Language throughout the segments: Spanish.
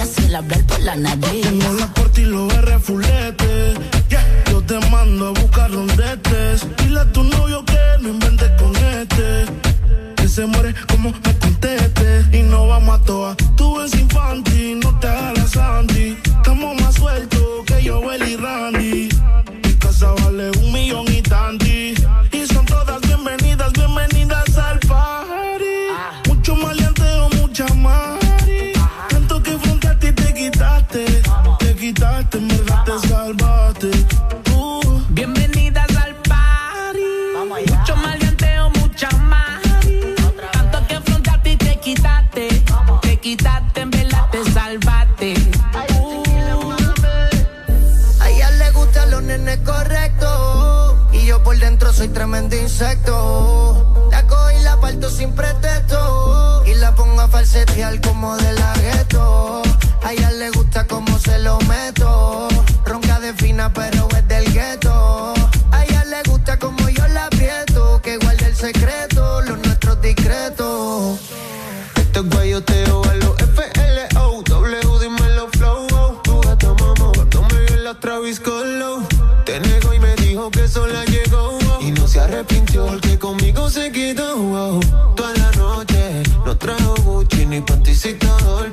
ella se la ve por la nariz. Tengo la corte y los refulete. Yeah. Yo te mando a buscar rondetes. Dile a tu novio que no invente con este. Que se muere como me conteste. Y no vamos a toa. Tú eres infantil, no te hagas Sandy Soy tremendo insecto. La cojo y la parto sin pretexto. Y la pongo a falsetear como de la gueto. A ella le mi pantisito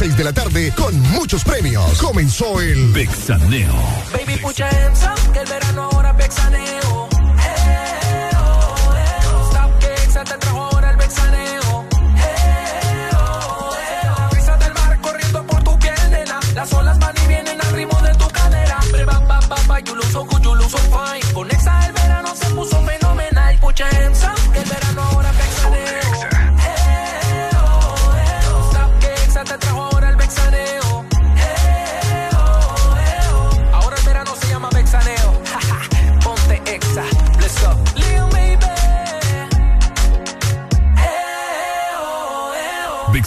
6 de la tarde con muchos premios. Comenzó el Bexaneo. Baby, pucha, en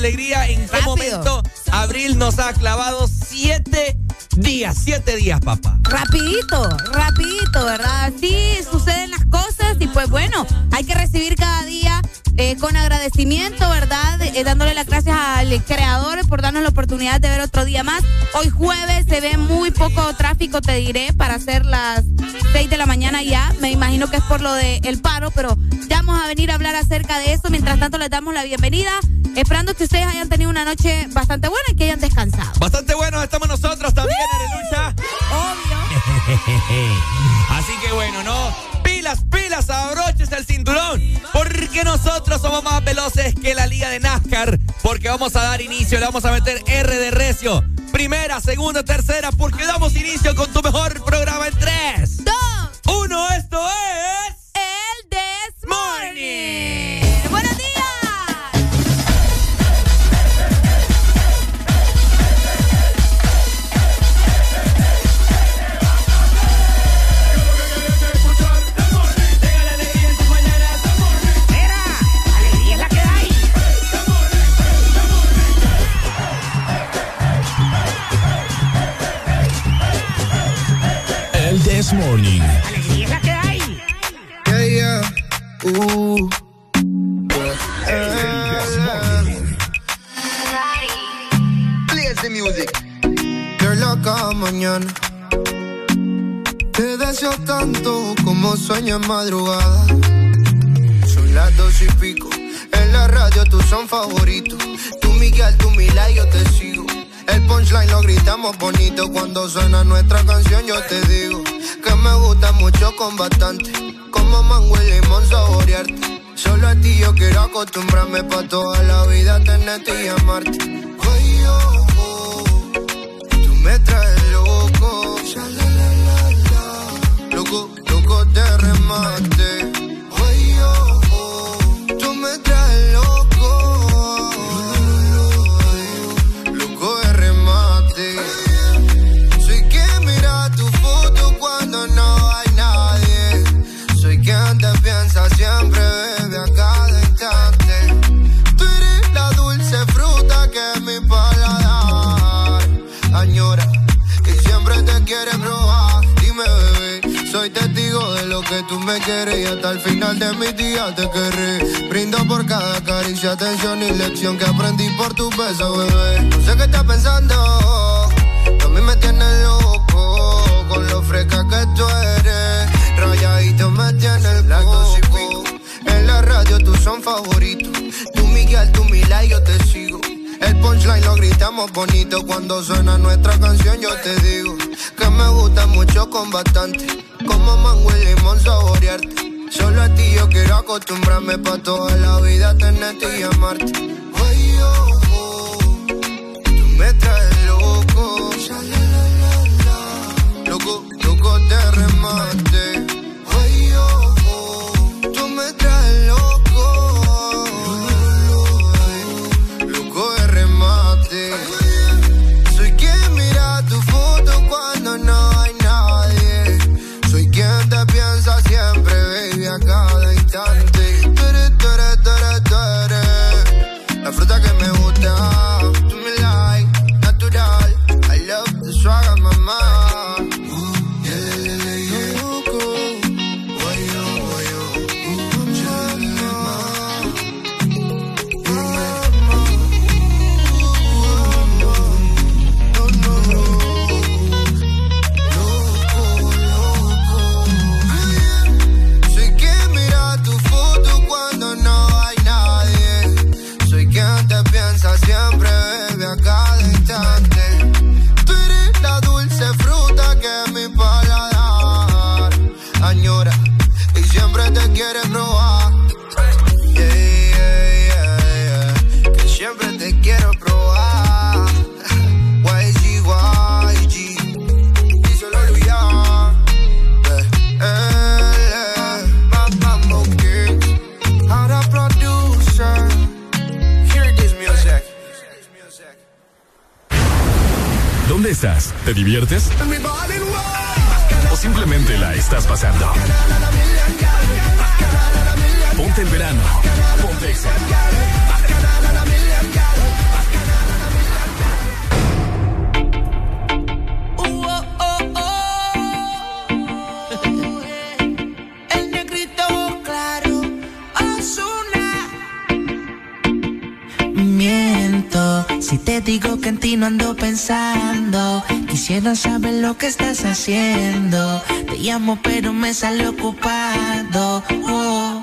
Alegría. ¿En qué momento abril nos ha clavado 7 días? 7 días, papá. Rapidito, rapidito, ¿verdad? Así suceden las cosas y pues bueno, hay que recibir cada día eh, con agradecimiento, ¿verdad? Eh, dándole las gracias al creador por darnos la oportunidad de ver otro día más. Hoy jueves se ve muy poco tráfico, te diré, para hacer las 6 de la mañana ya. Me imagino que es por lo del paro, pero ya vamos a venir a hablar acerca de eso. Mientras tanto, les damos la bienvenida, esperando que ustedes hayan tenido una noche bastante buena y que hayan descansado. Bastante bueno, estamos nosotros también, lucha. Obvio. Así que bueno, ¿no? pilas, pilas, abroches el cinturón, porque nosotros somos más veloces que la liga de NASCAR, porque vamos a dar inicio, le vamos a meter R de recio. Primera, segunda, tercera, porque damos inicio con tu mejor Miguel, tú yo te sigo. El punchline lo gritamos bonito cuando suena nuestra canción. Yo te digo que me gusta mucho con bastante. Como mango y limón saborearte. Solo a ti yo quiero acostumbrarme pa' toda la vida tenerte y amarte. Oye, oh, tú me traes ¿Te diviertes? ¿O simplemente la estás pasando? Ponte el verano. Ponte Si te digo que en ti no ando pensando, quisiera saber lo que estás haciendo. Te llamo pero me sale ocupado. Oh.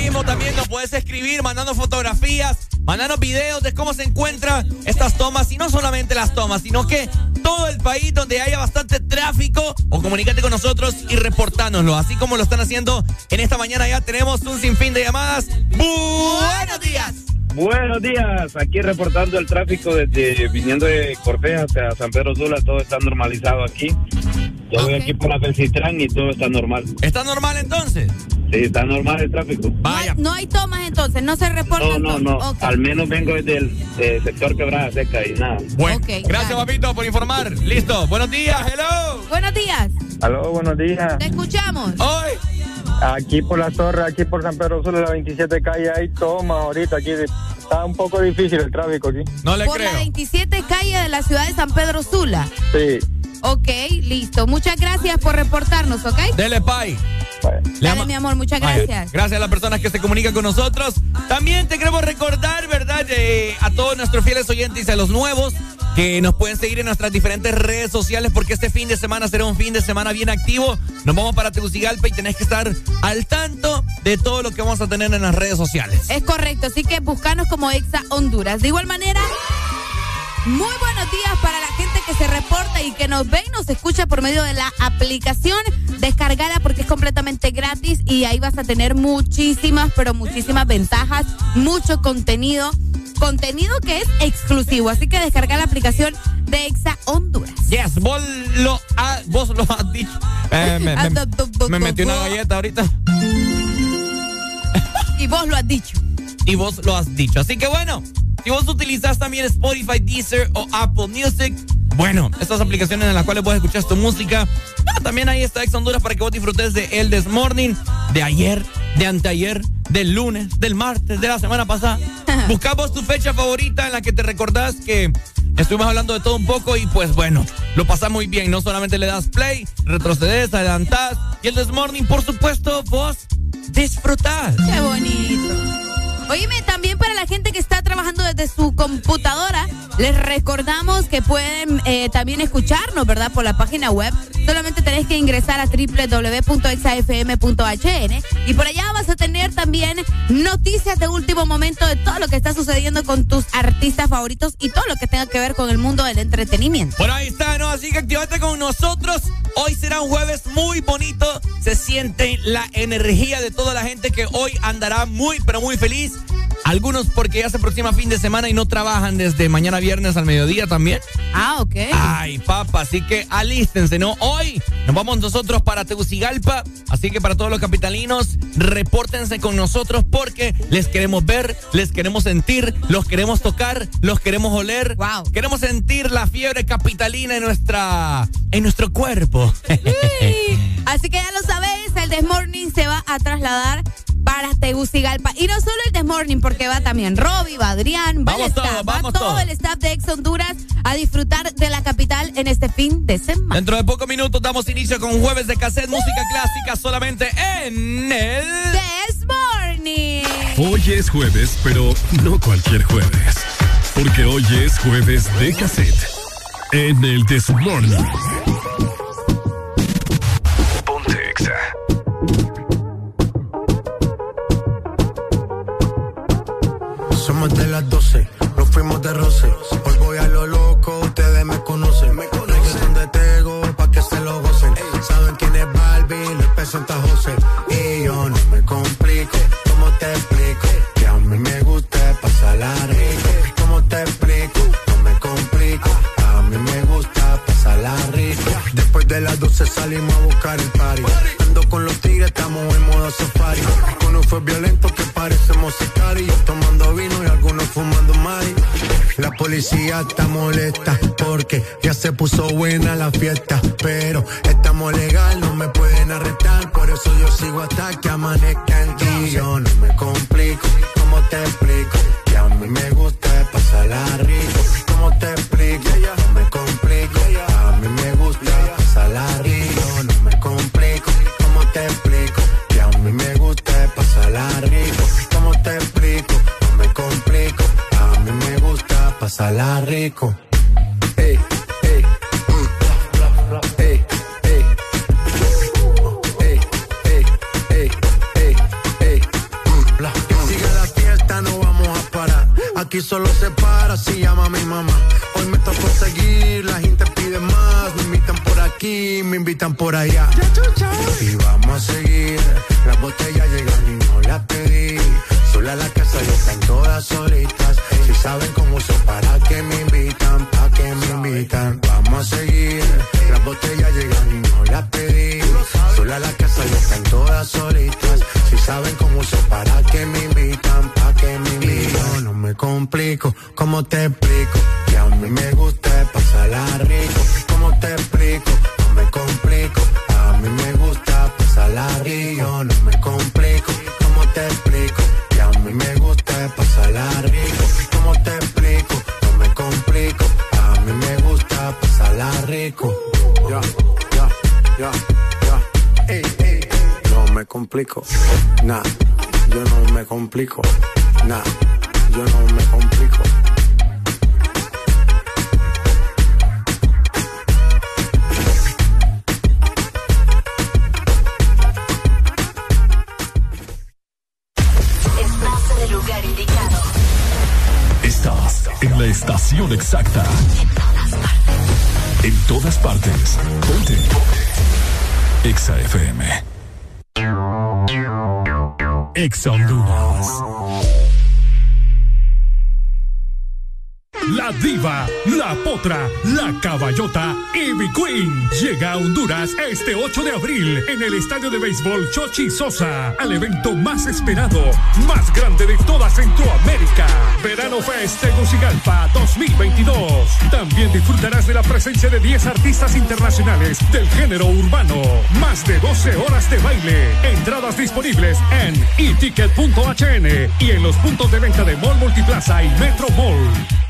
Mismo también nos puedes escribir mandando fotografías, mandando videos de cómo se encuentran estas tomas y no solamente las tomas, sino que todo el país donde haya bastante tráfico o comunícate con nosotros y reportánoslo, así como lo están haciendo en esta mañana ya tenemos un sinfín de llamadas. Buenos días. Buenos días, aquí reportando el tráfico desde viniendo de Cortés hasta San Pedro Sula, todo está normalizado aquí. Yo voy aquí por la Belcitrán y todo está normal. ¿Está normal entonces? Sí, está normal el tráfico. No hay tomas entonces, no se reporta. No, no, no. Al menos vengo desde el eh, sector Quebrada Seca y nada. Bueno, gracias, papito, por informar. Listo. Buenos días, hello. Buenos días. Aló, buenos días. Te escuchamos. Hoy. Aquí por la torre, aquí por San Pedro Sula, la 27 calle, hay toma ahorita aquí. Está un poco difícil el tráfico aquí. No le Por creo. la 27 calle de la ciudad de San Pedro Sula. Sí. Ok, listo. Muchas gracias por reportarnos, ¿ok? Dele, Pai. Le Dale, mi amor, muchas Vaya, gracias. Gracias a las personas que se comunican con nosotros. También te queremos recordar, ¿verdad? Eh, a todos nuestros fieles oyentes y a los nuevos que nos pueden seguir en nuestras diferentes redes sociales porque este fin de semana será un fin de semana bien activo. Nos vamos para Tegucigalpa y tenés que estar al tanto de todo lo que vamos a tener en las redes sociales. Es correcto, así que buscanos como Exa Honduras. De igual manera, muy buenos días para la gente que se reporta y que nos ve y nos escucha por medio de la aplicación. Descargala porque es completamente gratis y ahí vas a tener muchísimas, pero muchísimas ventajas, mucho contenido, contenido que es exclusivo. Así que descarga la aplicación de Exa Honduras. Yes, vos lo, ha- vos lo has dicho. Eh, me, me- me metí una galleta ahorita. Y vos lo has dicho. y vos lo has dicho. Así que bueno, si vos utilizas también Spotify, Deezer o Apple Music, bueno, estas aplicaciones en las cuales puedes escuchar tu música, también ahí está Ex Honduras para que vos disfrutes de El This Morning, de ayer, de anteayer, del lunes, del martes, de la semana pasada. Buscamos tu fecha favorita en la que te recordás que estuvimos hablando de todo un poco y pues bueno, lo pasás muy bien. No solamente le das play, retrocedes, adelantás y El This Morning, por supuesto, vos disfrutás. Qué bonito. Oíme, también para la gente que está trabajando desde su computadora, les recordamos que pueden eh, también escucharnos, ¿verdad? Por la página web. Solamente tenés que ingresar a www.exafm.hn y por allá vas a tener también noticias de último momento de todo lo que está sucediendo con tus artistas favoritos y todo lo que tenga que ver con el mundo del entretenimiento. Por ahí está, ¿no? Así que activate con nosotros. Hoy será un jueves muy bonito. Se siente la energía de toda la gente que hoy andará muy, pero muy feliz. Algunos porque ya se aproxima fin de semana y no trabajan desde mañana viernes al mediodía también. Ah, ok. Ay, papá, así que alístense, ¿no? Hoy nos vamos nosotros para Tegucigalpa, así que para todos los capitalinos, repórtense con nosotros porque les queremos ver, les queremos sentir, los queremos tocar, los queremos oler. Wow. Queremos sentir la fiebre capitalina en nuestra en nuestro cuerpo. Así que ya lo sabéis, el Desmorning se va a trasladar para Tegucigalpa. Y no solo el Desmorning, porque va también Robbie, va Adrián, va Vamos el staff, todos, va vamos todo todos. el staff de Ex Honduras a disfrutar de la capital en este fin de semana. Dentro de pocos minutos damos inicio con jueves de cassette, música clásica solamente en el Desmorning. Hoy es jueves, pero no cualquier jueves. Porque hoy es jueves de cassette. En el This Morning. Ponte Exa. Roce. Hoy voy a lo loco, ustedes me conocen. Me conocen de Tego, pa' que se lo gocen. Saben quién es Barbie, les presenta José. Y yo no me complico, ¿cómo te explico? Que a mí me gusta pasarla rico. ¿Cómo te explico? No me complico, a mí me gusta pasarla rico. Después de las 12 salimos a buscar el party. Con los tigres, estamos en modo safari. Uno fue violento que parecemos sicarios. Tomando vino y algunos fumando mari. La policía está molesta porque ya se puso buena la fiesta. Pero estamos legal, no me pueden arrestar. Por eso yo sigo hasta que amanezca en ti. Yo no me complico, ¿cómo te explico? Que a mí me gusta pasarla rico. ¿Cómo te explico? No me complico, pasarla rico. Ey, ey, mm, ey, ey. Ey, ey, ey, ey, ey, mm. Siga la fiesta, no vamos a parar. Aquí solo se para si llama mi mamá. Hoy me tocó seguir, la gente pide más. Me invitan por aquí, me invitan por allá. Y vamos a seguir. Las botellas llegan y no las pedí. Sola la casa y están todas solitas. Si saben cómo uso para que me invitan, pa' que me invitan. Vamos a seguir, las botellas llegan y no las pedí. Sola la casa y están todas solitas. Si saben cómo uso para que me invitan, pa' que me invitan. no me complico, ¿cómo te explico? Que a mí me gusta pasarla rico. ¿Cómo te explico? No me complico. A mí me gusta pasarla rico. No me complico. ¿Cómo te explico? Pasarla rico. Ya, ya, ya, ya. Ey, ey. No me complico. Nah, yo no me complico. Nah, yo no me complico. Estás en el lugar indicado. Estás en la estación exacta. En todas partes. Ponte. Exa FM. Exa Honduras. La diva, la potra, la caballota Ivy Queen llega a Honduras este 8 de abril en el estadio de béisbol Chochi Sosa al evento más esperado, más grande de toda Centroamérica. Verano Fest Tegucigalpa 2022. También disfrutarás de la presencia de 10 artistas internacionales del género urbano. Más de 12 horas de baile. Entradas disponibles en eticket.hn y en los puntos de venta de Mall Multiplaza y Metro Mall.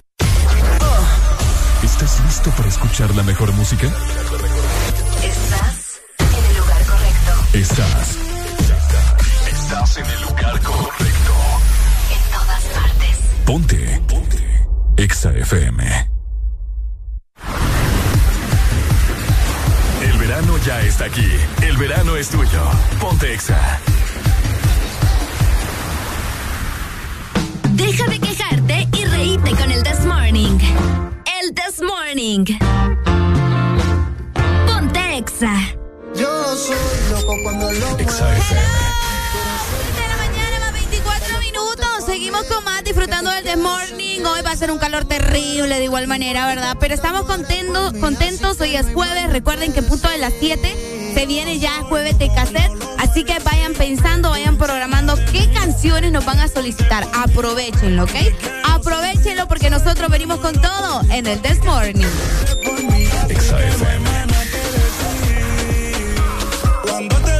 ¿Estás listo para escuchar la mejor música? Estás en el lugar correcto. Estás. Estás en el lugar correcto. En todas partes. Ponte. Ponte. Exa FM. El verano ya está aquí. El verano es tuyo. Ponte Exa. Deja de quejarte y reíte con el This Morning. El This Morning. Ponte Exa. Yo soy loco cuando lo Exa FM. de la mañana, más 24 minutos. Seguimos con más disfrutando del The Morning. Hoy va a ser un calor terrible de igual manera, ¿verdad? Pero estamos contentos, contentos. Hoy es jueves. Recuerden que en punto de las 7 se viene ya jueves de cassette. Así que vayan pensando, vayan programando qué canciones nos van a solicitar. Aprovechenlo, ¿ok? Aprovechenlo porque nosotros venimos con todo en el This Morning. Cuando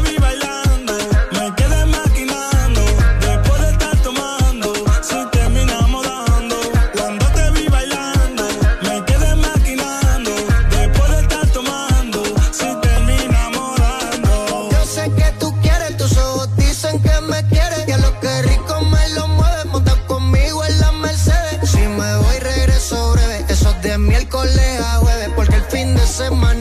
semana.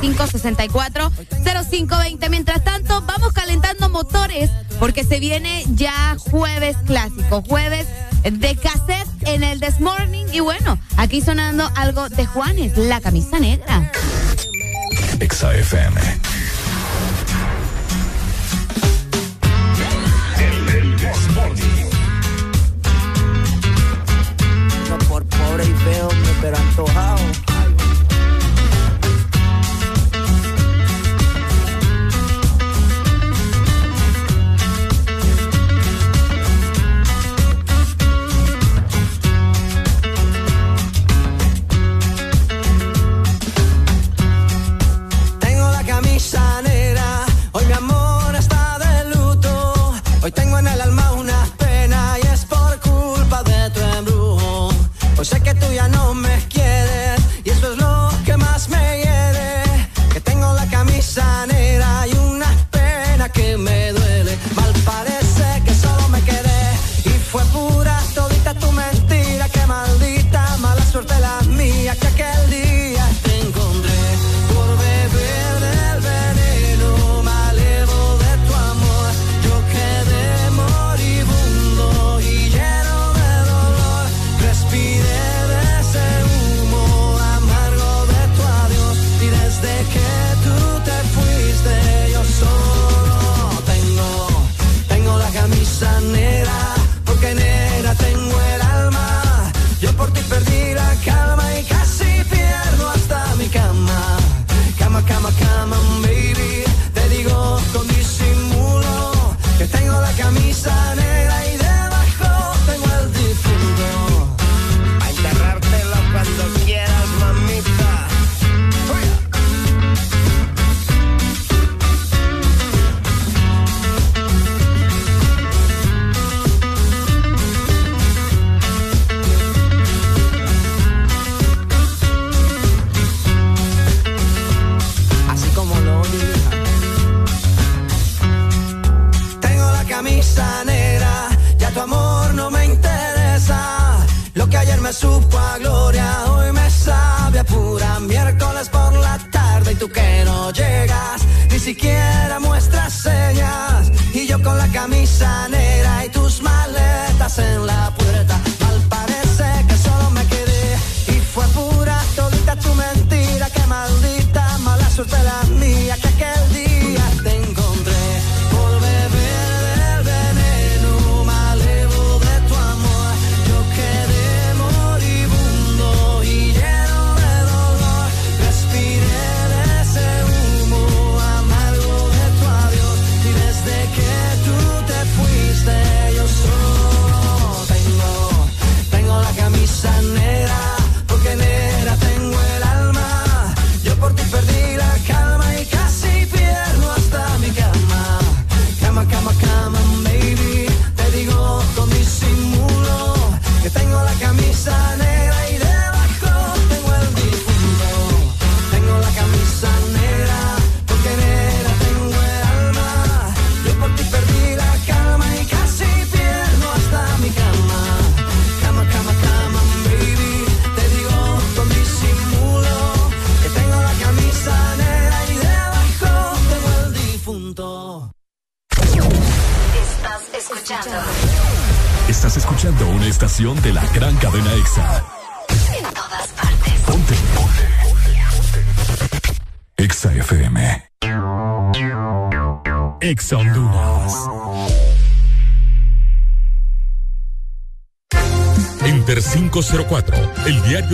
6564-0520. Mientras tanto, vamos calentando motores porque se viene ya jueves clásico, jueves de cassette en el This Morning. Y bueno, aquí sonando algo de Juanes, la camisa negra. XFM.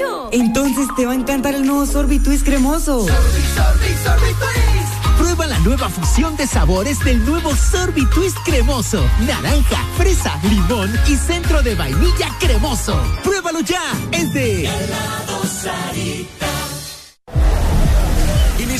mucho. Entonces te va a encantar el nuevo Sorbitwist cremoso. Prueba la nueva fusión de sabores del nuevo Sorbitwist cremoso. Naranja, fresa, limón y centro de vainilla cremoso. Pruébalo ya. Es de En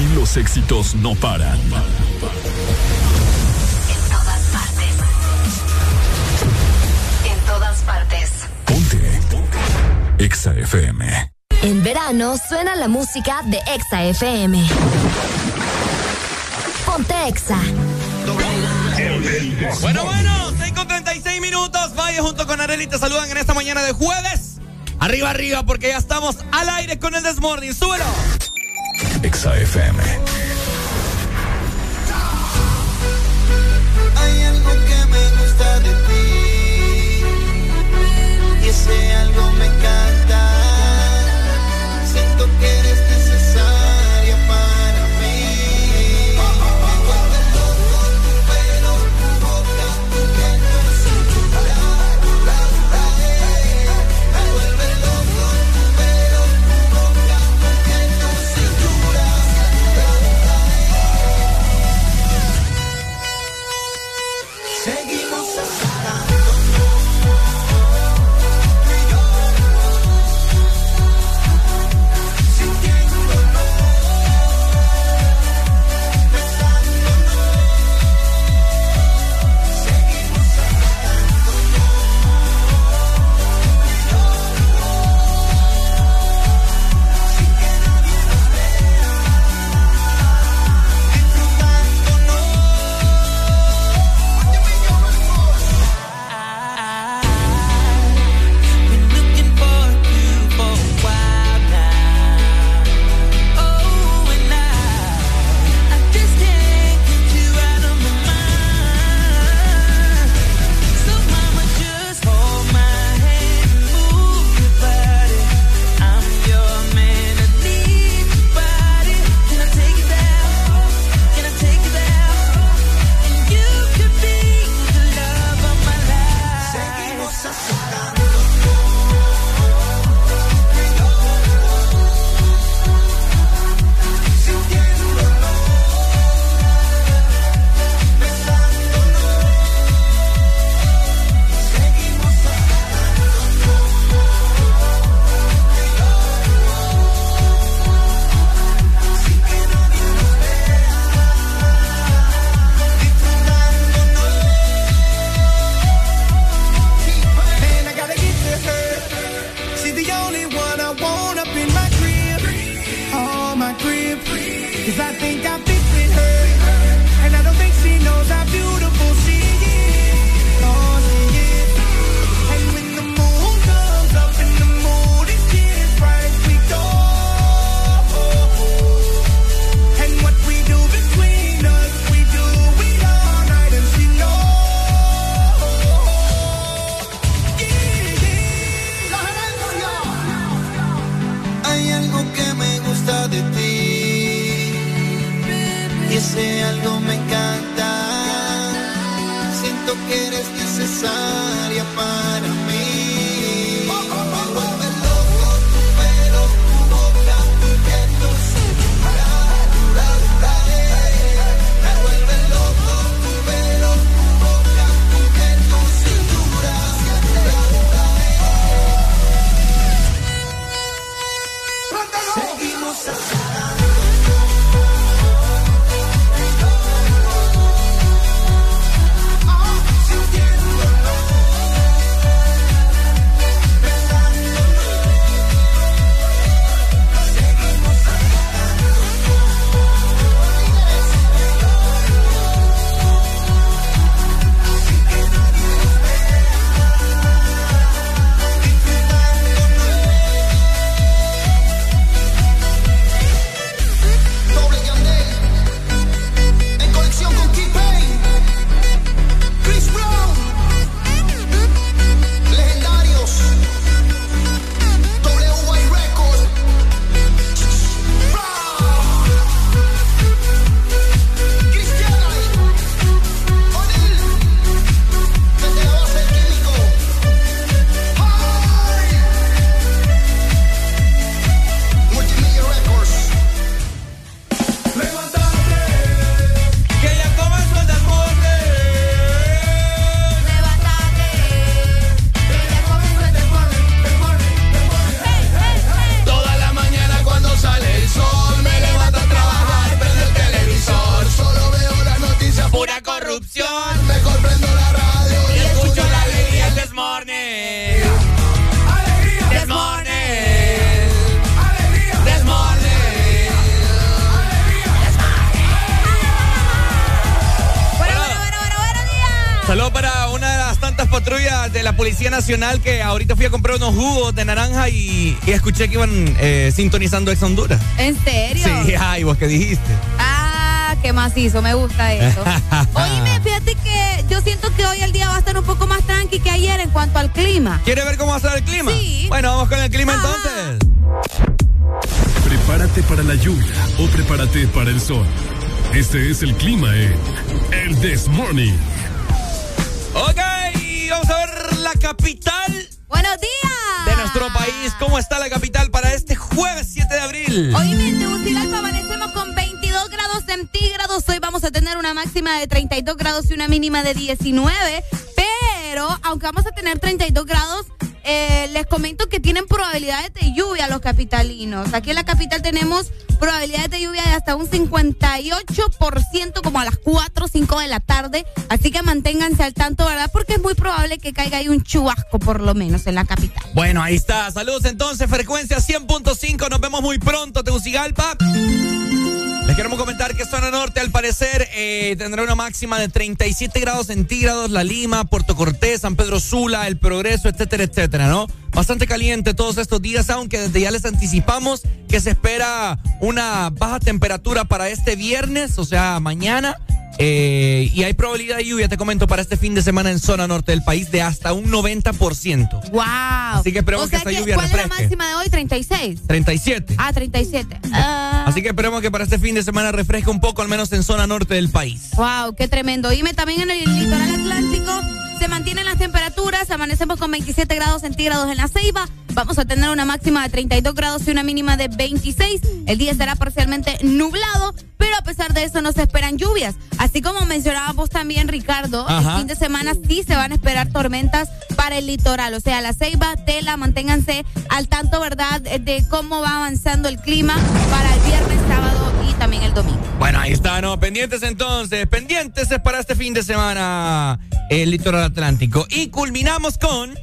Aquí los éxitos no paran. En todas partes. En todas partes. Ponte. Exa FM. En verano suena la música de Exa FM. Ponte Exa. Bueno, bueno, 6 con 36 minutos. Vaya junto con Areli te saludan en esta mañana de jueves. Arriba, arriba, porque ya estamos al aire con el Desmorning. ¡Súbelo! Exa FM. Hay algo que me gusta de ti y ese algo me encanta. Siento que eres unos jugos de naranja y, escuché que iban eh, sintonizando Ex Honduras. ¿En serio? Sí, ay, vos qué dijiste. Ah, qué macizo, me gusta eso. Oíme, fíjate que yo siento que hoy el día va a estar un poco más tranqui que ayer en cuanto al clima. ¿Quieres ver cómo va a estar el clima? Sí. Bueno, vamos con el clima entonces. Prepárate para la lluvia o prepárate para el sol. Este es el clima en El This Morning. Ok, vamos a ver la capital. ¿Cómo está la capital para este jueves 7 de abril? Hoy en Tegucigalpa amanecemos con 22 grados centígrados. Hoy vamos a tener una máxima de 32 grados y una mínima de 19. Pero, aunque vamos a tener 32 grados, eh, les comento que tienen probabilidades de lluvia los capitalinos. Aquí en la capital tenemos probabilidades de lluvia de hasta un 58% como a las 4 o 5 de la tarde. Así que manténganse al tanto, ¿verdad? Porque es muy probable que caiga ahí un chubasco por lo menos en la capital. Bueno, ahí está. Saludos entonces, frecuencia 100.5. Nos vemos muy pronto, Tegucigalpa. Les queremos comentar que zona norte, al parecer, eh, tendrá una máxima de 37 grados centígrados, La Lima, Puerto Cortés, San Pedro Sula, El Progreso, etcétera, etcétera, ¿no? Bastante caliente todos estos días, aunque desde ya les anticipamos que se espera una baja temperatura para este viernes, o sea, mañana. Eh, y hay probabilidad de lluvia, te comento, para este fin de semana en zona norte del país de hasta un 90%. ¡Wow! Así que esperemos que esta lluvia ¿Cuál refresque. es la máxima de hoy? 36. 37. Ah, 37. Ah. Así que esperemos que para este fin de semana refresque un poco, al menos en zona norte del país. Wow, qué tremendo. Dime también en el litoral atlántico se mantienen las temperaturas, amanecemos con 27 grados centígrados en la Ceiba, vamos a tener una máxima de 32 grados y una mínima de 26. El día estará parcialmente nublado, pero a pesar de eso no se esperan lluvias. Así como mencionabas vos también, Ricardo, Ajá. el fin de semana sí se van a esperar tormentas para el litoral, o sea, la Ceiba, Tela, manténganse al tanto, ¿verdad?, de cómo va avanzando el clima para el viernes, sábado y también el domingo. Bueno, ahí está, ¿no? Pendientes entonces, pendientes es para este fin de semana el litoral atlántico. Y culminamos con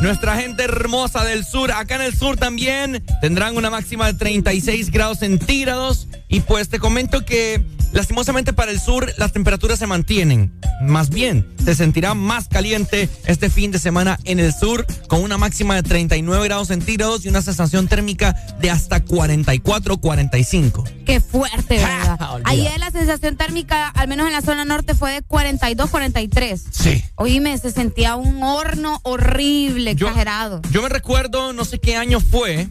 nuestra gente hermosa del sur. Acá en el sur también tendrán una máxima de 36 grados centígrados. Y pues te comento que lastimosamente para el sur las temperaturas se mantienen. Más bien, se sentirá más caliente este fin de semana en el sur con una máxima de 39 grados centígrados y una sensación térmica de hasta 44, 45. Qué fuerte, ¿verdad? Ayer la sensación térmica, al menos en la zona norte, fue de 42, 43. Sí. Oíme, se sentía un horno horrible, exagerado. Yo me recuerdo, no sé qué año fue,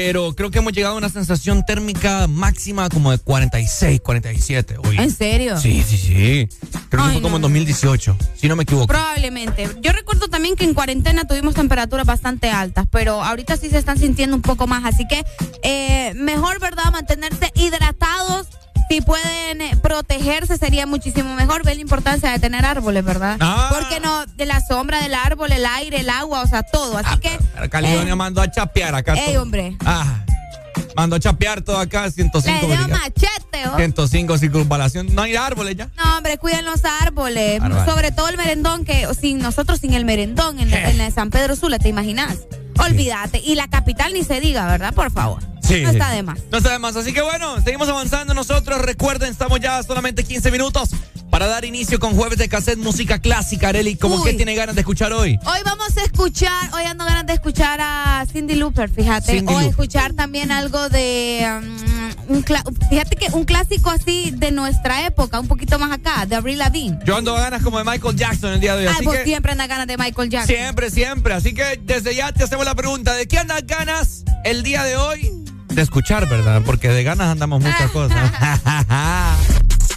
pero creo que hemos llegado a una sensación térmica máxima como de 46, 47. Oye. ¿En serio? Sí, sí, sí. Creo que fue como en 2018, si no me equivoco. Probablemente. Yo recuerdo también que en cuarentena tuvimos temperaturas bastante altas, pero ahorita sí se están sintiendo un poco más. Así que eh, mejor, ¿verdad? Mantenerse hidratados. Si pueden eh, protegerse sería muchísimo mejor. Ver la importancia de tener árboles, ¿verdad? Ah. Porque no, de la sombra del árbol, el aire, el agua, o sea, todo. Así que, Pero Caledonia mandó a chapear acá. ey, todo. hombre, Ah, mandó a chapear todo acá, 105 le dio machete, ¿oh? 105 circunvalación. No hay árboles ya. No, hombre, cuiden los árboles. Sobre todo el merendón, que sin nosotros sin el merendón en, la- en la de San Pedro Sula, ¿te imaginas? Olvídate. Y la capital ni se diga, ¿verdad? Por favor. Sí, No está de más. No está de más. Así que bueno, seguimos avanzando nosotros. Recuerden, estamos ya solamente 15 minutos para dar inicio con jueves de cassette música clásica. Areli, ¿cómo Uy. que tiene ganas de escuchar hoy? Hoy vamos a escuchar, hoy ando ganas de escuchar a Cindy Looper, fíjate. O escuchar también algo de. um, un fíjate que un clásico así de nuestra época, un poquito más acá, de Avril Lavigne. Yo ando ganas como de Michael Jackson el día de hoy. Ay, vos siempre andas ganas de Michael Jackson. siempre, siempre. Así que desde ya te hacemos la pregunta: ¿de qué andas ganas el día de hoy? De escuchar, ¿verdad? Porque de ganas andamos muchas cosas.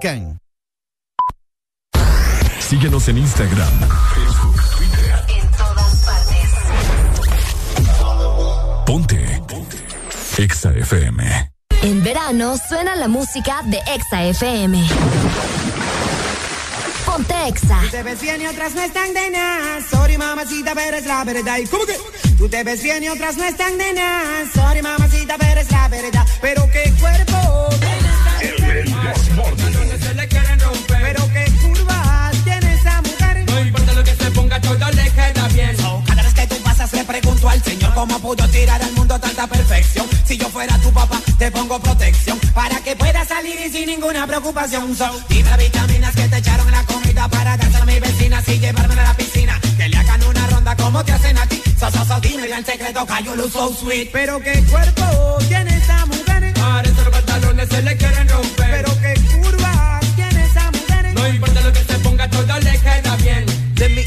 Aplican. Síguenos en Instagram, Facebook, Twitter. En todas partes. Ponte. Ponte. Exa FM. En verano suena la música de Exa FM. Ponte Exa. Tú te ves bien y otras no están de nada. Sorry, mamacita, pero es la verdad. ¿Y cómo que? Tú te ves bien y otras no están de nada. Sorry, mamacita, pero es la verdad. Pero qué cuerpo. Cómo pudo tirar al mundo tanta perfección. Si yo fuera tu papá, te pongo protección para que puedas salir y sin ninguna preocupación. So, dime vitaminas que te echaron en la comida para dársela a mis vecinas y llevármela a la piscina. Que le hagan una ronda como te hacen a ti. So, so, so, dime el secreto, you look so sweet. Pero qué cuerpo tiene esa mujer. Parece los pantalones se le quieren romper. Pero qué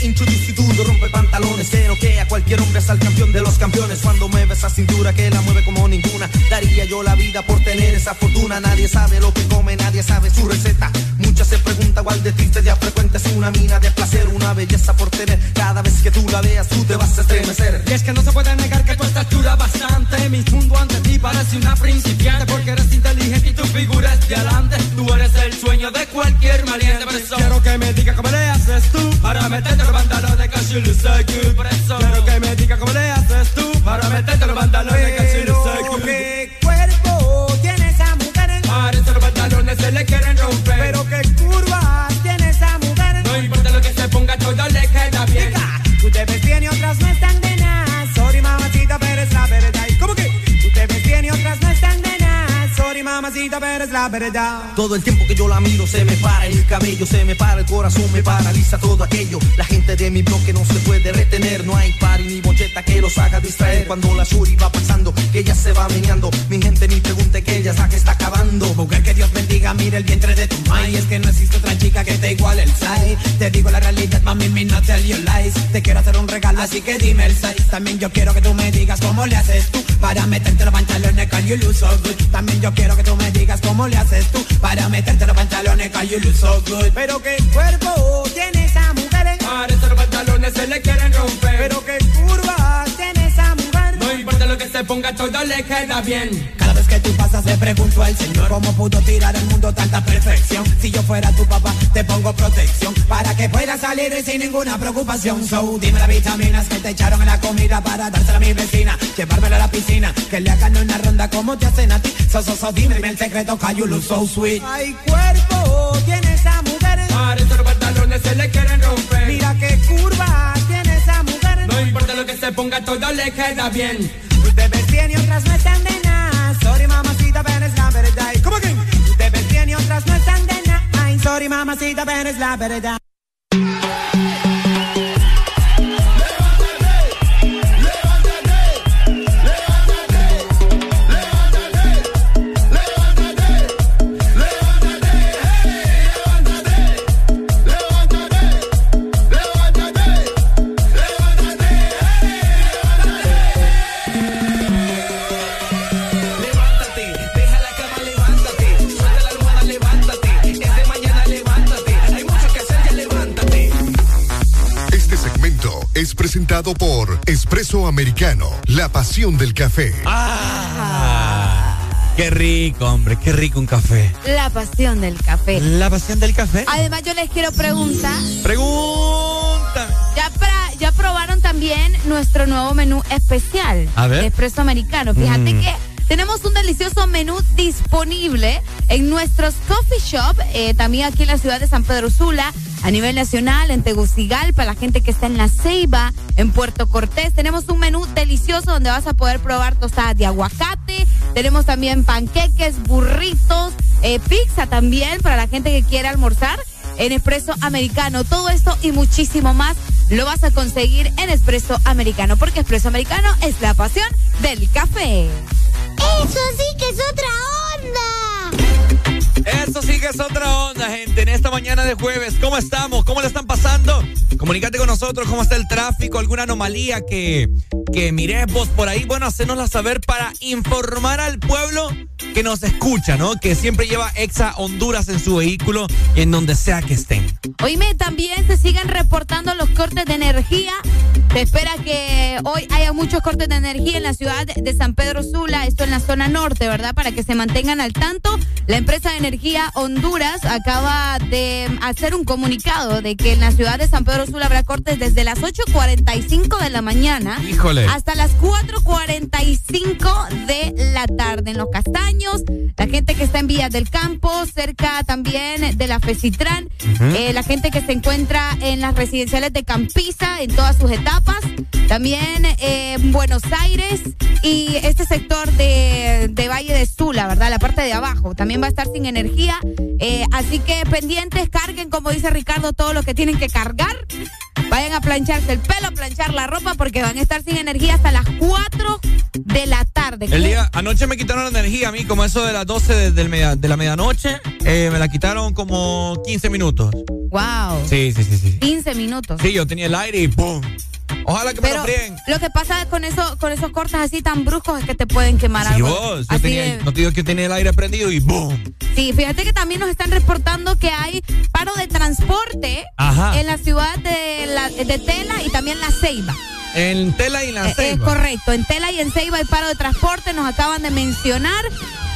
introduce to rompe pantalones que a cualquier hombre es el campeón de los campeones. Cuando mueve esa cintura que la mueve como ninguna. Daría yo la vida por tener esa fortuna. Nadie sabe lo que come, nadie sabe su receta Se preguntan cuál de ti te día frecuente Es una mina de placer, una belleza por tener. Cada vez que tú la veas tú te vas a estremecer. Y es que no se puede negar que tu estatura bastante. Mi mundo ante ti parece una principiante Porque eres inteligente y tu figura es de adelante. Tú eres el sueño de cualquier valiente Por eso quiero que me digas cómo le haces tú Para meterte los pantalones casi you so good Por eso. Quiero que me digas cómo le haces tú Para meterte los pantalones casi you Todo el tiempo que yo la miro se me para el cabello, se me para el corazón, me paraliza todo aquello. La gente de mi bloque no se puede retener, no hay party ni bocheta que los haga distraer. Cuando la Shuri va pasando, que ella se va meneando, mi gente ni pregunte que ella sabe que está acabando. Mujer que Dios bendiga, mira el vientre de tu mai. Es que no existe otra chica que te iguale el size. Te digo la realidad, mami, me no tell you lies. Te quiero hacer un regalo, así que dime el size. También yo quiero que tú me digas cómo le haces tú para meterte los pantalones, can you look so good. También yo quiero que tú me digas cómo le haces tú para meterte los pantalones, can you look so good. Pero qué cuerpo tiene esa mujer. Parece los pantalones se le quieren romper Pero qué se ponga, todo le queda bien Cada vez que tú pasas le pregunto al Señor cómo pudo tirar al mundo tanta perfección. Si yo fuera tu papá, te pongo protección para que puedas salir sin ninguna preocupación. So, dime las vitaminas que te echaron en la comida para dársela a mi vecina, llevármela a la piscina, que le hagan una ronda como te hacen a ti. So, so, so, dime el secreto, que you look so sweet. Ay, cuerpo tiene esa mujer. Parece los pantalones se le quieren romper Mira qué curva tiene esa mujer. No importa lo que se ponga, todo le queda bien te ves bien y otras no están de nada. Sorry, mamacita, pero es la verdad. ¿Y ¿Cómo que? Te ves bien y otras no están de nada. Sorry, mamacita, pero es la verdad. Presentado por Espresso Americano, la pasión del café. Ah, qué rico, hombre, qué rico un café. La pasión del café. La pasión del café. Además, yo les quiero preguntar. Pregunta. Ya, pra- ya probaron también nuestro nuevo menú especial. A ver. de Espresso americano. Fíjate Mm. que tenemos un delicioso menú disponible en nuestros coffee shop, eh, también aquí en la ciudad de San Pedro Sula, a nivel nacional, en Tegucigalpa, la gente que está en La Ceiba, en Puerto Cortés. Tenemos un menú delicioso donde vas a poder probar tostadas de aguacate. Tenemos también panqueques, burritos, eh, pizza también para la gente que quiere almorzar en Espresso Americano. Todo esto y muchísimo más lo vas a conseguir en Espresso Americano, porque Espresso Americano es la pasión del café. Eso sí que es otra onda. Eso sí que es otra onda, gente. En esta mañana de jueves, ¿cómo estamos? ¿Cómo le están pasando? Comunícate con nosotros, ¿cómo está el tráfico? ¿Alguna anomalía que, que mires vos por ahí? Bueno, hacernosla saber para informar al pueblo que nos escucha, ¿no? Que siempre lleva Exa Honduras en su vehículo y en donde sea que estén. Oíme, también se siguen reportando los cortes de energía. Se espera que hoy haya muchos cortes de energía en la ciudad de San Pedro Sula, esto en la zona norte, ¿verdad? Para que se mantengan al tanto. La empresa de energía Honduras acaba de hacer un comunicado de que en la ciudad de San Pedro Sula habrá cortes desde las 8.45 de la mañana Híjole. hasta las 4.45 de la tarde en los castaños. La gente que está en Villas del Campo, cerca también de la Fecitran. Ujú. Eh, la gente que se encuentra en las residenciales de Campiza en todas sus etapas. También eh, en Buenos Aires y este sector de, de Valle de Sula, ¿verdad? La parte de abajo. También va a estar sin energía. Eh, así que pendientes, carguen, como dice Ricardo, todo lo que tienen que cargar. Vayan a plancharse el pelo, a planchar la ropa, porque van a estar sin energía hasta las 4 de la tarde. El día, anoche me quitaron la energía a mí, como eso de las 12 de, del media- de la medianoche, eh, me la quitaron como 15 minutos. Wow. Sí, sí, sí, sí. 15 minutos. Sí, yo tenía el aire y ¡pum! Ojalá que me lo fríen. lo que pasa con eso, con esos cortes así tan bruscos es que te pueden quemar Sí, algo. vos, yo tenía, de- no te digo que tenía el aire prendido y ¡boom! Sí, fíjate que también nos están reportando que hay paro de transporte Ajá. en la ciudad de, la, de Tela y también La Ceiba. En Tela y en la Eh, Es Ceiba. correcto, en Tela y en Ceiba hay paro de transporte, nos acaban de mencionar.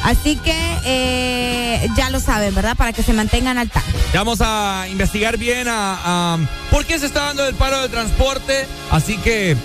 Así que eh, ya lo saben, ¿verdad? Para que se mantengan al tanto. Vamos a investigar bien a, a- por qué se está dando el paro de transporte. Así que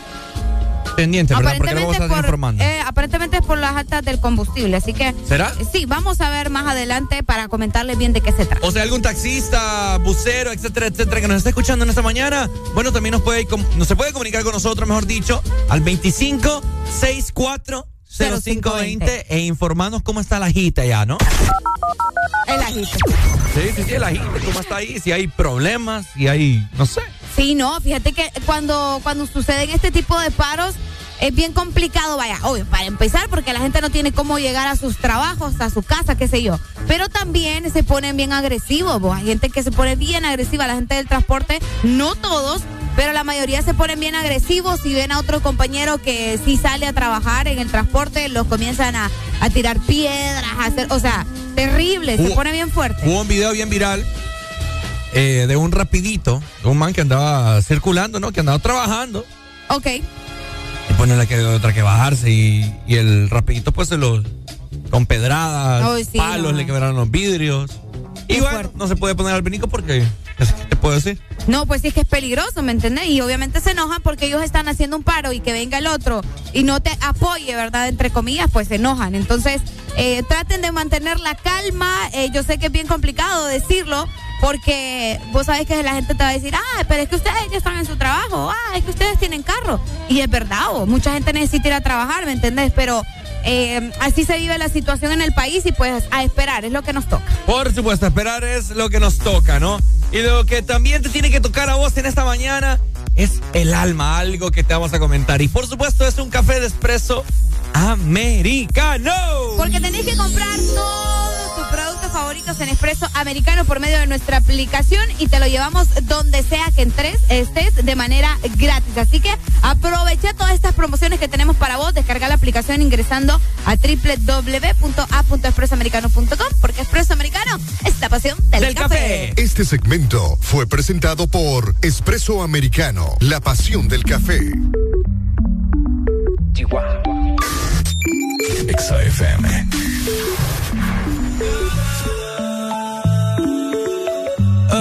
pendiente, ¿verdad? Porque vamos a por, informando. eh, aparentemente es por las altas del combustible, así que... ¿Será? Sí, vamos a ver más adelante para comentarles bien de qué se trata. O sea, algún taxista, bucero, etcétera, etcétera, que nos está escuchando en esta mañana, bueno, también nos puede, com- no se puede comunicar con nosotros, mejor dicho, al 25 64 0520 e informarnos cómo está la agita ya, ¿no? El agito. Sí, sí, sí, la agita, cómo está ahí, si hay problemas, si hay, no sé. Sí, no, fíjate que cuando, cuando suceden este tipo de paros es bien complicado, vaya, obvio, para empezar, porque la gente no tiene cómo llegar a sus trabajos, a su casa, qué sé yo. Pero también se ponen bien agresivos, vos. hay gente que se pone bien agresiva, la gente del transporte, no todos, pero la mayoría se ponen bien agresivos si ven a otro compañero que sí sale a trabajar en el transporte, los comienzan a, a tirar piedras, a hacer, o sea, terrible, se pone bien fuerte. Hubo un video bien viral eh, de un rapidito, de un man que andaba circulando, ¿no? Que andaba trabajando. Ok. Y pone la que otra que bajarse y, y el rapidito pues se los con pedradas, sí, palos, no. le quebraron los vidrios. Y bueno, no se puede poner al vinico porque ¿qué te puedo decir? No, pues sí es que es peligroso, ¿me entendés? Y obviamente se enojan porque ellos están haciendo un paro y que venga el otro y no te apoye, ¿verdad? Entre comillas, pues se enojan. Entonces, eh, traten de mantener la calma. Eh, yo sé que es bien complicado decirlo porque vos sabés que la gente te va a decir, ah, pero es que ustedes ya están en su trabajo, ah, es que ustedes tienen carro. Y es verdad, vos, mucha gente necesita ir a trabajar, ¿me entendés? Pero eh, así se vive la situación en el país y pues a esperar, es lo que nos toca. Por supuesto, esperar es lo que nos toca, ¿no? Y lo que también te tiene que tocar a vos en esta mañana es el alma, algo que te vamos a comentar. Y por supuesto es un café de espresso americano. Porque tenés que comprar todos tus productos favoritos en Espresso Americano por medio de nuestra aplicación y te lo llevamos donde sea que entres, estés de manera gratis. Así que aprovecha todas estas promociones que tenemos para vos. Descarga la aplicación ingresando a www.a.expresoamericano.com porque Espresso Americano es la pasión del, café. Este segmento fue presentado por Espresso Americano, la pasión del café. Exa FM.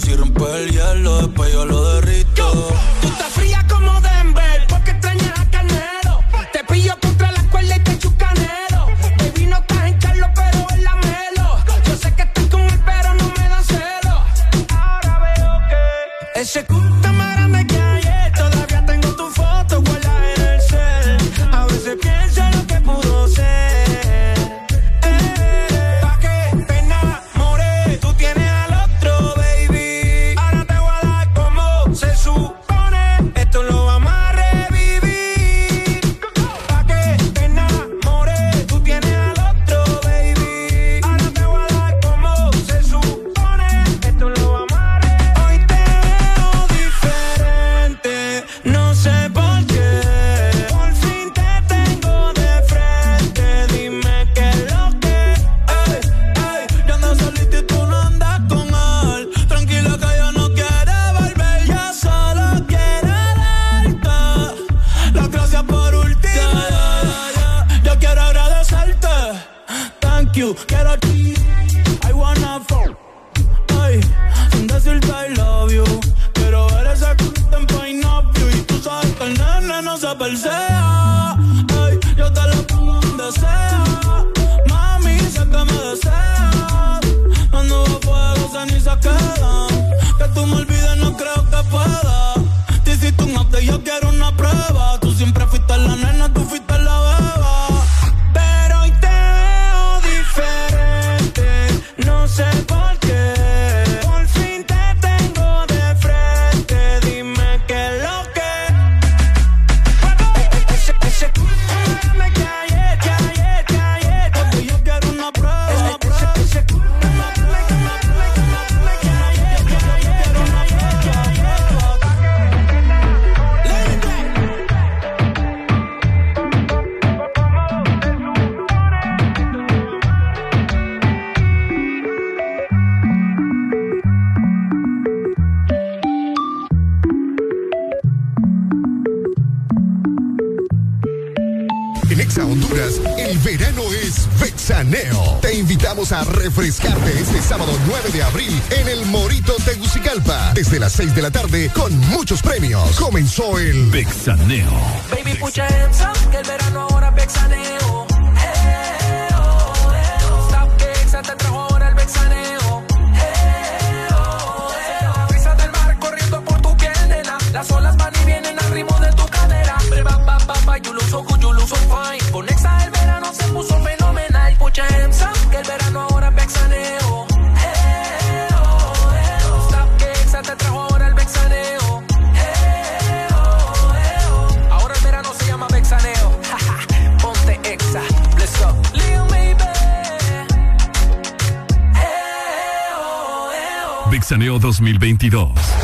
Si rompe el hielo, después yo lo derrito. Tú estás fría como Denver, porque extrañas a Carnero. Te pillo contra la cuerda y te echo canero. Baby, no estás en Carlos, pero es la Melo. Yo sé que estás con él, pero no me da celo. Ahora veo que ese culo a refrescarte este sábado 9 de abril en el Morito Tegucigalpa, desde las 6 de la tarde con muchos premios. Comenzó el Bexaneo. Baby, pucha ensa, que el verano ahora Bexaneo. Eh, oh, eh, oh. Stop, Bexa, te trajo ahora el Bexaneo. Eh, oh, del mar corriendo por tu piel, nena. Las olas van y vienen al ritmo de tu cadera. Breva, ba, ba, ba, you look so good, you look so fine. Con Exa el verano se puso fenomenal, pucha ensa. Mixaneo 2022.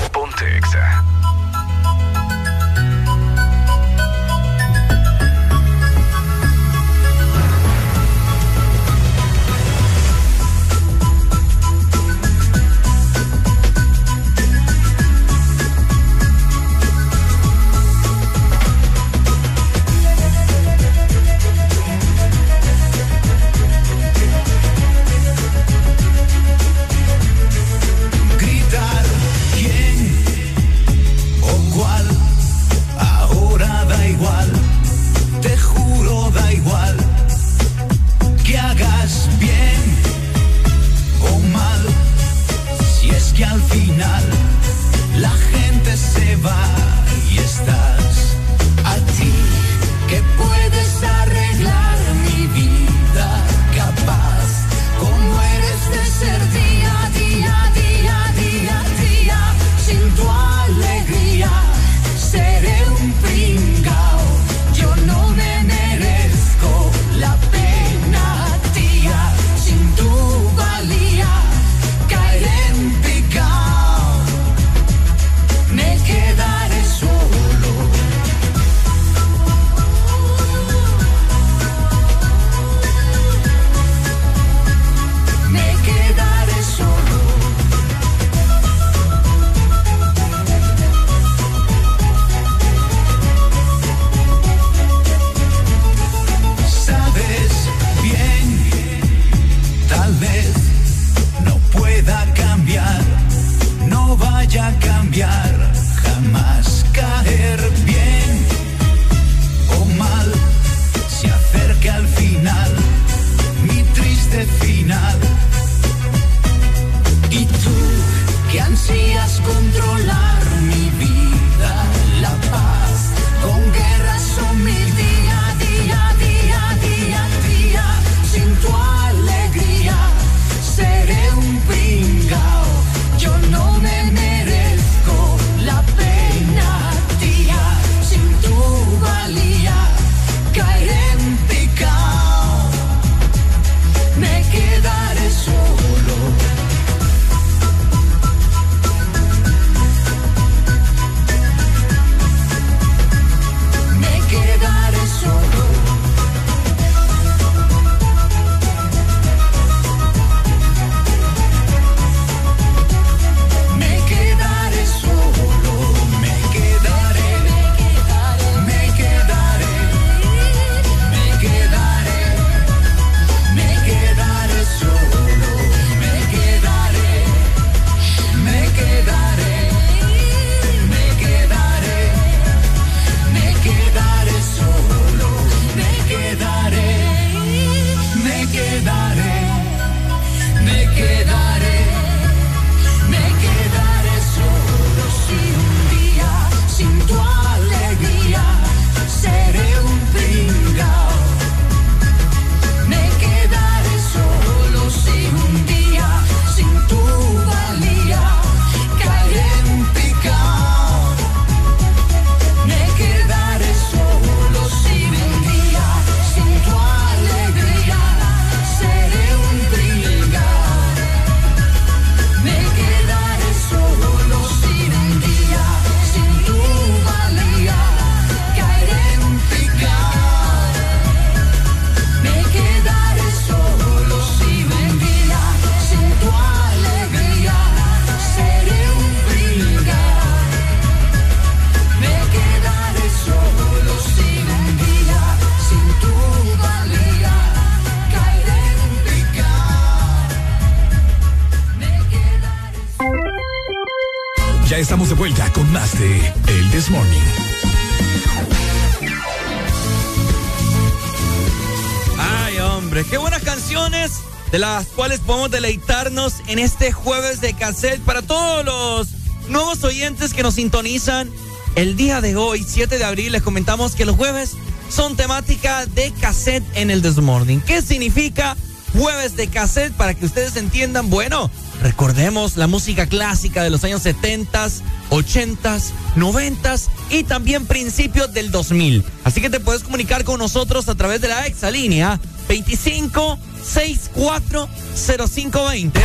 En este jueves de cassette para todos los nuevos oyentes que nos sintonizan. El día de hoy, 7 de abril, les comentamos que los jueves son temática de cassette en el This Morning. ¿Qué significa jueves de cassette? Para que ustedes entiendan, bueno, recordemos la música clásica de los años 70, 80, 90 y también principios del 2000. Así que te puedes comunicar con nosotros a través de la exalínea 25 64 0520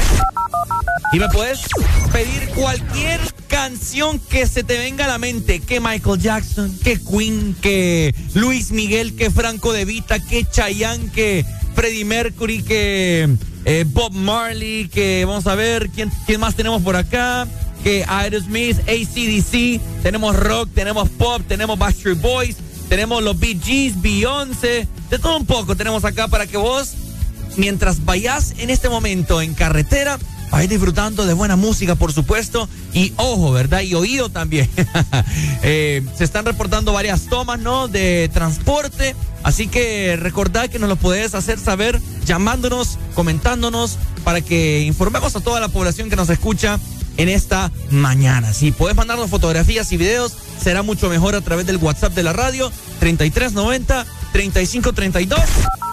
y me puedes pedir cualquier canción que se te venga a la mente. Que Michael Jackson, que Queen, que Luis Miguel, que Franco De Vita, que Chayanne, que Freddie Mercury, que eh, Bob Marley, que vamos a ver quién, quién más tenemos por acá. Que Aerosmith, ACDC, tenemos rock, tenemos pop, tenemos Backstreet Boys, tenemos los Bee Gees, Beyoncé, de todo un poco tenemos acá para que vos, mientras vayas en este momento en carretera, ir disfrutando de buena música, por supuesto, y ojo, ¿verdad? Y oído también. Eh, se están reportando varias tomas, ¿no? De transporte, así que recordad que nos lo podés hacer saber llamándonos, comentándonos, para que informemos a toda la población que nos escucha en esta mañana. Si puedes mandarnos fotografías y videos, será mucho mejor a través del WhatsApp de la radio, 3390 3532.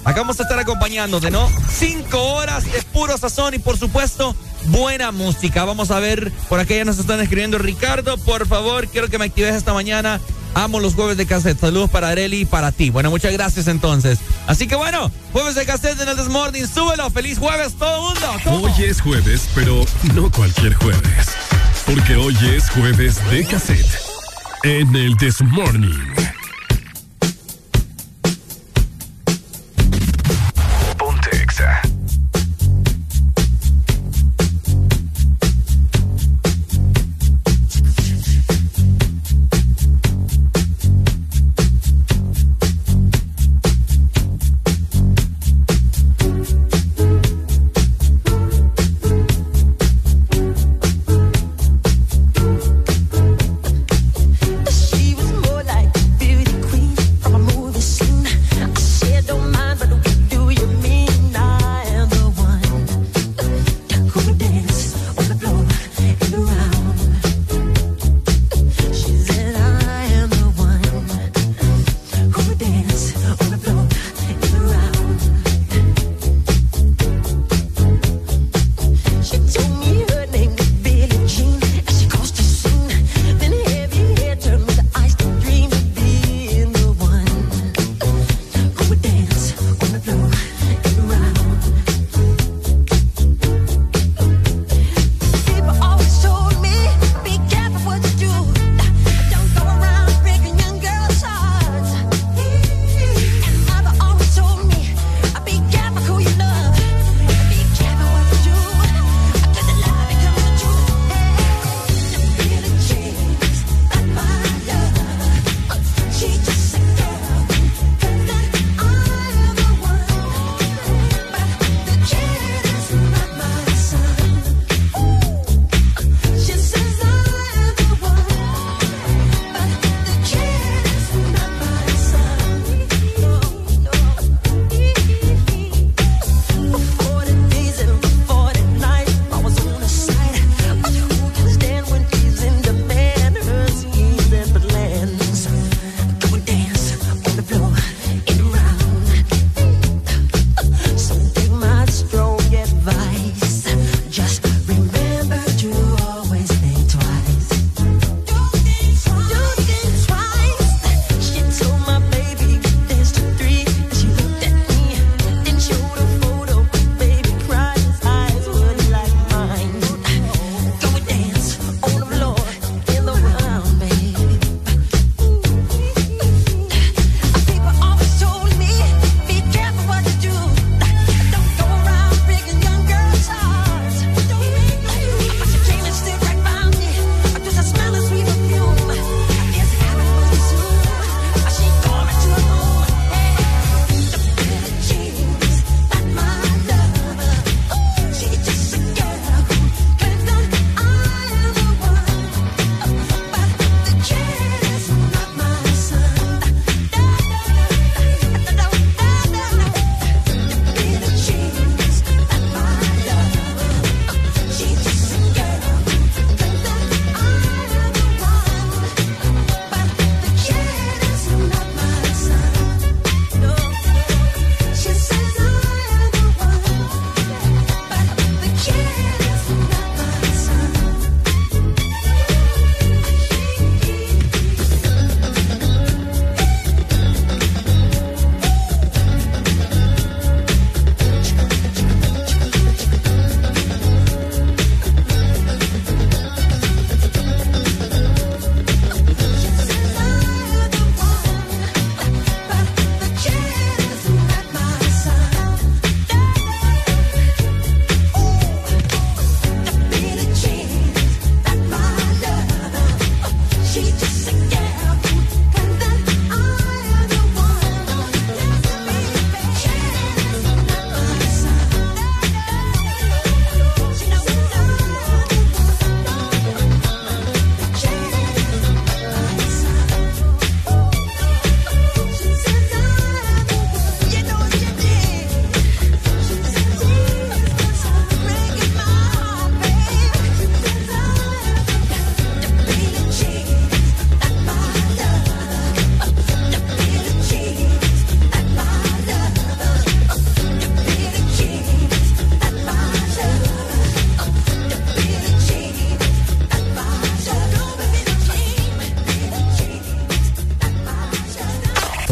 Acá vamos a estar acompañándote, ¿no? Cinco horas de puro sazón y por supuesto buena música. Vamos a ver, por aquí ya nos están escribiendo Ricardo, por favor, quiero que me actives esta mañana. Amo los jueves de cassette. Saludos para Areli y para ti. Bueno, muchas gracias entonces. Así que bueno, jueves de cassette en el This Morning. Súbelo. Feliz jueves todo mundo. Hoy es jueves, pero no cualquier jueves. Porque hoy es jueves de cassette en el This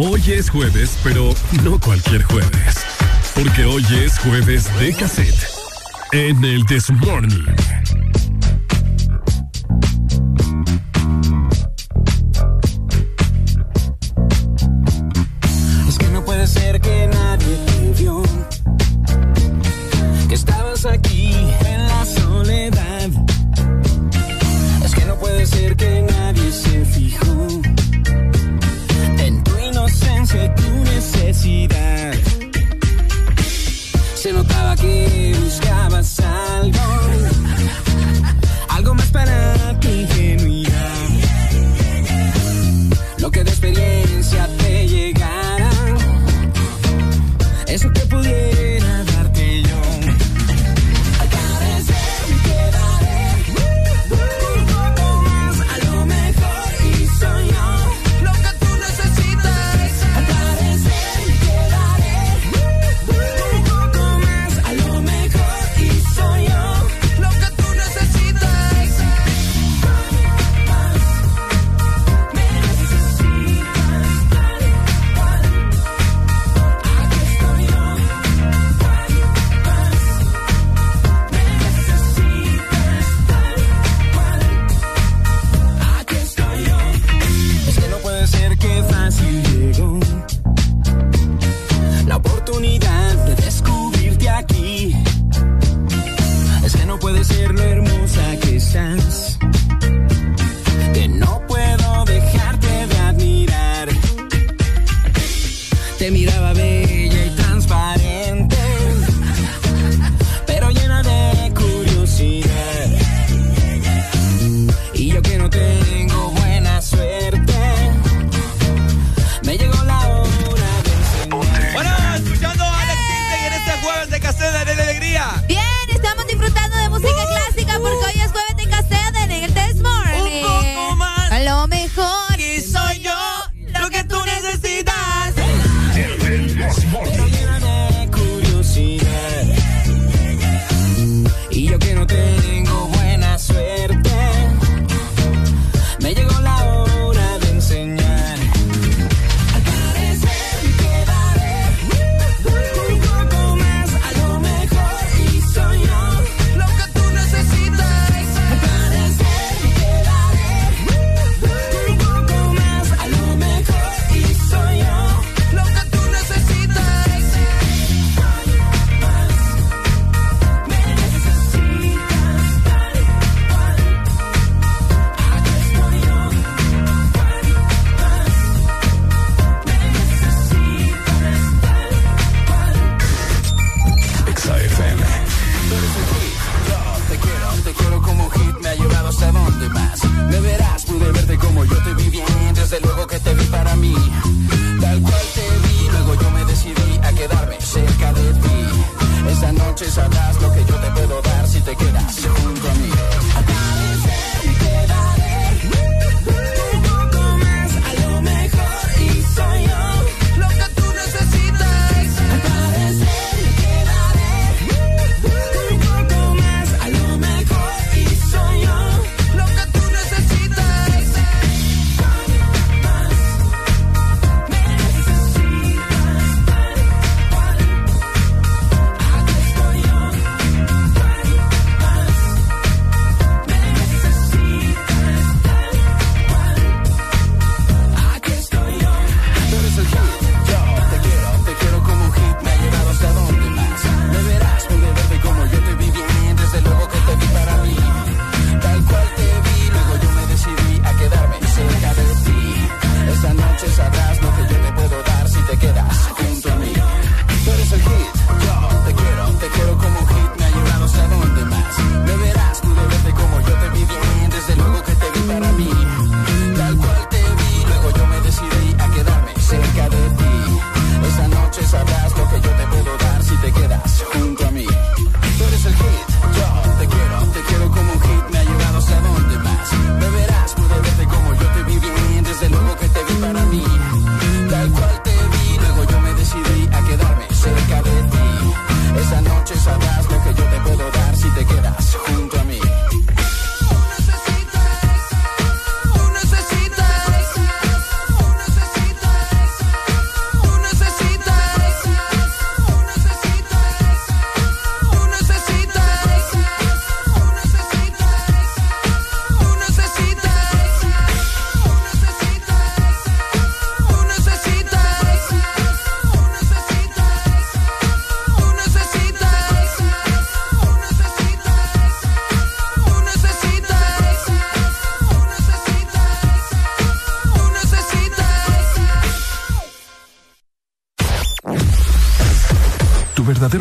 Hoy es jueves, pero no cualquier jueves. Porque hoy es jueves de cassette. En el This Morning.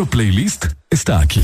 playlist está aquí.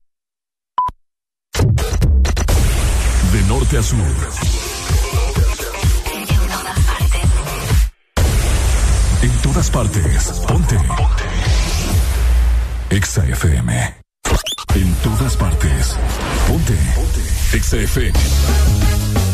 norte a sur. En todas partes. Ponte. Exa FM. En todas partes. Ponte. Exa FM.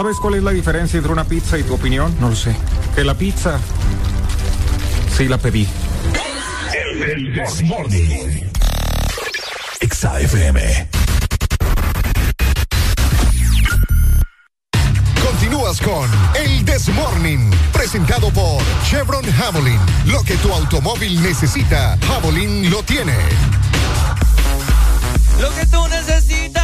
¿Sabes cuál es la diferencia entre una pizza y tu opinión? No lo sé. Que la pizza sí la pedí. El This Morning. Exa FM. Continúas con El This Morning, presentado por Chevron Javelin. Lo que tu automóvil necesita, Javelin lo tiene. Lo que tú necesitas.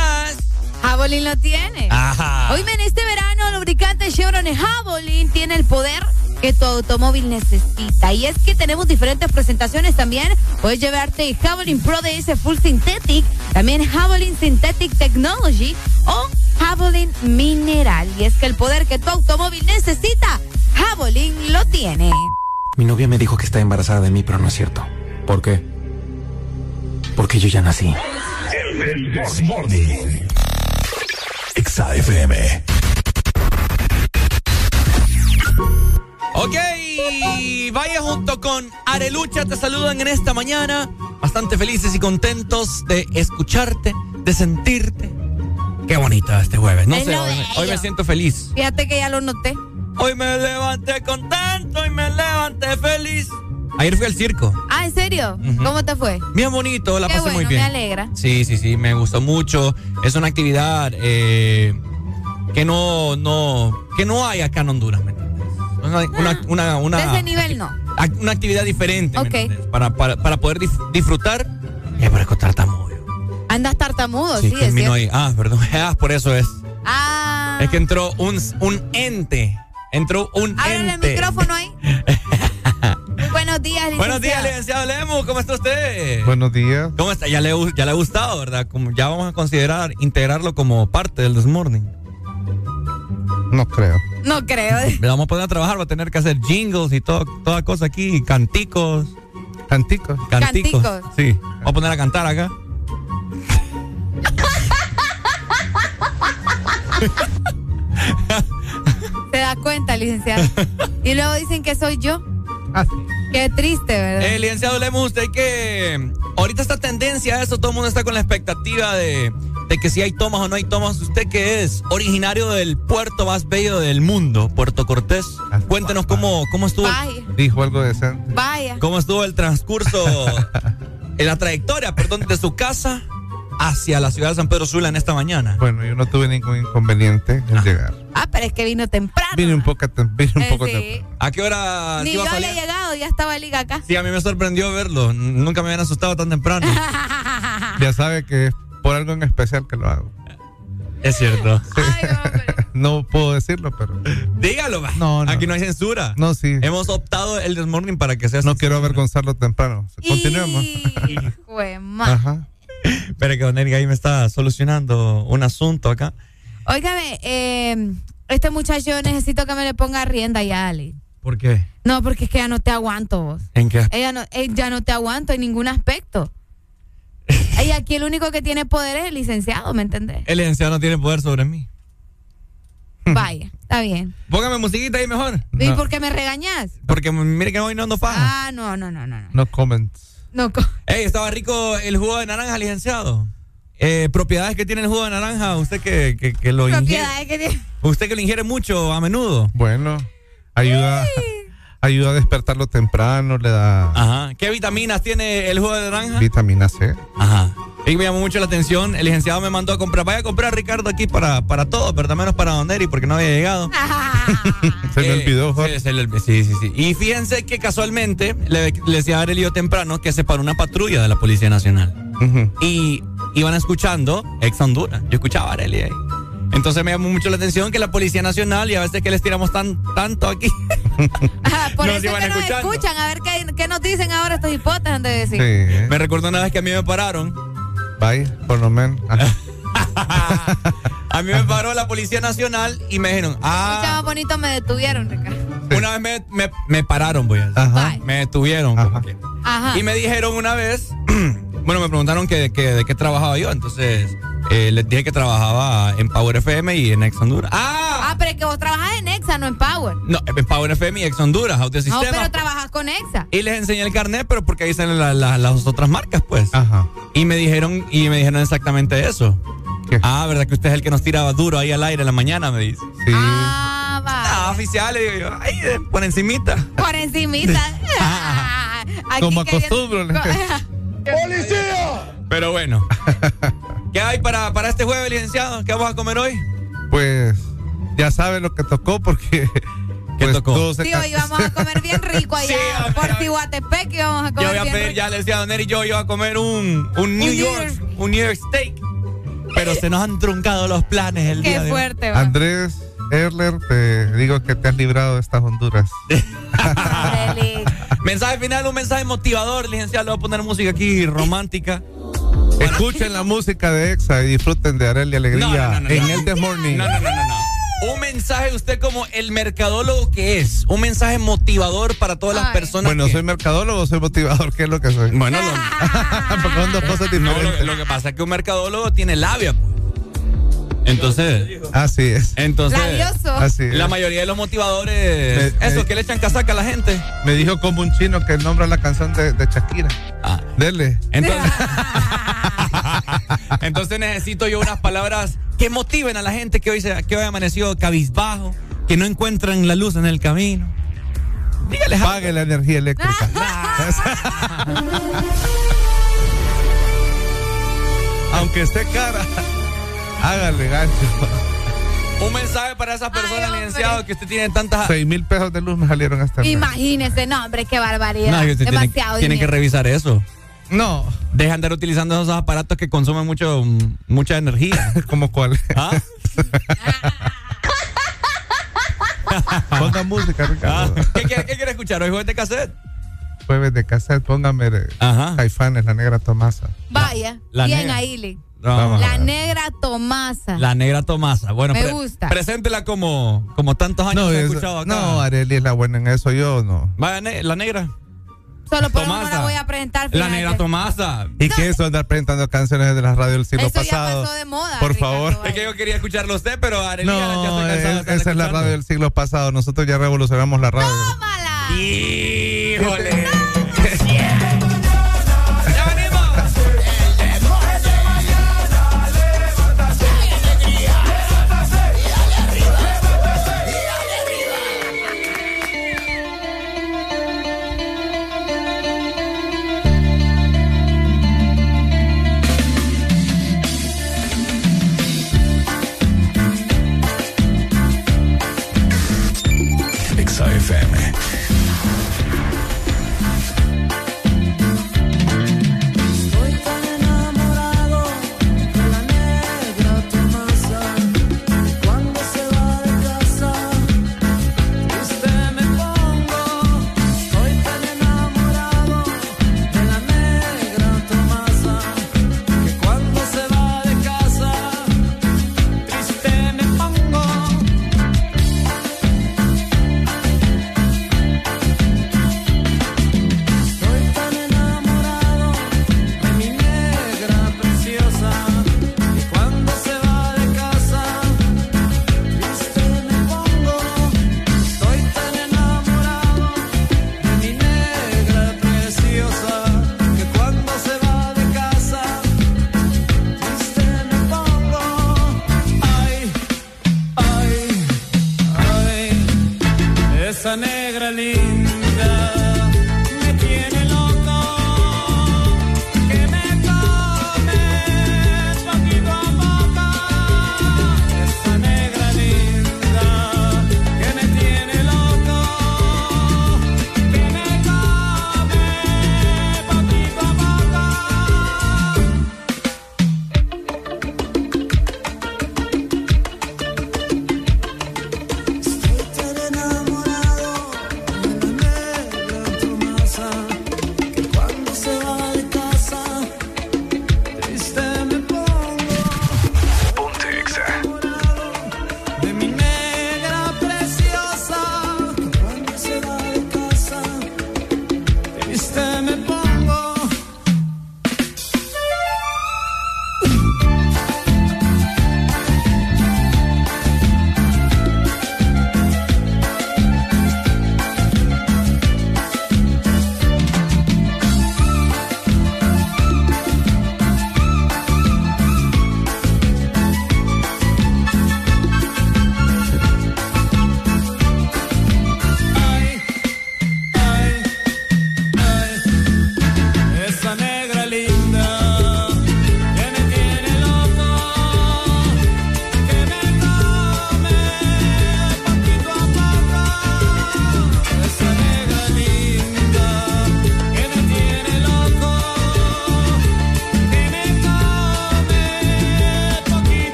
Javelin lo tiene. Ajá. Hoy en este verano, lubricante Chevron Javelin tiene el poder que tu automóvil necesita. Y es que tenemos diferentes presentaciones también. Puedes llevarte Javelin Pro DS Full Synthetic, también Javelin Synthetic Technology o Javelin Mineral. Y es que el poder que tu automóvil necesita, Javelin lo tiene. Mi novia me dijo que está embarazada de mí, pero no es cierto. ¿Por qué? Porque yo ya nací. El. Exa FM. Ok, vaya junto con Arelucha, te saludan en esta mañana, bastante felices y contentos de escucharte, de sentirte. Qué bonito este jueves, no Es sé, me- hoy me siento feliz. Fíjate que ya lo noté. Hoy me levanté contento y me levanté feliz. Ayer fui al circo, Ah, ¿en serio? ¿Cómo te fue? bien bonito, la Qué pasé bueno, muy bien. me alegra. Sí, sí, sí, me gustó mucho. Es una actividad eh, que no, no, que no hay acá en Honduras, ¿me entiendes? Una, una, una, una- De ese nivel no. una actividad diferente, ¿me Ok. entiendes? Para, para, para poder dif- disfrutar. Es por estar tartamudo. Andas tartamudo, sí, Sí, es cierto. ahí. Ah, perdón. Ah, por eso es. Ah. Es que entró un, un ente. Entró un el ente. micrófono ahí. Buenos días, licenciado. Buenos días, licenciado Lemos. ¿Cómo está usted? Buenos días. ¿Cómo está? Ya le, gu- ya le ha gustado, ¿verdad? Como ya vamos a considerar integrarlo como parte del Desmorning. No creo. No creo. Le vamos a poner a trabajar, va a tener que hacer jingles y todo, toda cosa aquí, canticos. ¿Canticos? Canticos. Canticos. Sí. Vamos a poner a cantar acá. Se da cuenta, licenciado. Y luego dicen que soy yo. Ah, Qué triste, ¿verdad? Eh, licenciado Lemos, usted que ahorita esta tendencia a eso, todo el mundo está con la expectativa de, de que si hay tomas o no hay tomas. Usted que es originario del puerto más bello del mundo, Puerto Cortés. Cuéntenos cómo, cómo estuvo, Vaya, Dijo algo decente. vaya. cómo estuvo el transcurso, en la trayectoria, perdón, de su casa hacia la ciudad de San Pedro Sula en esta mañana. Bueno, yo no tuve ningún inconveniente en llegar. Ah, pero es que vino temprano. Vine un poco, tem- vine un Eh, poco sí. temprano. ¿A qué hora Ni iba yo a había llegado, ya estaba liga acá. Sí, a mí me sorprendió verlo. Nunca me habían asustado tan temprano. Ya sabe que es por algo en especial que lo hago. es cierto. No puedo decirlo, pero. Dígalo, va. No, no. Aquí no hay censura. No, sí. Hemos optado el Desmorning para que sea No quiero avergonzarlo temprano. Continuemos. Jue ma- Ajá. Espera que Don ahí me está solucionando un asunto acá. Óigame, eh, este muchacho necesito que me le ponga rienda ya, Ali. ¿Por qué? No, porque es que ya no te aguanto vos. ¿En qué? Ella no, eh, ya no te aguanto en ningún aspecto. Ella aquí el único que tiene poder es el licenciado, ¿me entendés? El licenciado no tiene poder sobre mí. Vaya, está bien. Póngame musiquita ahí mejor. ¿Y por qué me regañas? Porque mire que hoy no ando faja. Ah, no, no, no, no. no. No comments. No, co- Ey, estaba rico el jugo de naranja, licenciado. Eh, propiedades que tiene el jugo de naranja, usted que, que, que lo ingiere. propiedades que tiene. Usted que lo ingiere mucho a menudo. Bueno, ayuda, ayuda a despertarlo temprano, le da Ajá. ¿Qué vitaminas tiene el jugo de naranja? vitamina C. Ajá. Y me llamó mucho la atención. El licenciado me mandó a comprar. Vaya a comprar a Ricardo aquí para, para todo, ¿verdad? Menos para Don Eri porque no había llegado. Se me Eh, olvidó, Jorge. sí, se le olvidó. sí, sí, sí. Y fíjense que casualmente le, le decía a Arelio temprano que se paró una patrulla de la Policía Nacional. Ujú. Y iban escuchando ex Honduras. Yo escuchaba a Arely ahí. Entonces me llamó mucho la atención que la Policía Nacional y a veces que les tiramos tan, tanto aquí. Ajá, por Nos eso es iban que nos escuchan, a ver qué, qué nos dicen ahora estos hipotes antes de decir. Sí. Me recuerdo una vez que a mí me pararon. Vaya, por lo menos. Ajá. A mí me paró la Policía Nacional y me dijeron, ah, Escuchaba bonito, me detuvieron, Ricardo. una vez me, me, me pararon, voy a decir. Ajá. Bye. Me detuvieron. como Ajá. que. Ajá. Y me dijeron una vez, bueno, me preguntaron que, que- de qué trabajaba yo, entonces eh, les dije que trabajaba en Power FM y en Ex Honduras. ¡Ah! Ah, pero es que vos trabajas en Exa, no en Power. No, en Power FM y Ex Honduras, No, Autosistema. pero trabajas con Exa. Y les enseñé el carnet, pero porque ahí salen la- la- las otras marcas, pues. Ajá. Y me dijeron, y me dijeron exactamente eso. Ah, ¿verdad que usted es el que nos tiraba duro ahí al aire en la mañana? Me dice. Sí. Ah, va. Ah, oficial, le digo yo, ahí, eh, por encimita. Por encimita. Aquí Como acostumbro. ¡Policía! Pero bueno. ¿Qué hay para, para este jueves, licenciado? ¿Qué vamos a comer hoy? Pues ya sabe lo que tocó porque. pues, tocó? todo se Sí, a comer bien rico allá por Tihuatepec y vamos a comer Yo voy a bien pedir, rico. ya le decía a yo iba a comer un, un New Un York, un New York steak. Pero se nos han truncado los planes el Qué día de hoy. fuerte, va. Andrés Erler, te digo que te has librado de estas Honduras. Mensaje final, un mensaje motivador, licenciado. Le voy a poner música aquí romántica. Escuchen la música de Exa y disfruten de Arely Alegría No, no, no, no, en no. el The Morning. No, no, no, no, no. Un mensaje usted como el mercadólogo que es. Un mensaje motivador para todas las personas. Bueno, que- soy mercadólogo o soy motivador, ¿qué es lo que soy? Bueno, lo- son dos cosas No, diferentes. lo, lo que pasa es que un mercadólogo tiene labia. pues. Entonces. Así es. Entonces. Labioso. Así es. La mayoría de los motivadores. Me- eso, me- que le echan casaca a la gente. Me dijo como un chino que nombra la canción de, de Shakira. Ah. Dele. Entonces, entonces necesito yo unas palabras que motiven a la gente que hoy, se, que hoy amaneció cabizbajo, que no encuentran la luz en el camino. Dígale, Pague la energía eléctrica. Aunque esté cara, hágale gancho. Un mensaje para esas personas, licenciado, que usted tiene tantas. Seis mil pesos de luz me salieron hasta. Imagínese, no, hombre, qué barbaridad. No, que Demasiado tiene que dinero. revisar eso. No. Deja de andar utilizando esos aparatos que consumen mucho, mucha energía. ¿Cómo cuál? ¿Ah? Ponga música, Ricardo. Ah, ¿Qué, quiere, qué quiere escuchar hoy? ¿Jueves de cassette? Jueves de cassette, póngame de Caifanes, la negra Tomasa. Vaya, La bien negra. ahí, Lee. La negra Tomasa. La negra Tomasa. Bueno, Me pre- gusta. Preséntela como, como tantos años No, que he escuchado acá. no, Arely es la buena en eso, yo no. Vaya, ne- la negra. Solo por eso no Tomasa. la voy a presentar. La negra Tomasa. ¿Y qué eso andar presentando canciones de la radio del siglo Eso ya pasado? pasó de moda, Por Ricardo, favor. Es que yo quería escucharlo a usted, pero Arely ya- ya No, cansado es- estar esa es la radio del siglo pasado. Nosotros ya revolucionamos la radio. ¡Híjole!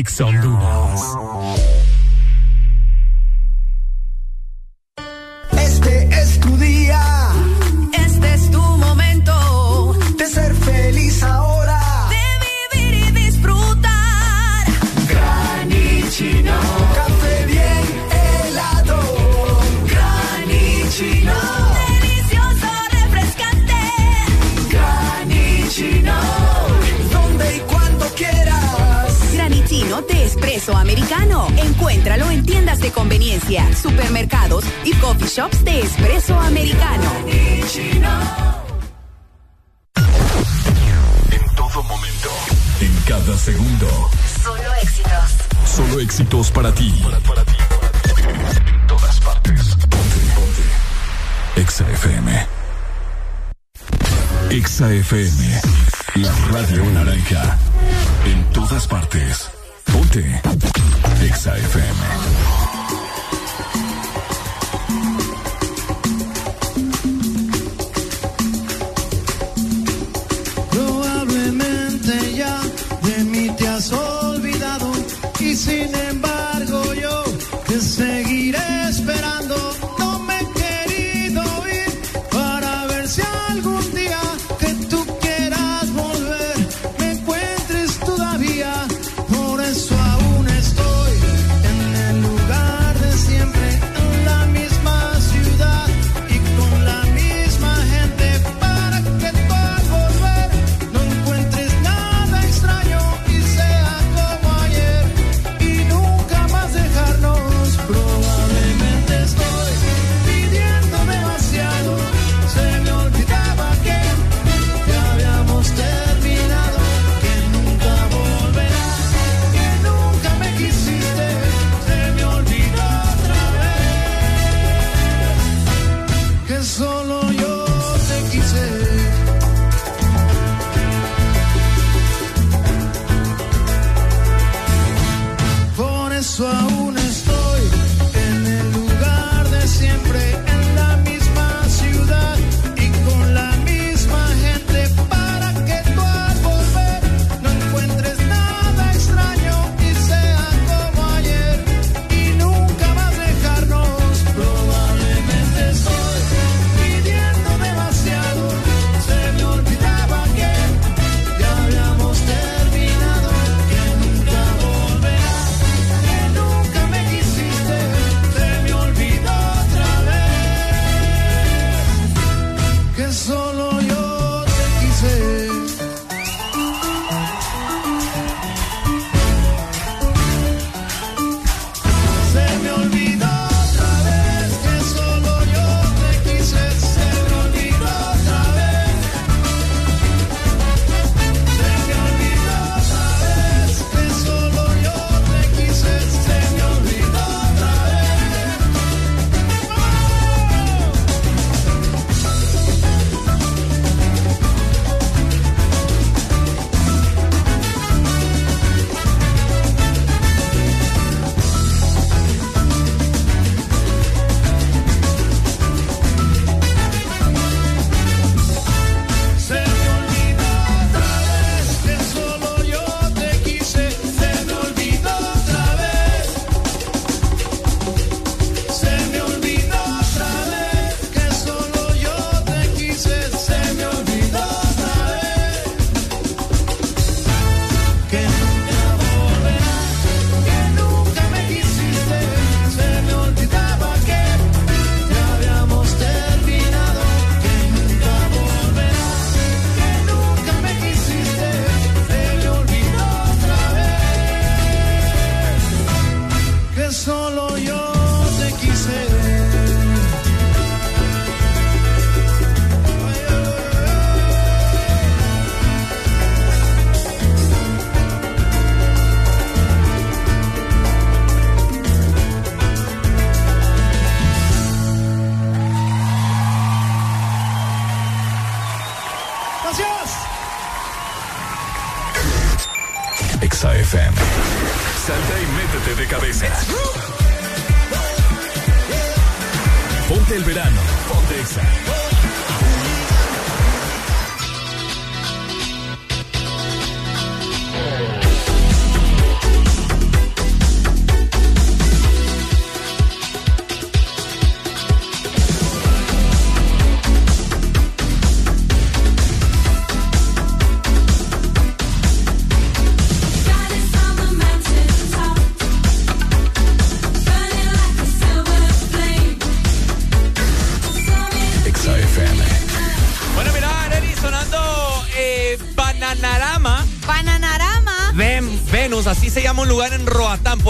Exa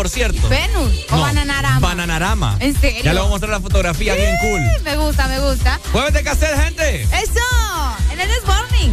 por cierto. Venus o No, Bananarama. Bananarama. ¿En serio? Ya le voy a mostrar la fotografía bien cool. Sí, Me gusta, me gusta. Jueves de cassette, gente. Eso, en el This Morning.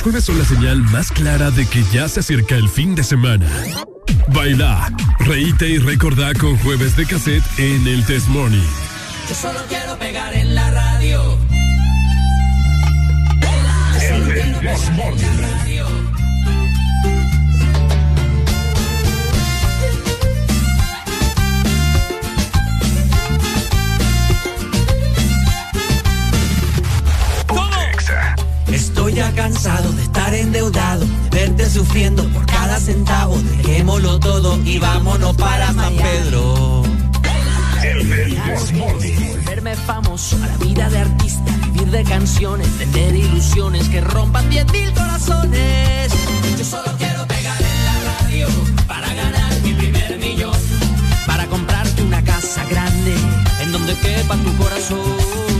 Los jueves son la señal más clara de que ya se acerca el fin de semana. Baila, reíte y recordá con jueves de cassette en el Test Morning. Yo solo quiero pegar en la radio. El Test Morning. Ya cansado de estar endeudado, de verte sufriendo por cada centavo. Dejémoslo todo y vámonos para San Pedro. Volverme famoso a la vida de artista, vivir de canciones, vender ilusiones que rompan 10 mil corazones. Yo solo quiero pegar en la radio para ganar mi primer millón. Para comprarte una casa grande en donde quepa tu corazón.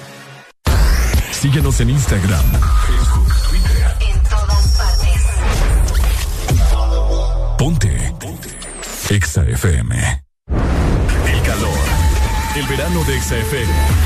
Síguenos en Instagram, Facebook, Twitter. En todas partes. Ponte. Ponte. Exa FM. El calor. El verano de Exa FM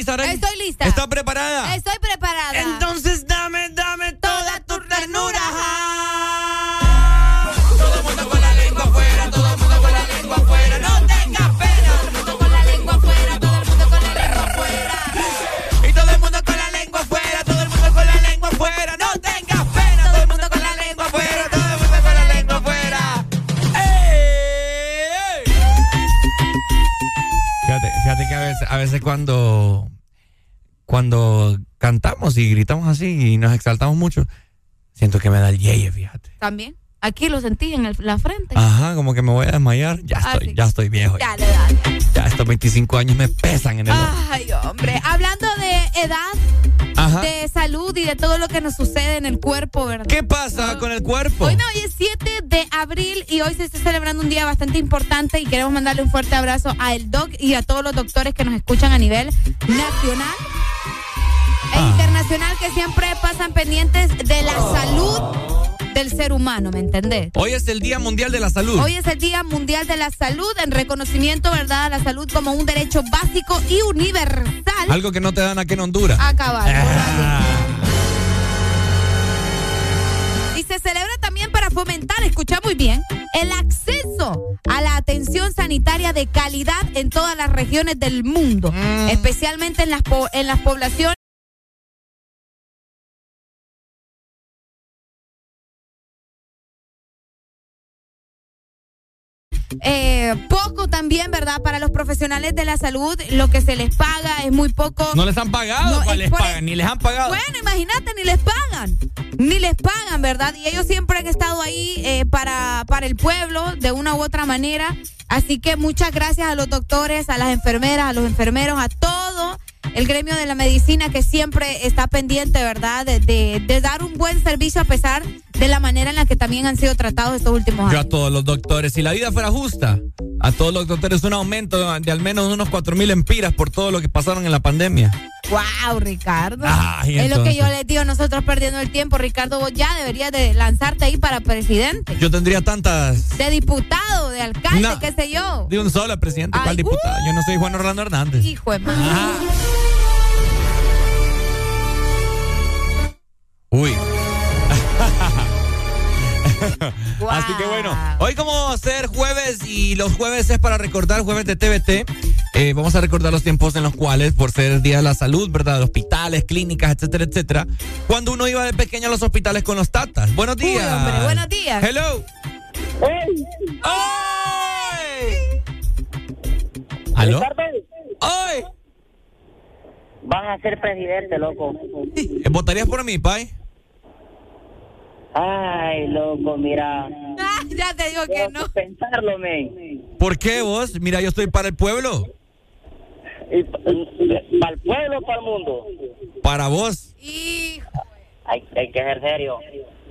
esta mañana. ¿Está lista, Arely? Estoy También. Aquí lo sentí en el- la frente. Ajá, como que me voy a desmayar. Ya Ah, estoy, sí. ya estoy viejo. Ya, Dale, dale. ya estos 25 años me pesan en el Ay, hombre. Hablando de edad, Ajá. de salud y de todo lo que nos sucede en el cuerpo, ¿verdad? ¿Qué pasa con el cuerpo? Hoy no, hoy es 7 de abril y hoy se está celebrando un día bastante importante y queremos mandarle un fuerte abrazo a el doc y a todos los doctores que nos escuchan a nivel nacional e Ah. internacional que siempre pasan pendientes de la salud del ser humano, ¿me entendés? Hoy es el Día Mundial de la Salud. Hoy es el Día Mundial de la Salud en reconocimiento, ¿verdad?, a la salud como un derecho básico y universal. Algo que no te dan aquí en Honduras. Acabar. Ah. Y se celebra también para fomentar, escucha muy bien, el acceso a la atención sanitaria de calidad en todas las regiones del mundo, Mm. especialmente en las, po- en las poblaciones. Eh, poco también, ¿verdad? Para los profesionales de la salud, lo que se les paga es muy poco. No les han pagado, el- Ni les han pagado. Bueno, imagínate, ni les pagan. Ni les pagan, ¿verdad? Y ellos siempre han estado ahí eh, para, para el pueblo de una u otra manera. Así que muchas gracias a los doctores, a las enfermeras, a los enfermeros, a todo el gremio de la medicina que siempre está pendiente, ¿verdad? De, de- de dar un buen servicio a pesar de la manera en la que también han sido tratados estos últimos Yo a años. todos los doctores, si la vida fuera justa, a todos los doctores un aumento de al menos unos cuatro mil empiras por todo lo que pasaron en la pandemia. Wow, Ricardo. Ay, es lo que yo les digo, nosotros perdiendo el tiempo, Ricardo, vos ya deberías de lanzarte ahí para presidente. Yo tendría tantas De diputado, de alcalde, No. qué sé yo. de un solo presidente, ¿cuál diputado? Yo no soy Juan Orlando Hernández. Hijo de madre. Uy. Así que bueno, hoy como va a ser jueves y los jueves es para recordar jueves de TVT, eh, vamos a recordar los tiempos en los cuales, por ser el Día de la Salud, ¿verdad? Hospitales, clínicas, etcétera, etcétera, cuando uno iba de pequeño a los hospitales con los tatas. Buenos días. hombre, buenos días. Hello. ¿Aló? ¡Ay! Van a ser presidente, loco. Eh, ¿Votarías por mí, Pai? Ay, loco, mira. Ah, ya te digo que no. Pensarlo, men. ¿Por qué vos? Mira, yo estoy para el pueblo. ¿Para el pueblo o para el mundo? Para vos. Hay, hay que ser serio.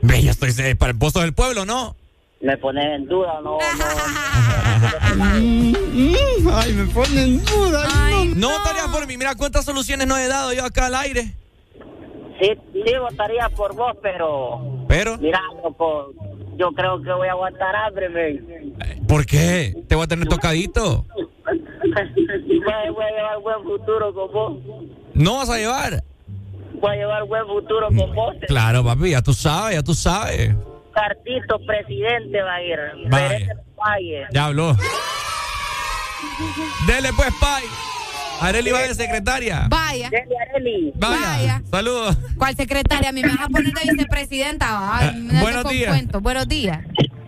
Ve, yo estoy eh, para el pozo del pueblo, ¿no? Me pones en duda, no, Ay, me ponen en duda. no. votarías por mí. Mira cuántas soluciones no he dado yo acá al aire. Sí, sí, votaría por vos, pero. Pero. Mira, loco, yo creo que voy a aguantar hambre, men. ¿Por qué? Te voy a tener tocadito. voy, voy a llevar buen futuro con vos. ¿No vas a llevar? Voy a llevar buen futuro con vos. Claro, papi, ya tú sabes, ya tú sabes. Cartito presidente va a ir. Vaya. Ya habló. Dele pues, Pai. Areli va de secretaria. Vaya. Vaya. Vaya. Saludos. ¿Cuál secretaria? A mí me vas a poner de vicepresidenta. Ay, no te Ah, buenos días. Buenos días.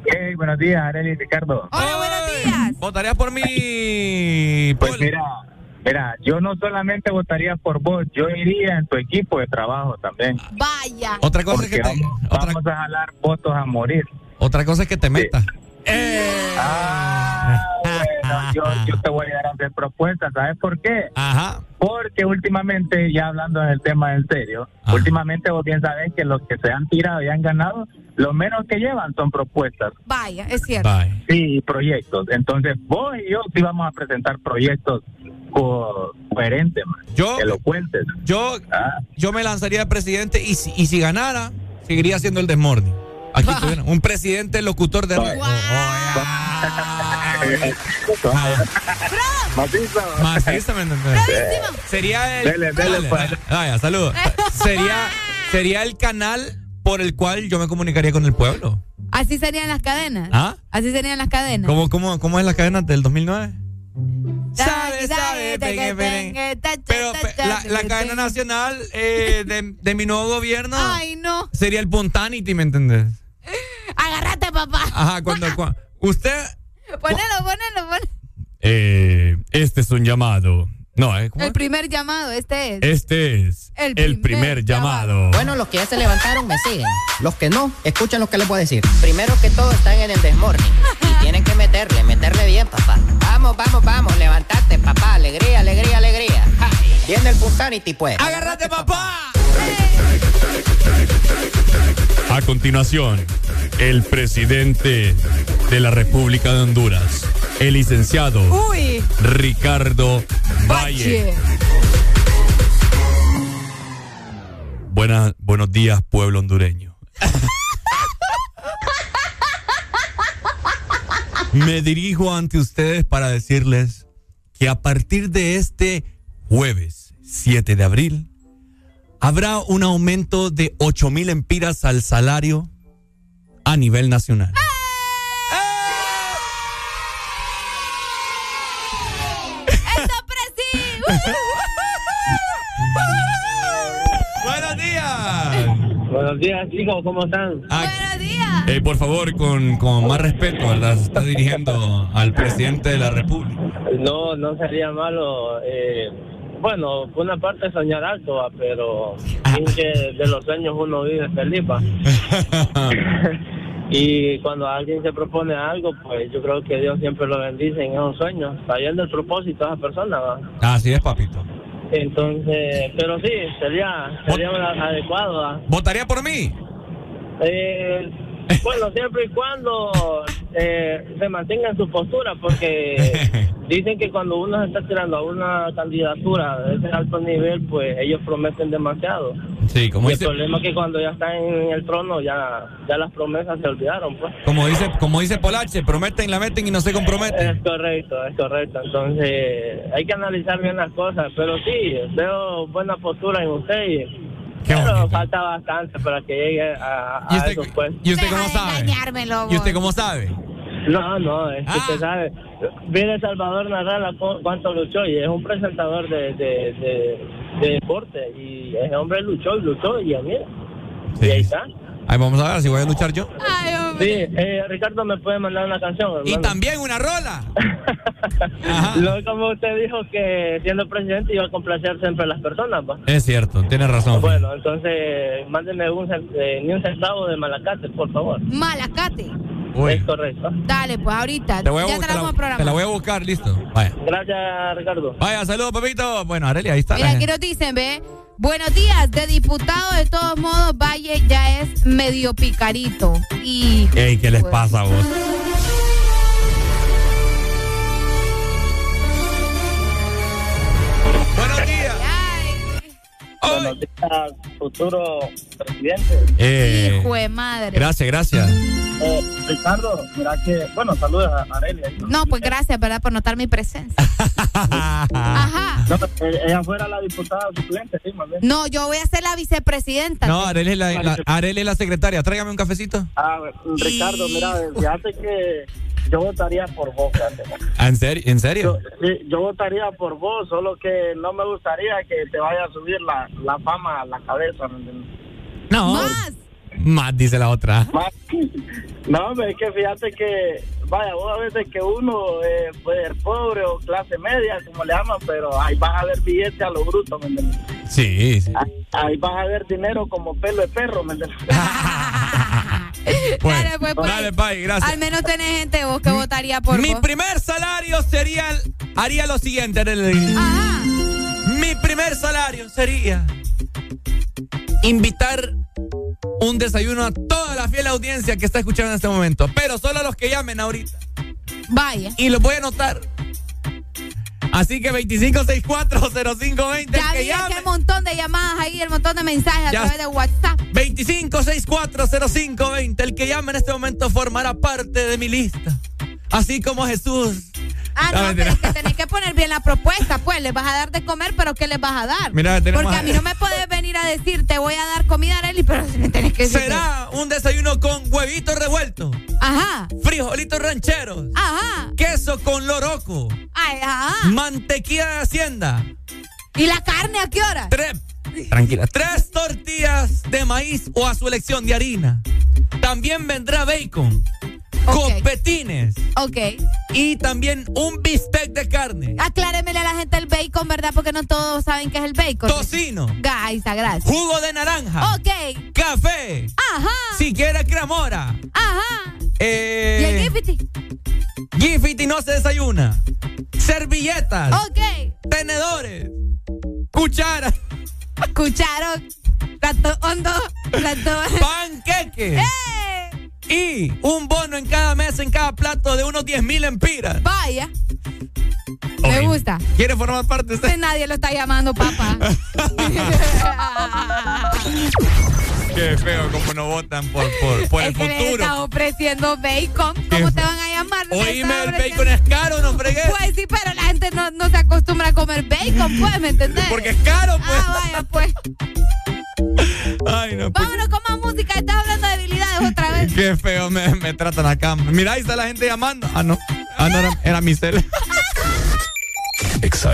Hey, buenos días, Arely y Ricardo. Hola, buenos días. ¿Votarías por mí? Pues mira, mira, yo no solamente votaría por vos, yo iría en tu equipo de trabajo también. Vaya. Otra cosa Porque que te, vamos, vamos a jalar votos a morir. otra cosa es que te metas. Ah, bueno, yo, yo te voy a dar a hacer propuestas, ¿sabes por qué? Ajá. Porque últimamente, ya hablando del tema en serio, últimamente vos bien sabés que los que se han tirado y han ganado, lo menos que llevan son propuestas. Vaya, es cierto. Sí, proyectos. Entonces, vos y yo sí vamos a presentar proyectos co- coherentes, man, Yo- elocuentes. Yo, yo me lanzaría de presidente y si, y si ganara, seguiría siendo el desmorning. Aquí tuvieron un presidente locutor de radio. Oh, Macizo. Macizo, ¿me entendés? Sería el. Dele, dele, pues. Vaya, saludos. Sería, sería el canal por el cual yo me comunicaría con el pueblo. Así serían las cadenas. ¿Ah? Así serían las cadenas. ¿Cómo, cómo, cómo es la cadena del 2009? Sabe, sabe, pegue, pegue, pegue, Pero pe- la, la cadena nacional eh, de, de mi nuevo gobierno Ay, no. sería el Puntanity, ¿me entendés? Agárrate, papá. Ajá, cuando, cua- usted Ponelo, ponelo, ponelo. Eh, este es un llamado. No, eh, ¿cómo El primer llamado, este es. Este es El el, primer llamado. Bueno, los que ya se levantaron me siguen. Los que no, escuchen lo que les voy a decir. Primero que todo están en el desmorning. Y tienen que meterle, meterle bien, papá. Vamos, vamos, vamos, levantate, papá. Alegría, alegría, alegría. Ja, Viene el Punsanity, pues. ¡Agárrate, papá! A continuación, el presidente de la República de Honduras, el licenciado Uy. Ricardo Valle. Buenas, buenos días, pueblo hondureño. Me dirijo ante ustedes para decirles que a partir de este jueves 7 de abril habrá un aumento de 8 mil empiras al salario a nivel nacional. ¡Buenos días! Buenos días, chicos, ¿cómo están? Buenos días. Eh, por favor, con, con más respeto, ¿verdad? Se está dirigiendo al presidente de la República. No, no sería malo. Eh, bueno, una parte soñar alto, va, pero sin que de los sueños uno vive feliz. va. y cuando alguien se propone algo, pues yo creo que Dios siempre lo bendice en esos sueños, sabiendo el propósito de esa persona. ¿va? Así es, papito. Entonces, pero sí, sería, sería adecuado. ¿Votaría por mí? Eh, bueno, siempre y cuando eh, se mantenga en su postura, porque dicen que cuando uno se está tirando a una candidatura de ese alto nivel, pues ellos prometen demasiado. Sí, como y el dice, problema es que cuando ya están en el trono, ya, ya las promesas se olvidaron, pues. como dice, como dice Polache, prometen, la meten y no se comprometen. Es correcto, es correcto. Entonces, hay que analizar bien las cosas, pero sí, veo buena postura en usted y... Pero falta bastante para que llegue a, a ¿Y usted- esos puestos. ¿Y usted cómo sabe? ¿Y usted cómo sabe? No, no, es que Ah. usted sabe. Viene Salvador Narrala cu- cuánto luchó y es un presentador de, de, de, de deporte y ese hombre luchó y luchó y mira. Y ahí está. Ahí vamos a ver si voy a luchar yo. Sí, eh, Ricardo me puede mandar una canción. Y también una rola. No, como usted dijo que siendo presidente iba a complacer siempre a las personas, ¿va? Es cierto, tiene razón. Bueno, entonces mándeme un, eh, ni un centavo de malacate, por favor. Malacate. Uy. Es correcto. Dale, pues ahorita. Te, voy a, ya te la vamos a programar. te la voy a buscar, listo. Vaya. Gracias, Ricardo. Vaya, saludos, papito. Bueno, Arely, ahí está. Mira, aquí nos dicen, ve. Buenos días, de diputado, de todos modos, Valle ya es medio picarito. Y. Ey, ¿qué les pasa a vos? Buenos días, futuro presidente. Eh, Hijo de madre. gracias, gracias. Eh, Ricardo, mira que, bueno, saludos a Arelia. No, pues gracias, ¿verdad? Por notar mi presencia. Ajá. No, eh, ella fuera la diputada suplente, sí, más bien. No, yo voy a ser la vicepresidenta. No, Arely es la, la- Arely es la secretaria. Tráigame un cafecito. Ah, Ricardo, mira, fíjate que yo votaría por vos. Ah, ¿En serio? ¿En serio? Sí, yo votaría por vos, solo que no me gustaría que te vaya a subir la, la fama a la cabeza. ¿me entiendes? No. Más. Más, dice la otra. Más- No, hombre, es que fíjate que, vaya, vos a veces que uno eh, puede ser pobre o clase media, como le llaman, pero ahí vas a ver billetes a lo bruto, ¿me entiendes? Sí, sí. Ahí- Ahí vas a ver dinero como pelo de perro, ¿me entiendes? Dale, pues, pues. Dale, Pai, gracias. Al menos tenés gente vos que votaría por Mi vos. primer salario sería, haría lo siguiente. Mi primer salario sería invitar un desayuno a toda la fiel audiencia que está escuchando en este momento, pero solo a los que llamen ahorita. Vaya. Y los voy a anotar. Así que 25640520 el Ya que vi llame. que el montón de llamadas ahí, el montón de mensajes Ya. a través de WhatsApp. 25640520 el que llame en este momento formará parte de mi lista Así como Jesús. Ah, no, pero es que tenés que poner bien la propuesta, pues. Les vas a dar de comer, pero ¿qué les vas a dar? Mira, tenemos Porque a- a mí no me puedes venir a decir, te voy a dar comida, Arely, pero me tenés que decir. Será un desayuno con huevitos revueltos, Ajá, frijolitos rancheros, ajá. queso con loroco, Ay, ajá. mantequilla de hacienda, ¿Y la carne a qué hora? tres, tranquila, tres tortillas de maíz o a su elección de harina. También vendrá bacon, copetines Ok. y también un bistec de carne, Acláremele a la gente el bacon, ¿verdad? Porque no todos saben qué es el bacon. tocino, Gaisa, gracias. jugo de naranja, Ok. café, Ajá. si quiere cremora, Ajá. eh, ¿Y el gifty? Gifty no se desayuna. Servilletas. Ok. Tenedores. Cucharas. Cucharón. Plato hondo. Plato. Panqueques. ¡Eh! Y un bono en cada mesa, en cada plato de unos 10 mil empiras. Vaya. Me gusta. ¿Quiere formar parte de Que Nadie lo está llamando papá. Qué feo como no votan por, por, por es el que les futuro. está ofreciendo bacon. ¿Cómo te van a llamar? Oíme, el bacon es caro, no fregué. Pues sí, pero la gente no, no se acostumbra a comer bacon, pues, ¿me entendés? Porque es caro, pues. Ah, vaya, pues. Ay, no. pues, Vámonos con más música. Estás hablando de habilidades otra vez. Qué feo me, me tratan acá. Mira, ahí está la gente llamando. Ah, no. Ah, no, era, era mi cel. Exa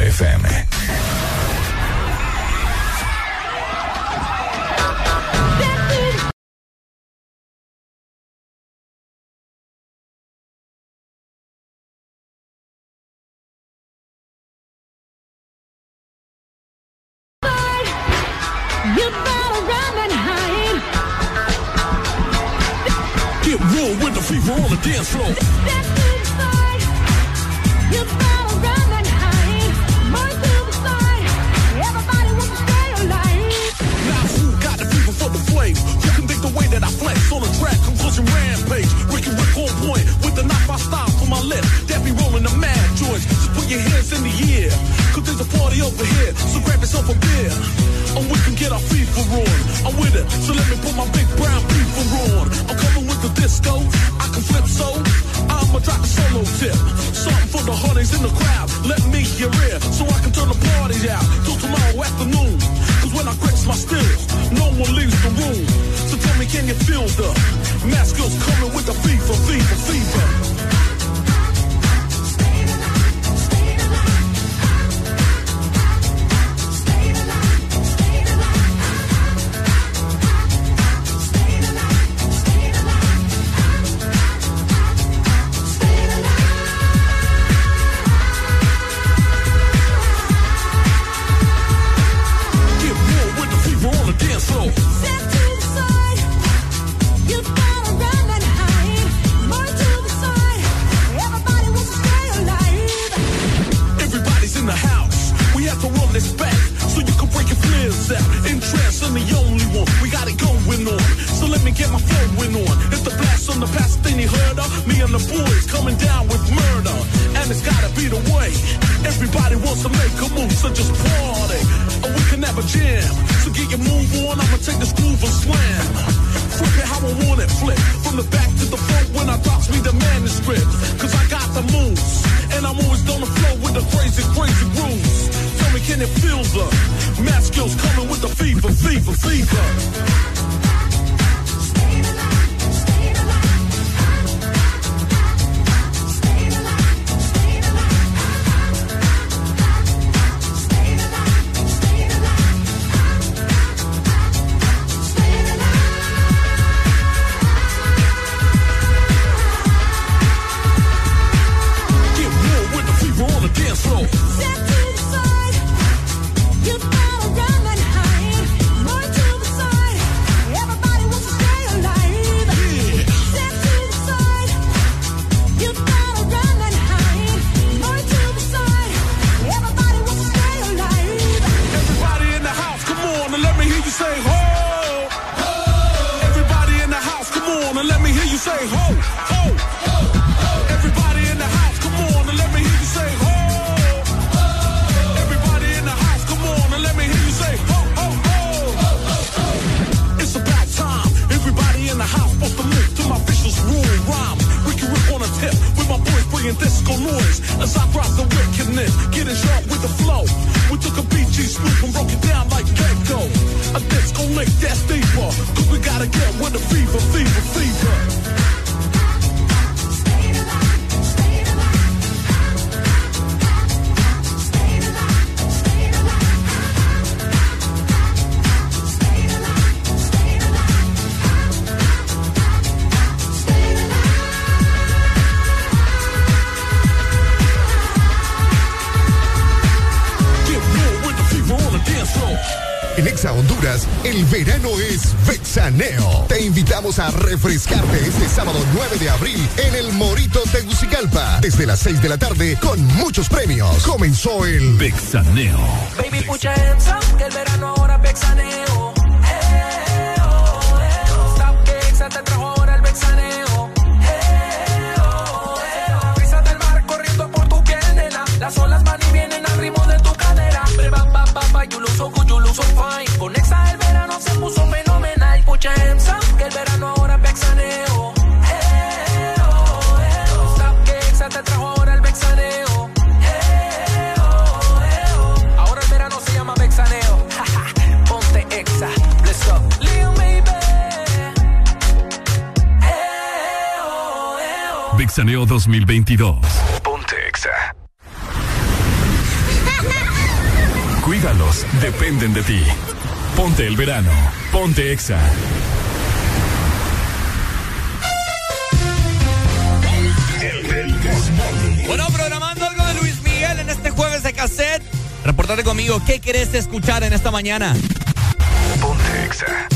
El verano es Vexaneo. Te invitamos a refrescarte este sábado 9 de abril en el Morito Tegucigalpa. Desde las 6 de la tarde con muchos premios. Comenzó el Vexaneo. Baby, pucha que el verano ahora Vexaneo. Mixaneo 2022. Ponte Exa. Cuídalos, dependen de ti. Ponte el verano. Ponte Exa. Bueno, programando algo de Luis Miguel en este jueves de cassette. Reportate conmigo, ¿qué querés escuchar en esta mañana? Ponte Exa.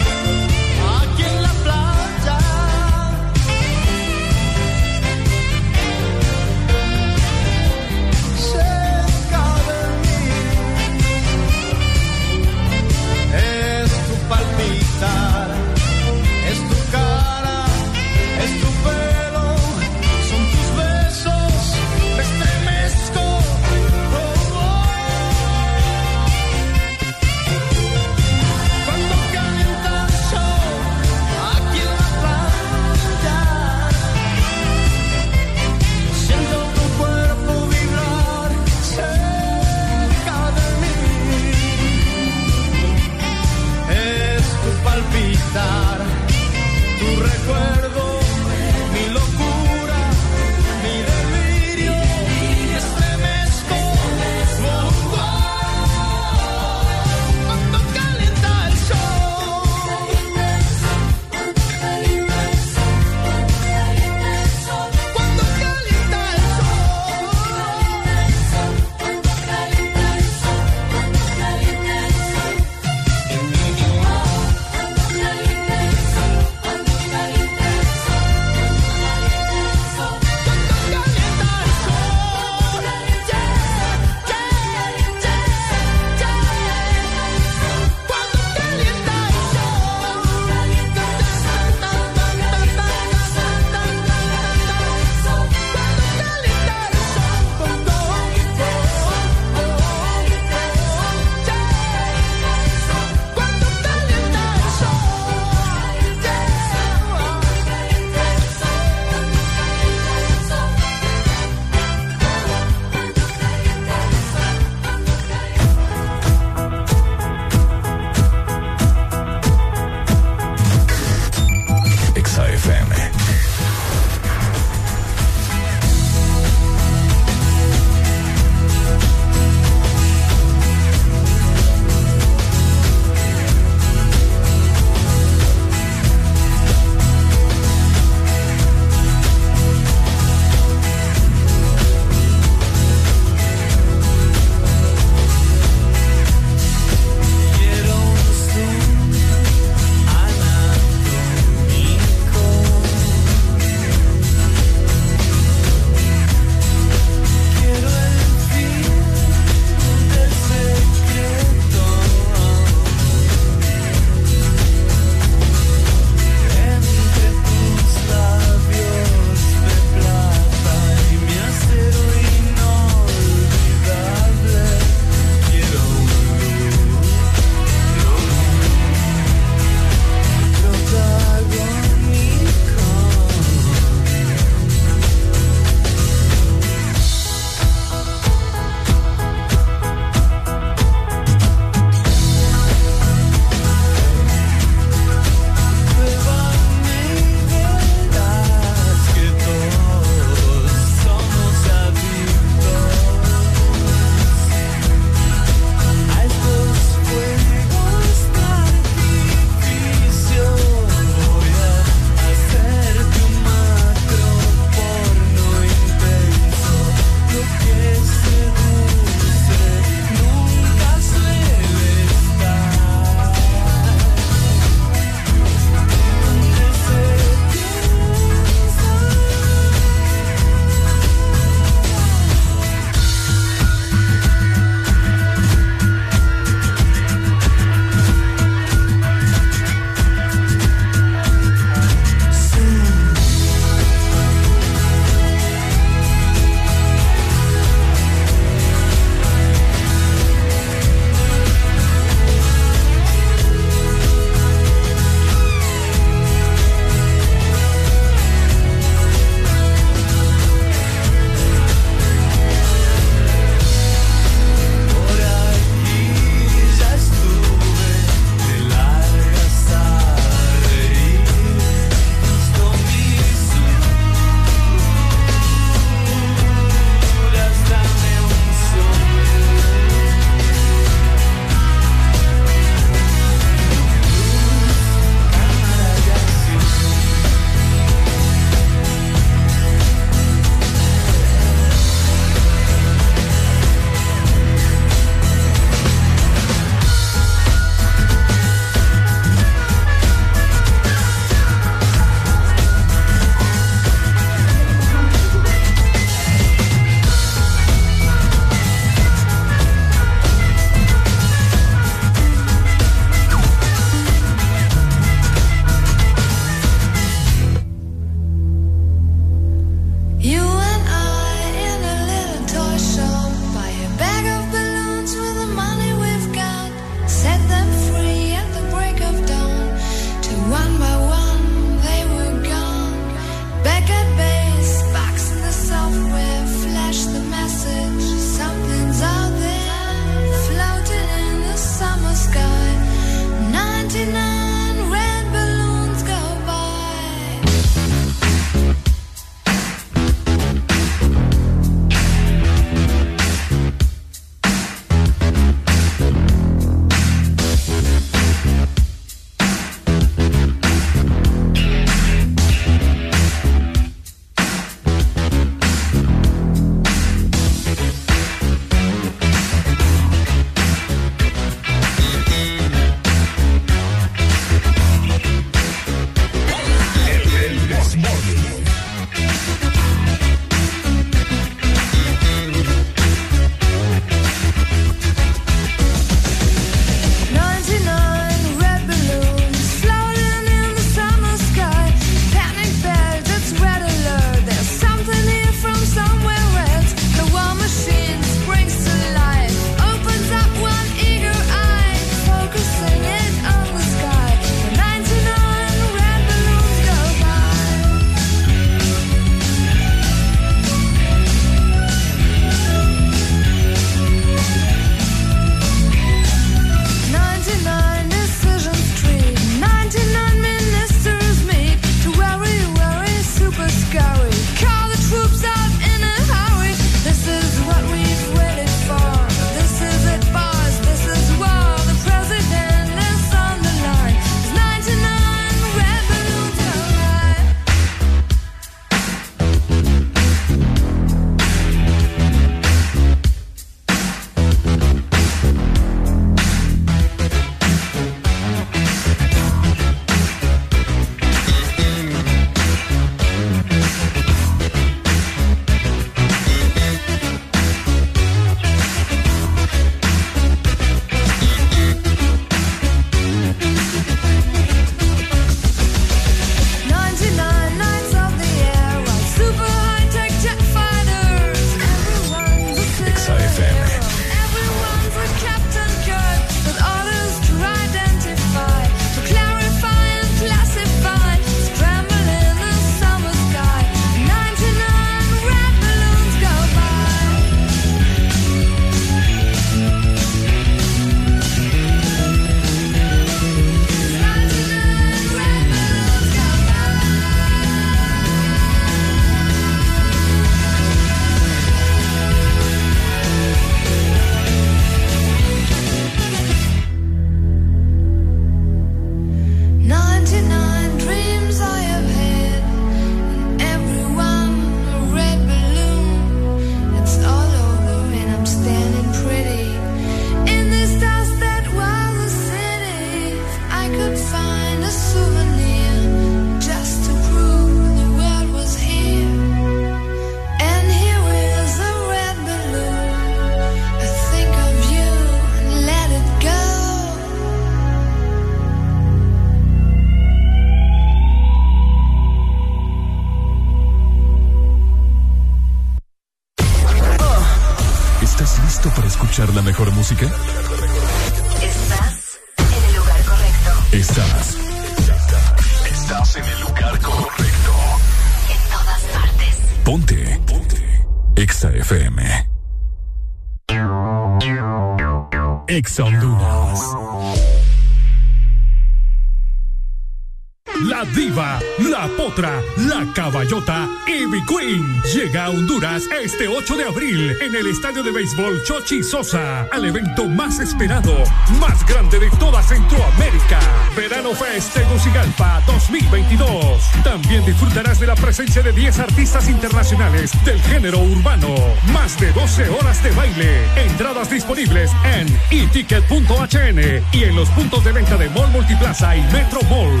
Abril en el estadio de béisbol Chochi Sosa al evento más esperado, más grande de toda Centroamérica. Verano Fest Tegucigalpa 2022. También disfrutarás de la presencia de 10 artistas internacionales del género urbano. Más de 12 horas de baile. Entradas disponibles en eticket.hn y en los puntos de venta de Mall Multiplaza y Metro Mall.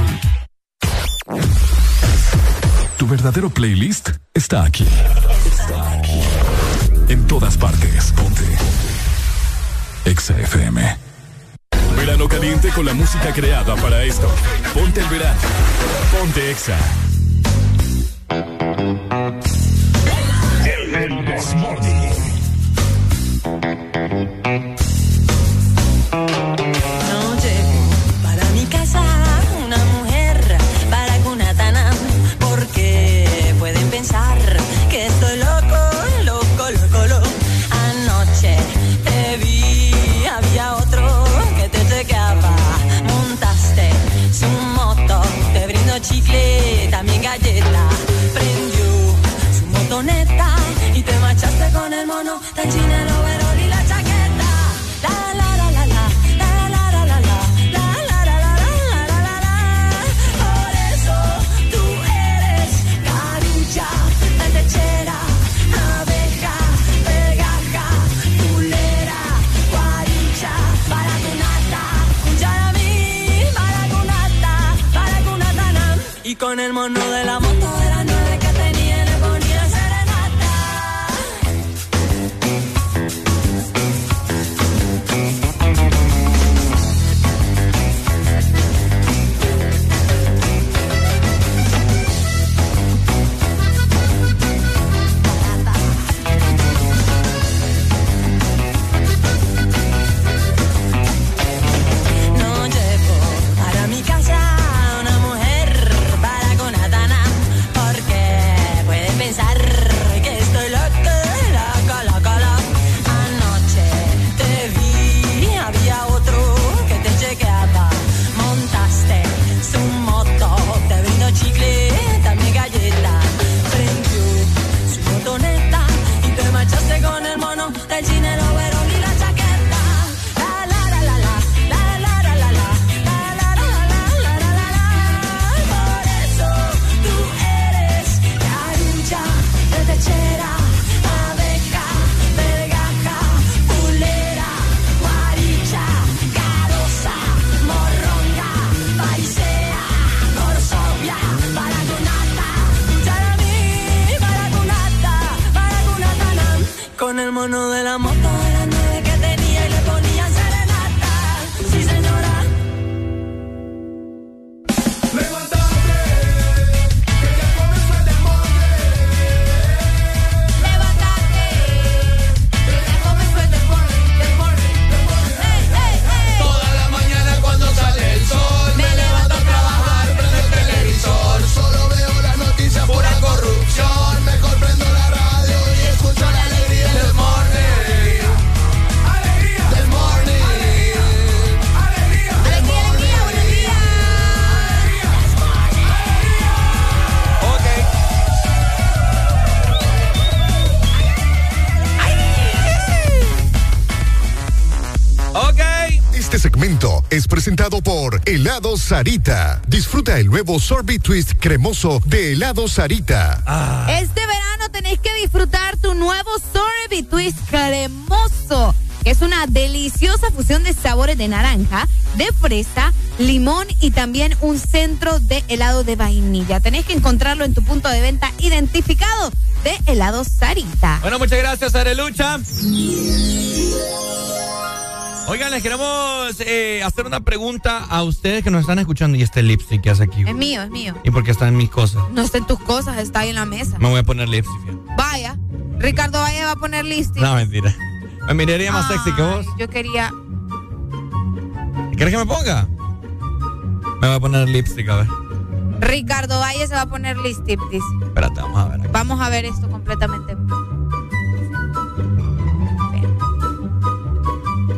Tu verdadero playlist está aquí. En todas partes. Ponte. Exa FM. Verano caliente con la música creada para esto. Ponte el verano. Ponte Exa. Con el mono presentado por Helado Sarita. Disfruta el nuevo sorbet twist cremoso de Helado Sarita. Este verano tenés que disfrutar tu nuevo Sorbet Twist cremoso, que es una deliciosa fusión de sabores de naranja, de fresa, limón y también un centro de helado de vainilla. Tenés que encontrarlo en tu punto de venta identificado de helado Sarita. Bueno, muchas gracias, Arelucha. Oigan, les queremos eh, hacer una pregunta a ustedes que nos están escuchando. ¿Y este lipstick que hace aquí? Es mío, es mío. ¿Y por qué está en mis cosas? No está en tus cosas, está ahí en la mesa. Me voy a poner lipstick. Vaya, Ricardo Valle va a poner listing. No, mentira. Me miraría más sexy que vos. Yo quería. ¿Quieres que me ponga? Me voy a poner lipstick, a ver. Ricardo Valle se va a poner lipstick, dice. Espérate, vamos a ver. aquí. Vamos a ver esto completamente.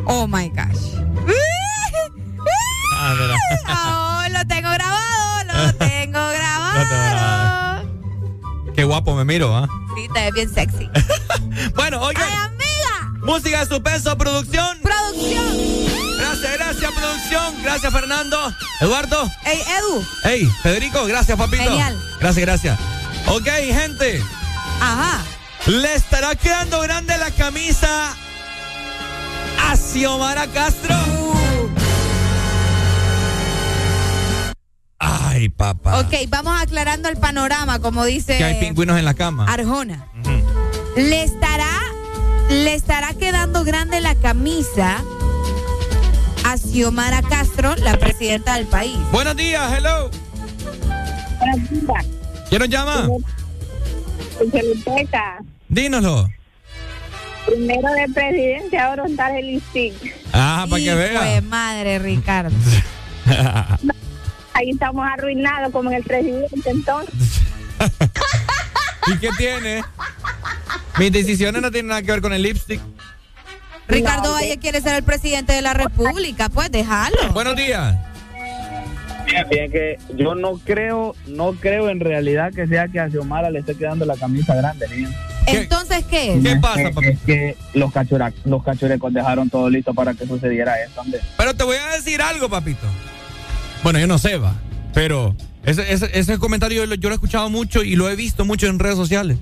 Oh my gosh. Ah, lo tengo grabado, lo tengo grabado. Qué guapo me miro, ¿ah? Sí, te ves bien sexy. Bueno, oigan. ¡Ay, amiga! Música de suspenso, producción. ¡Producción! Gracias, gracias, producción. Gracias, Fernando. Eduardo. Ey, Edu. Hey, Federico, gracias, papito. Genial. Gracias, gracias. Ok, gente. Ajá. ¿Le estará quedando grande la camisa a Xiomara Castro? Ay, papá. Ok, vamos aclarando el panorama, como dice Que hay pingüinos en la cama. Arjona. ¿Le estará, ¿Le estará quedando grande la camisa a Xiomara Castro, la presidenta del país? Buenos días, hello. ¿Quién nos llama? Dínoslo. Primero de presidente, ahora un tal el stick. Ah, para que vea. madre, Ricardo. Ahí estamos arruinados como en el presidente, entonces. ¿Y qué tiene? Mis decisiones no tienen nada que ver con el lipstick. Ricardo Valle quiere ser el presidente de la República, pues déjalo. Buenos días. Bien, bien, que yo no creo, no creo en realidad que sea que a Xiomara le esté quedando la camisa grande, Entonces, ¿qué es? Es que- Es que los, cachurecos dejaron todo listo para que sucediera eso, hombre. Pero te voy a decir algo, papito. Bueno, yo no sé, va. Pero ese, ese, ese comentario yo lo, yo lo he escuchado mucho y lo he visto mucho en redes sociales.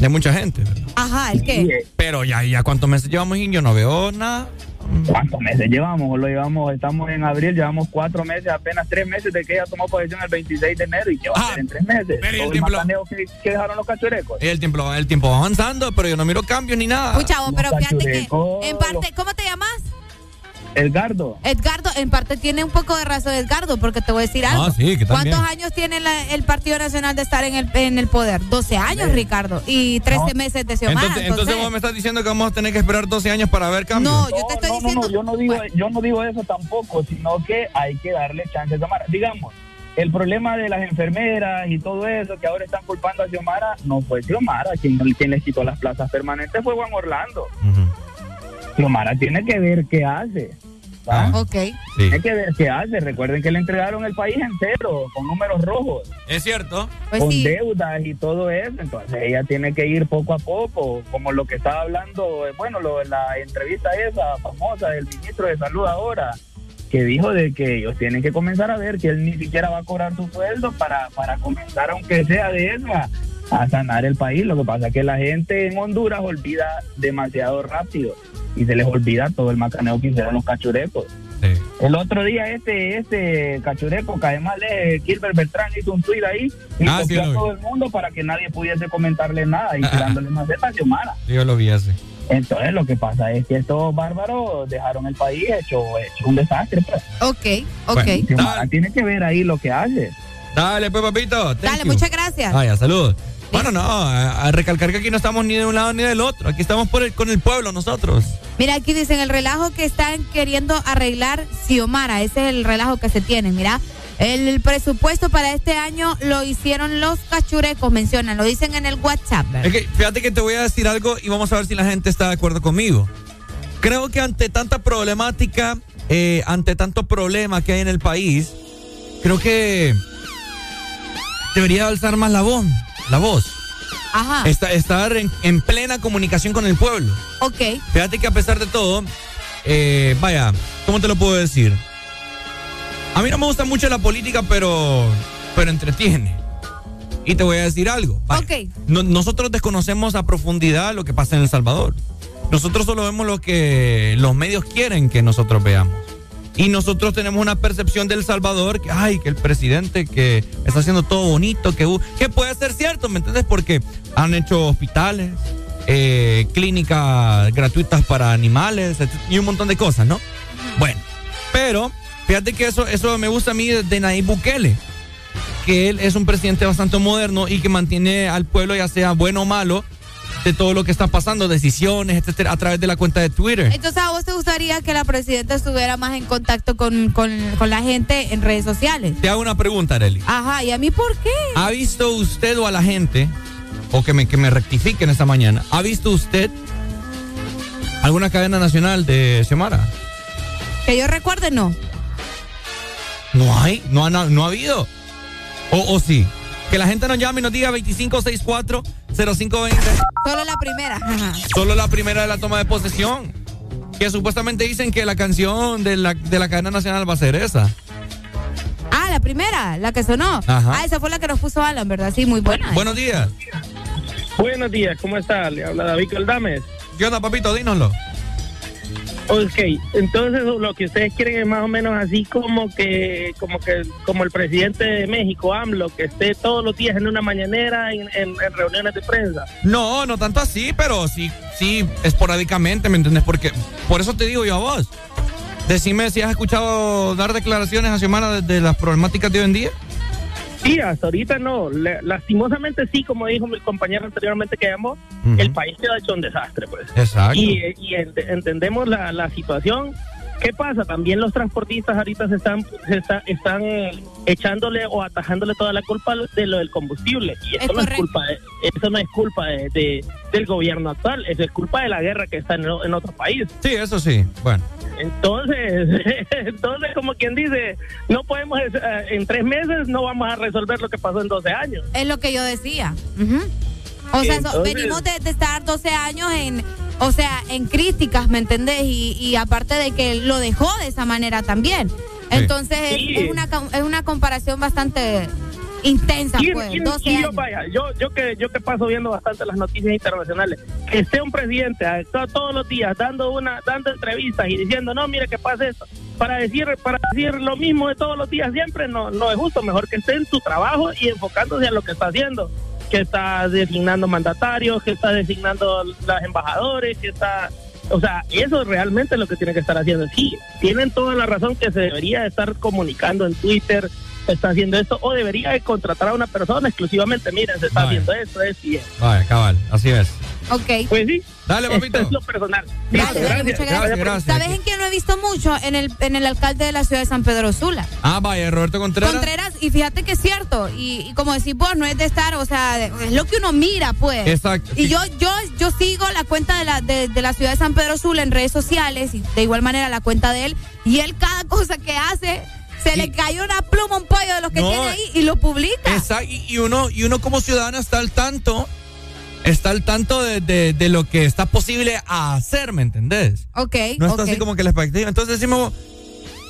De mucha gente. ¿verdad? Ajá, ¿el qué? Pero ya, ya cuántos meses llevamos y yo no veo nada. ¿Cuántos meses llevamos? Lo llevamos, estamos en abril, llevamos cuatro meses, apenas tres meses de que ella tomó posesión el 26 de enero y que va a ser en tres meses. pero el el tiempo que, que dejaron los cachurecos. El tiempo, el tiempo va avanzando, pero yo no miro cambios ni nada. Escucha pero fíjate que en parte, ¿cómo te llamas? Edgardo. Edgardo, en parte tiene un poco de razón Edgardo, porque te voy a decir algo. Ah, sí, que. ¿Cuántos años tiene la- el Partido Nacional de estar en el, en el poder? 12 años, Ricardo, y 13 meses de Xiomara. Entonces, entonces vos me estás diciendo que vamos a tener que esperar 12 años para ver cambios. No, yo te estoy no, diciendo. No, no, yo no digo, yo no digo eso tampoco, sino que hay que darle chance a Xiomara. Digamos, el problema de las enfermeras y todo eso que ahora están culpando a Xiomara, no fue Xiomara, quien, quien les quitó las plazas permanentes fue Juan Orlando. Xiomara tiene que ver qué hace. ¿va? Ok. Tiene que ver qué hace. Recuerden que le entregaron el país entero, con números rojos. Es cierto. Pues con sí. deudas y todo eso. Entonces ella tiene que ir poco a poco, como lo que estaba hablando, eh, bueno, lo, la entrevista esa famosa del ministro de Salud ahora, que dijo de que ellos tienen que comenzar a ver que él ni siquiera va a cobrar su sueldo para, para comenzar, aunque sea de eso, a, a sanar el país. Lo que pasa es que la gente en Honduras olvida demasiado rápido y se les olvida todo el macaneo que hicieron los cachurecos. El otro día este este cachureco que además es Gilbert Beltrán hizo un tuit ahí y Ah, sí, a vi. todo el mundo para que nadie pudiese comentarle nada y Ah, ah. tirándole más de a Xiomara. Yo lo vi así. Entonces lo que pasa es que estos bárbaros dejaron el país hecho, hecho un desastre. Pues. Ok, ok. Bueno, Xiomara tiene que ver ahí lo que hace. Dale, pues, papito. thank Dale, you. muchas gracias. Vaya, saludos. Bueno, no, a, a recalcar que aquí no estamos ni de un lado ni del otro. Aquí estamos por el, con el pueblo nosotros. Mira, aquí dicen el relajo que están queriendo arreglar Xiomara. Ese es el relajo que se tiene. Mira, el presupuesto para este año lo hicieron los cachurecos, mencionan, lo dicen en el WhatsApp. Es que fíjate que te voy a decir algo y vamos a ver si la gente está de acuerdo conmigo. Creo que ante tanta problemática, eh, ante tanto problema que hay en el país, creo que debería alzar más la voz. La voz. Ajá. Esta- estar en, en plena comunicación con el pueblo. Ok. Fíjate que a pesar de todo, eh, vaya, ¿cómo te lo puedo decir? A mí no me gusta mucho la política, pero, pero entretiene. Y te voy a decir algo. vaya. Ok. No- nosotros desconocemos a profundidad lo que pasa en El Salvador. Nosotros solo vemos lo que los medios quieren que nosotros veamos. Y nosotros tenemos una percepción del Salvador que, ay, que el presidente que está haciendo todo bonito, que, puede ser cierto, ¿me entiendes? Porque han hecho hospitales, eh, clínicas gratuitas para animales y un montón de cosas, ¿no? Bueno, pero fíjate que eso, eso me gusta a mí de Nayib Bukele, que él es un presidente bastante moderno y que mantiene al pueblo, ya sea bueno o malo, de todo lo que está pasando, decisiones, etcétera, a través de la cuenta de Twitter. Entonces, ¿a vos te gustaría que la presidenta estuviera más en contacto con, con, con la gente en redes sociales? Te hago una pregunta, Areli. Ajá, ¿y a mí por qué? ¿Ha visto usted o a la gente, o que me, que me rectifiquen esta mañana, ¿ha visto usted alguna cadena nacional de Xiomara? Que yo recuerde, no. No hay, no ha, no ha habido. O, o sí. Que la gente nos llame y nos diga 2564-0520. Solo la primera. Ajá. Solo la primera de la toma de posesión. Que supuestamente dicen que la canción de la, de la cadena nacional va a ser esa. Ah, la primera, la que sonó. Ajá. Ah, esa fue la que nos puso Alan, ¿verdad? Sí, muy buena. Buenos días. Buenos días, ¿cómo está? Le habla David Coldames. ¿Qué onda, papito? Dínoslo. Ok, entonces lo que ustedes quieren es más o menos así como que, como que, como el presidente de México, AMLO, que esté todos los días en una mañanera en, reuniones de prensa. No, no tanto así, pero sí, sí, esporádicamente, ¿me entiendes? Porque, por eso te digo yo a vos. Decime si has escuchado dar declaraciones a Xiomara de, de las problemáticas de hoy en día. Sí, hasta ahorita no. Le- lastimosamente sí, como dijo mi compañero anteriormente que llamó, el país queda hecho un desastre, pues. Exacto. Y, y ent- entendemos la, la situación. ¿Qué pasa? También los transportistas ahorita se están, se está- están echándole o atajándole toda la culpa de lo del combustible. Y eso no es culpa, de, eso no es culpa de, de- del gobierno actual, eso es culpa de la guerra que está en, en otro país. Sí, eso sí. Bueno. Entonces, entonces como quien dice, no podemos, eh, en tres meses no vamos a resolver lo que pasó en 12 años. Es lo que yo decía. O sea, eso- Entonces- venimos de, de estar 12 años en, o sea, en críticas, ¿me entendés? Y, y aparte de que lo dejó de esa manera también. Entonces es- Sí. es, una, es una comparación bastante intensa, Y- pues. y- 12 y yo, años. vaya, yo, yo que yo que paso viendo bastante las noticias internacionales, que esté un presidente to- todos los días dando una dando entrevistas y diciendo no mire que pasa esto para decir para decir lo mismo de todos los días siempre no no es justo mejor que esté en su trabajo y enfocándose a lo que está haciendo que está designando mandatarios que está designando las embajadores que está o sea, eso realmente es lo que tiene que estar haciendo. Sí, tienen toda la razón que se debería de estar comunicando en Twitter, está haciendo esto, o debería de contratar a una persona exclusivamente, miren, se está Vaya. haciendo esto, esto y esto. Vale, cabal, así es. Ok. Pues sí. Dale, papito. Esto es lo personal. Dale, dale, muchas gracias. ¿Sabes en quién no he visto mucho? En el, en el alcalde de la ciudad de San Pedro Sula. Ah, vaya, Roberto Contreras. Contreras, y fíjate que es cierto, y, y como decís vos, no es de estar, o sea, es lo que uno mira, pues. Exacto. Y yo, yo, yo sigo la cuenta de la, de, de la ciudad de San Pedro Sula en redes sociales, y de igual manera la cuenta de él, y él cada cosa que hace, se le cayó una pluma, un pollo de los que No. tiene ahí, y lo publica. Exacto, y, y uno, y uno como ciudadano está al tanto, está al tanto de, de- de lo que está posible hacer, ¿me entendés? Ok, No está así como que la expectativa. Entonces decimos,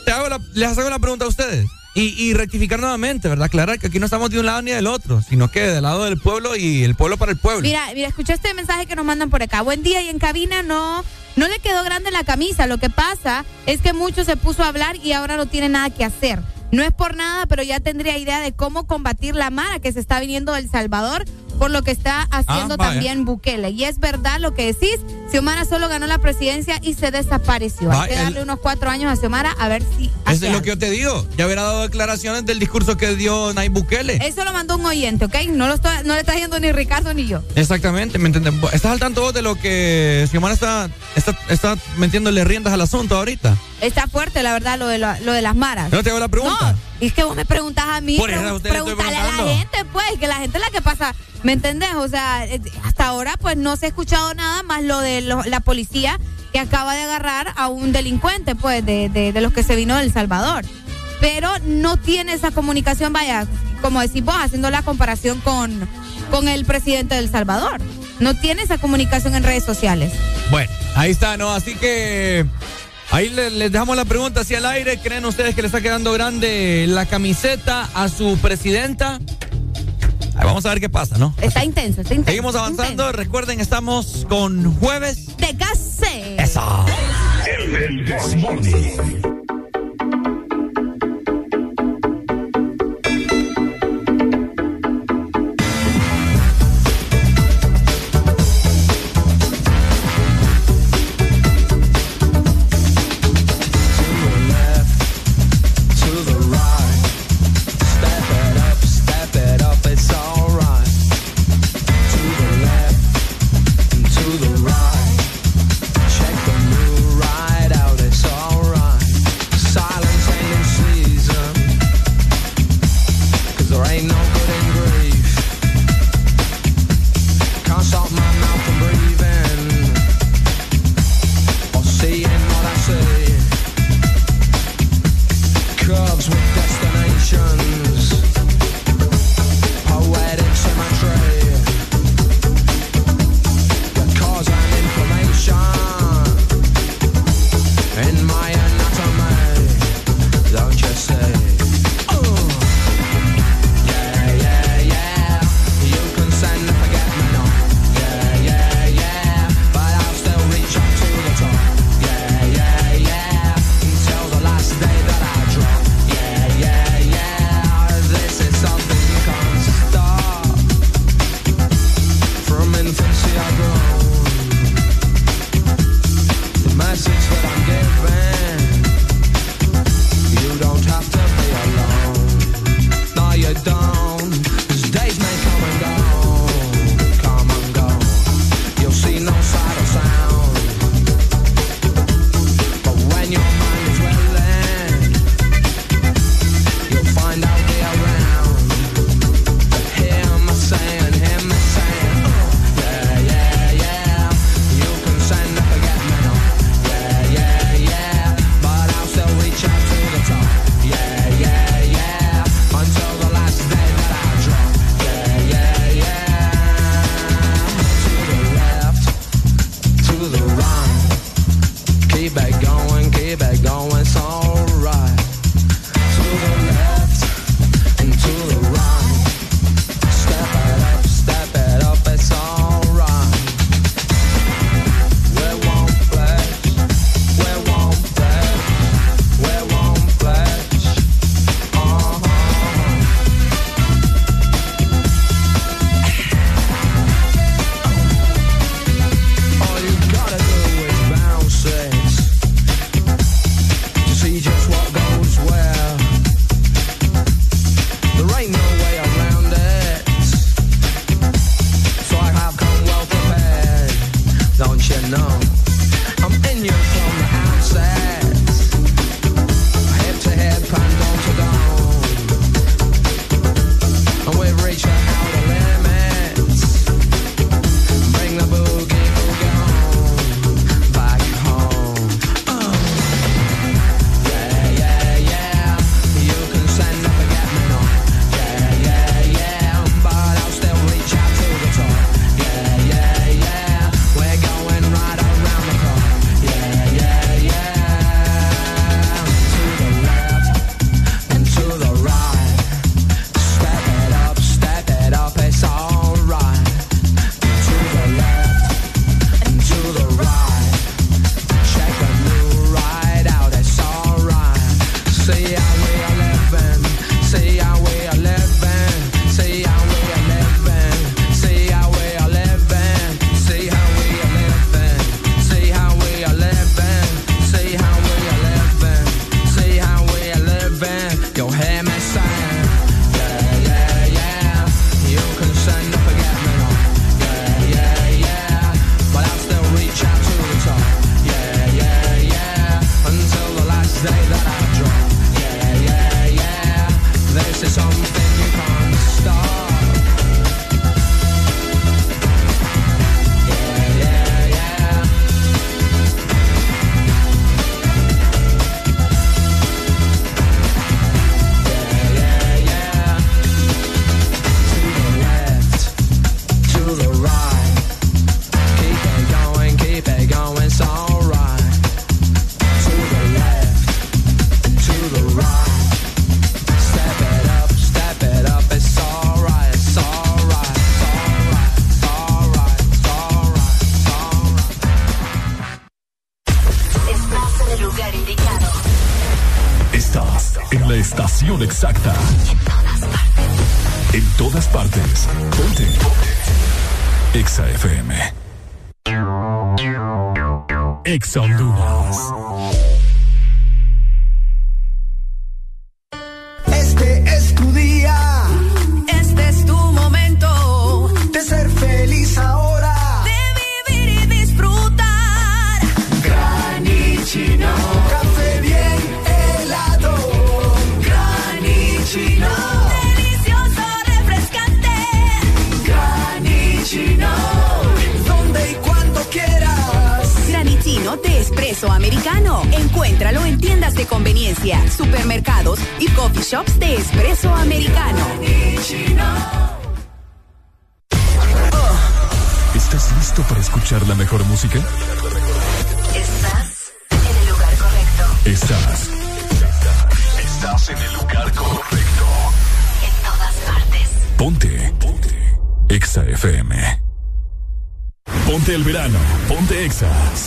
te hago la- les hago la pregunta a ustedes. Y, y rectificar nuevamente, ¿verdad? Aclarar que aquí no estamos de un lado ni del otro, sino que del lado del pueblo y el pueblo para el pueblo. Mira, mira, escuché este mensaje que nos mandan por acá. Buen día y en cabina no, no le quedó grande la camisa. Lo que pasa es que mucho se puso a hablar y ahora no tiene nada que hacer. No es por nada, pero ya tendría idea de cómo combatir la mara que se está viniendo del Salvador por lo que está haciendo Ah, también Bukele. Y es verdad lo que decís, Xiomara solo ganó la presidencia y se desapareció. Hay que el- darle unos cuatro años a Xiomara a ver si Eso es lo que yo te digo. Ya hubiera dado declaraciones del discurso que dio Nayib Bukele. Eso lo mandó un oyente, ¿ok? No, lo estoy, no le está diciendo ni Ricardo ni yo. Exactamente, ¿me entiendes? ¿Estás al tanto vos de lo que Xiomara está, está, está metiéndole riendas al asunto ahorita? Está fuerte, la verdad, lo de, la- lo de las maras. No te hago la pregunta. No, es que vos me preguntas a mí, Por eso pregun- a la gente, pues, que la gente es la que pasa, ¿me entendés? O sea, eh, hasta ahora, pues, no se ha escuchado nada más lo de la policía que acaba de agarrar a un delincuente, pues, de, de, de los que se vino de Salvador. Pero no tiene esa comunicación, vaya, como decís vos, haciendo la comparación con, con el presidente del Salvador. No tiene esa comunicación en redes sociales. Bueno, ahí está, ¿no? Así que ahí le- les, dejamos la pregunta hacia el aire. ¿Creen ustedes que le está quedando grande la camiseta a su presidenta? Ahí vamos a ver qué pasa, ¿no? Está intenso, está intenso. Seguimos avanzando. Recuerden, estamos con jueves. De case. Eso. El Desmorning.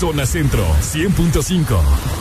Zona Centro 100.5.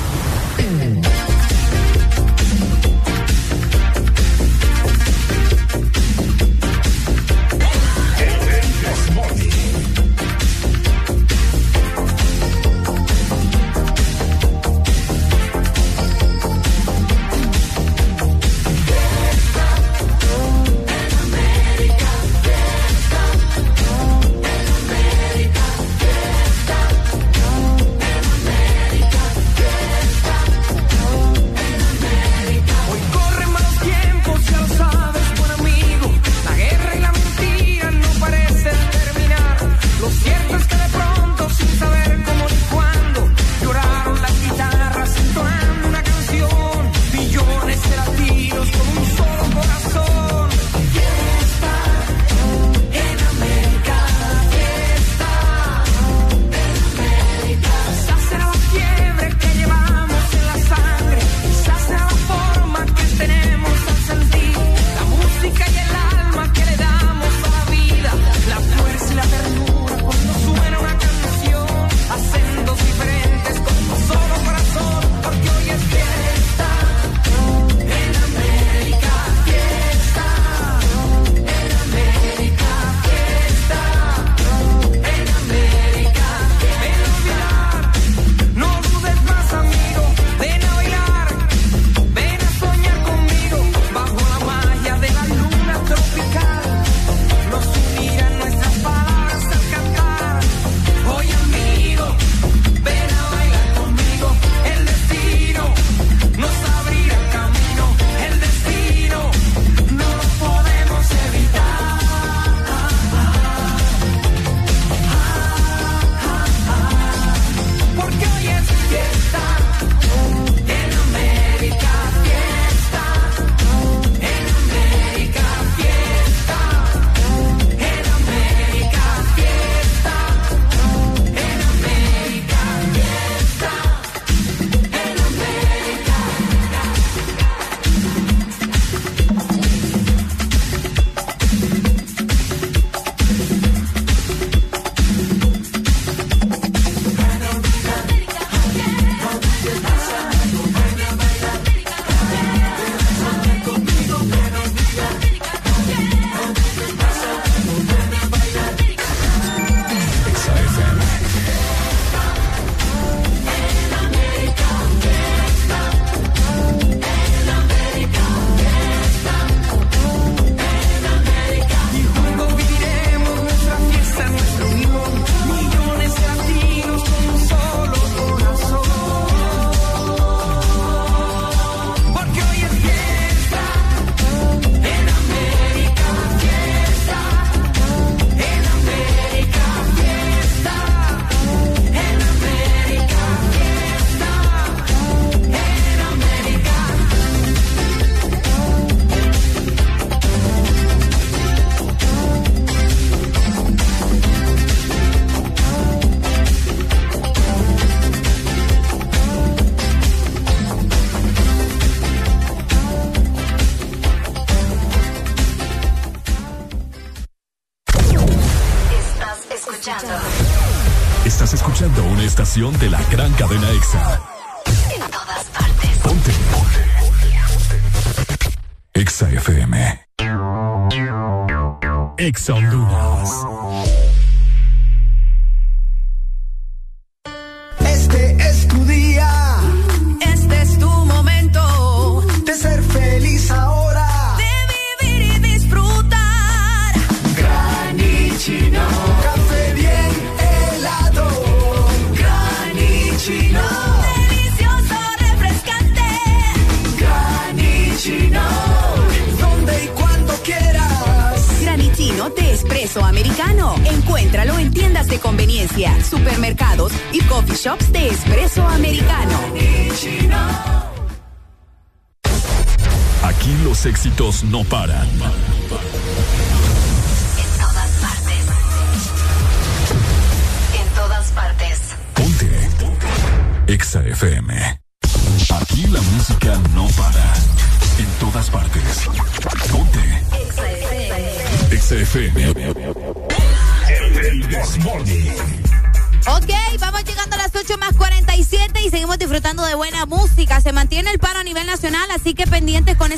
de la gran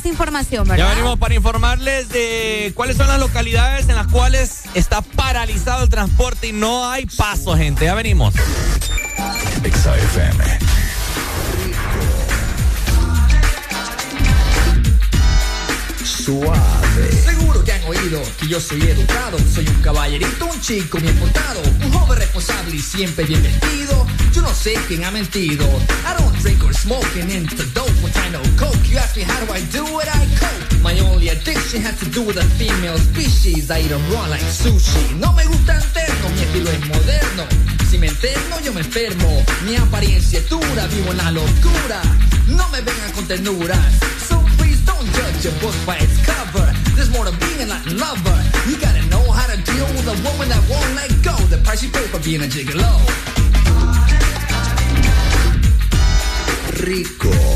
información, Ya ¿verdad? venimos para informarles de cuáles son las localidades en las cuales está paralizado el transporte y no hay paso, gente. Ya venimos. Exa FM. Suave. Seguro que han oído que yo soy educado. Soy un caballerito, un chico bien portado. Un joven responsable y siempre bien vestido. Yo no sé quién ha mentido. I don't drink or smoke and into when I know coke. You ask me how do I do it, I cope. My only addiction has to do with a female species. I eat 'em raw like sushi. No me gusta el terno, mi estilo es moderno. Si me enterno, yo me enfermo. Mi apariencia es dura, vivo en la locura. No me vengan con ternuras. So please don't judge a book by its cover. There's more to being a Latin lover. You gotta know how to deal with a woman that won't let go. The price you pay for being a gigolo. Rico.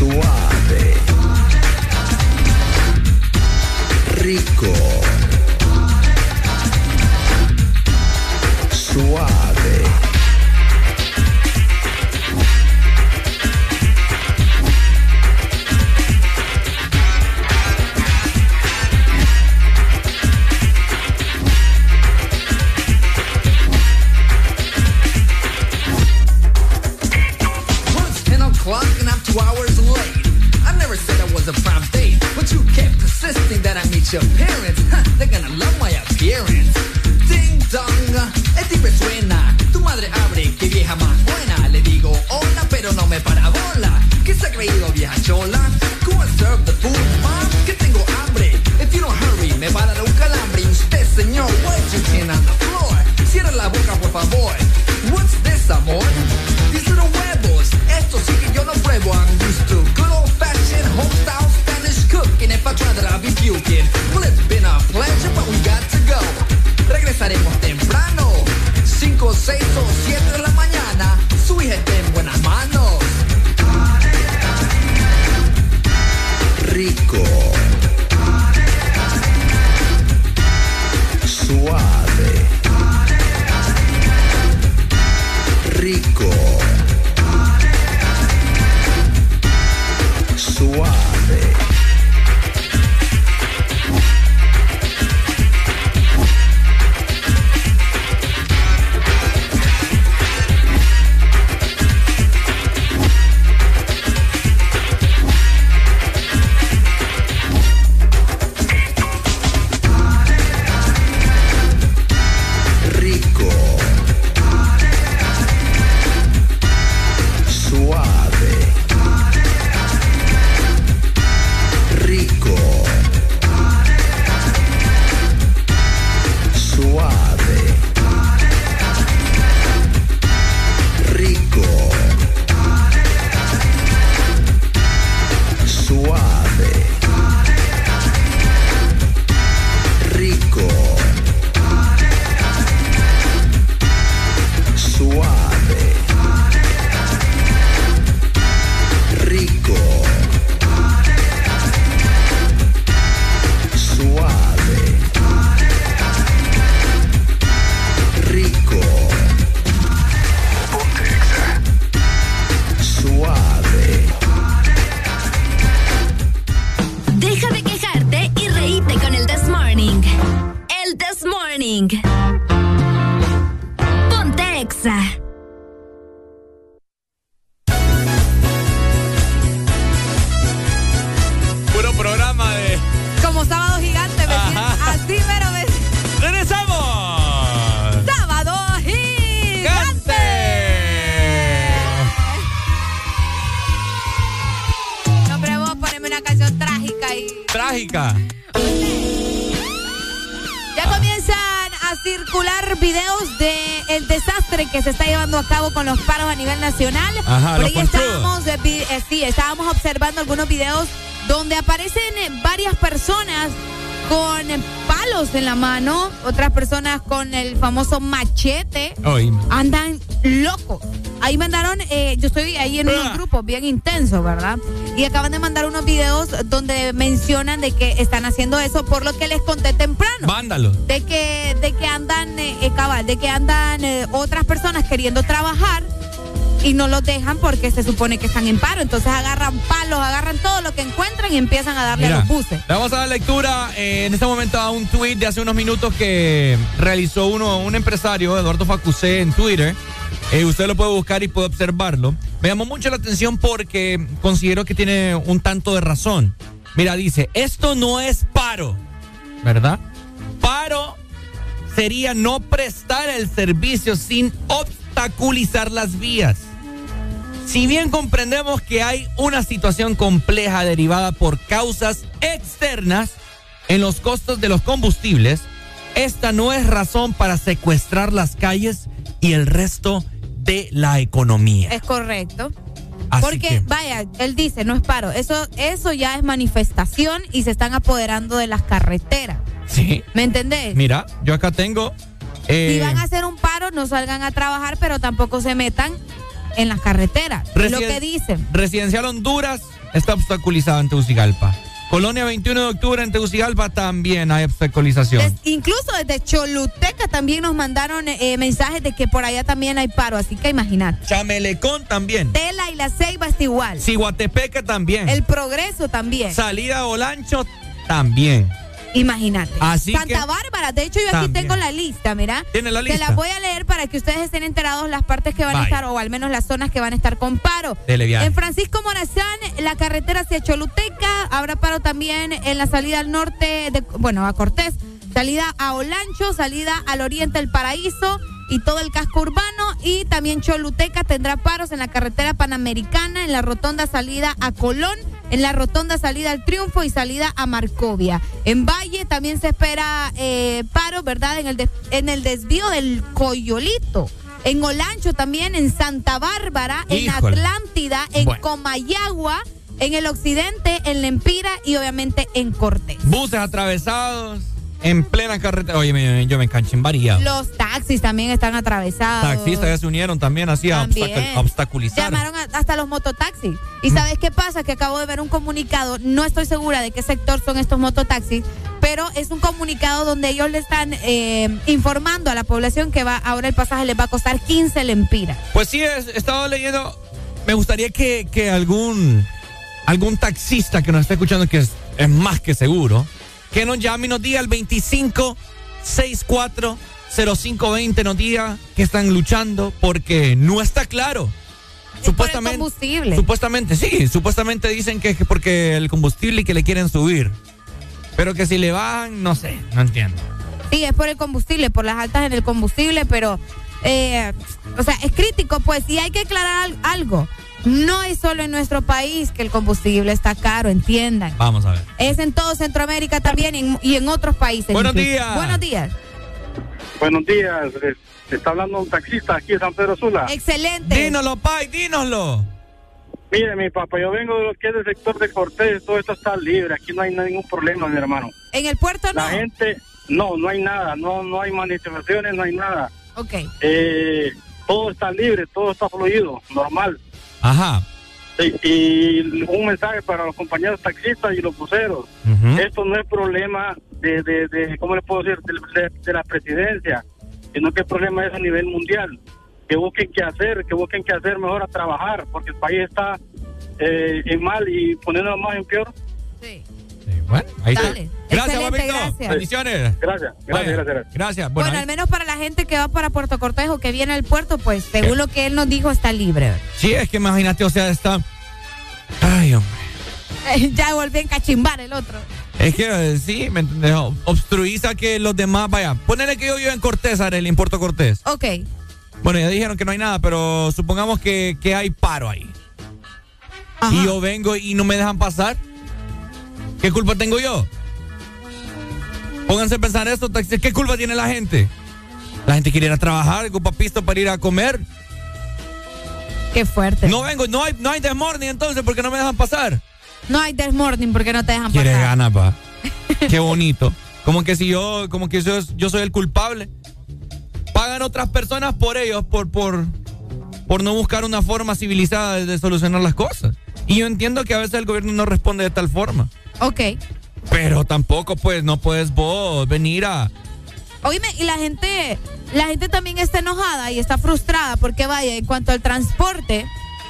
Suave. Rico. Famoso machete. Oye. Andan locos. Ahí mandaron, eh, yo estoy ahí en Ah. unos grupos bien intensos, ¿verdad? Y acaban de mandar unos videos donde mencionan de que están haciendo eso por lo que les conté temprano. Vándalo. De que, de que andan, eh, eh, cabal, de que andan eh, otras personas queriendo trabajar y no los dejan porque se supone que están en paro. Entonces agarran palos, agarran todo lo que encuentran y empiezan a darle a los buses. le vamos a dar lectura eh, en este momento a un tweet de hace unos minutos que realizó uno, un empresario, Eduardo Facusé, en Twitter. Eh, usted lo puede buscar y puede observarlo. Me llamó mucho la atención porque considero que tiene un tanto de razón. Mira, dice, esto no es paro, ¿verdad? Paro sería no prestar el servicio sin obstaculizar las vías. Si bien comprendemos que hay una situación compleja derivada por causas externas en los costos de los combustibles, esta no es razón para secuestrar las calles y el resto de la economía. Es correcto. Así Porque, que- vaya, él dice, no es paro. Eso, eso ya es manifestación y se están apoderando de las carreteras. Sí. ¿Me entendés? Mira, yo acá tengo. eh, Si van a hacer un paro, no salgan a trabajar, pero tampoco se metan en las carreteras. Lo que dicen. Residencial Honduras está obstaculizada en Tegucigalpa. Colonia 21 de octubre en Tegucigalpa también hay obstaculización. Des- incluso desde Choluteca también nos mandaron eh, mensajes de que por allá también hay paro, así que imagínate. Chamelecón también. Tela y la Ceiba está igual. Ciguatepeque también. El progreso también. Salida Olancho también. Imagínate. Así Santa que- Bárbara, de hecho yo aquí También. tengo la lista, mira. ¿Tiene la Te lista? la voy a leer para que ustedes estén enterados las partes que van a estar, o al menos las zonas que van a estar con paro. En Francisco Morazán, la carretera hacia Choluteca, habrá paro también en la salida al norte, de, bueno, a Cortés, salida a Olancho, salida al oriente del Paraíso y todo el casco urbano. Y también Choluteca tendrá paros en la carretera panamericana, en la rotonda salida a Colón, en la rotonda salida al Triunfo y salida a Marcovia. En Valle también se espera eh, paro, ¿verdad? En el, des- en el desvío del Coyolito. En Olancho también, en Santa Bárbara, en. Atlántida, en Bueno. Comayagua, en el occidente, en Lempira y obviamente en Cortés. Buses atravesados en plena carretera. Oye, me- yo me enganché en varias. Los taxis también están atravesados. Taxistas ya se unieron también así a También. obstacu- a obstaculizar. Llamaron a- hasta los mototaxis. ¿Y sabes qué pasa? Que acabo de ver un comunicado, no estoy segura de qué sector son estos mototaxis, pero es un comunicado donde ellos le están eh, informando a la población que va ahora el pasaje les va a costar 15 lempiras. Pues sí, he he estado leyendo. Me gustaría que, que algún, algún taxista que nos esté escuchando, que es, es más que seguro, que nos llame y nos diga al 25 64 0520, nos diga que están luchando porque no está claro. Supuestamente, combustible. Supuestamente, sí, supuestamente dicen que es que porque el combustible y que le quieren subir. Pero que si le bajan, no sé, no entiendo. Sí, es por el combustible, por las altas en el combustible, pero, eh, o sea, es crítico, pues, y hay que aclarar al- algo. No es solo en nuestro país que el combustible está caro, entiendan. Vamos a ver. Es en todo Centroamérica también en- y en otros países. Buenos incluso. días. Buenos días. Buenos días, está hablando un taxista aquí de San Pedro Sula. Excelente. Dínoslo, Pai, dínoslo. Mire, mi papá, yo vengo de lo que es el sector de Cortés, todo esto está libre, aquí no hay ningún problema, mi hermano. En el puerto no. La gente, no, no hay nada, no, no hay manifestaciones, no hay nada. Ok. Eh, todo está libre, todo está fluido, normal. Ajá. Sí, y un mensaje para los compañeros taxistas y los buceros. Esto no es problema de, de, de ¿cómo le puedo decir?, de, de- de la presidencia, sino que el problema es a nivel mundial. Que busquen qué hacer, que busquen qué hacer mejor a trabajar, porque el país está eh, en mal y poniéndolo más en peor. Bueno, ahí está. Dale. Gracias, Excelente, papito. gracias. Bendiciones. Gracias, Vaya, gracias, gracias. Gracias. Bueno, Bueno, ahí- al menos para la gente que va para Puerto Cortés o que viene al puerto, pues según lo que él nos dijo, está libre. sí, es que imagínate, o sea, está. Ay, hombre. ya volví a encachimbar el otro. Es que eh, sí, ¿me entiendes? O- Obstruiza que los demás, vaya. Ponele que yo vivo en Cortés, Arely, en Puerto Cortés. Ok. Bueno, ya dijeron que no hay nada, pero supongamos que, que hay paro ahí. Y yo vengo y no me dejan pasar. ¿Qué culpa tengo yo? Pónganse a pensar esto, taxistas. ¿Qué culpa tiene la gente? La gente quiere ir a trabajar, ocupa pista para ir a comer. Qué fuerte. No vengo, no hay, no hay desmorning entonces porque no me dejan pasar. No hay this morning porque no te dejan pasar. ganas, pa. Qué bonito. Como que si yo, como que yo, yo soy el culpable. Pagan otras personas por ellos, por, por, por no buscar una forma civilizada de, de solucionar las cosas. Y yo entiendo que a veces el gobierno no responde de tal forma. Ok. Pero tampoco, pues, no puedes vos venir a. Oíme, y la gente, la gente también está enojada y está frustrada porque vaya, en cuanto al transporte,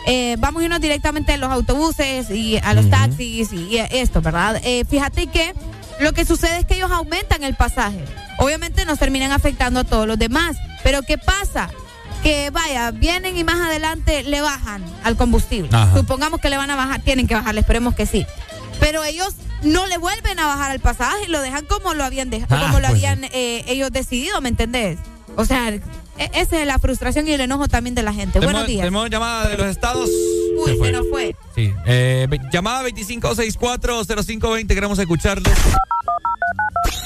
eh, vamos a irnos directamente a los autobuses y a los taxis y, y esto, ¿verdad? Eh, fíjate que lo que sucede es que ellos aumentan el pasaje. Obviamente nos terminan afectando a todos los demás. Pero ¿qué pasa? Que vaya, vienen y más adelante le bajan al combustible. Ajá. Supongamos que le van a bajar, tienen que bajarle, esperemos que sí. Pero ellos no le vuelven a bajar al pasaje, lo dejan como lo habían dejado, Ah, como lo pues habían eh, ellos decidido, ¿me entendés? O sea, e- esa es la frustración y el enojo también de la gente. Buenos días. tenemos llamada de los estados. Uy, se nos fue. Sí. Eh, llamada 2564-0520, queremos escucharlo.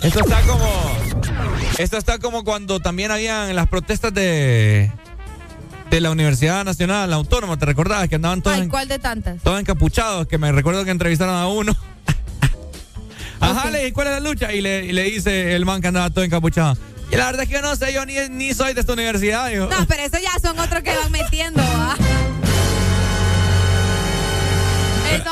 Esto está como. Esto está como cuando también habían las protestas de. De la Universidad Nacional Autónoma, ¿te recordabas? Que andaban todos, Ay, ¿cuál de tantas? todos encapuchados, que me recuerdo que entrevistaron a uno. Ajá, le dije, ¿cuál es la lucha? Y le, y le dice el man que andaba todo encapuchado. Y la verdad es que yo no sé, yo ni, ni soy de esta universidad. No, pero eso ya son otros que van metiendo. ¿ah? Eso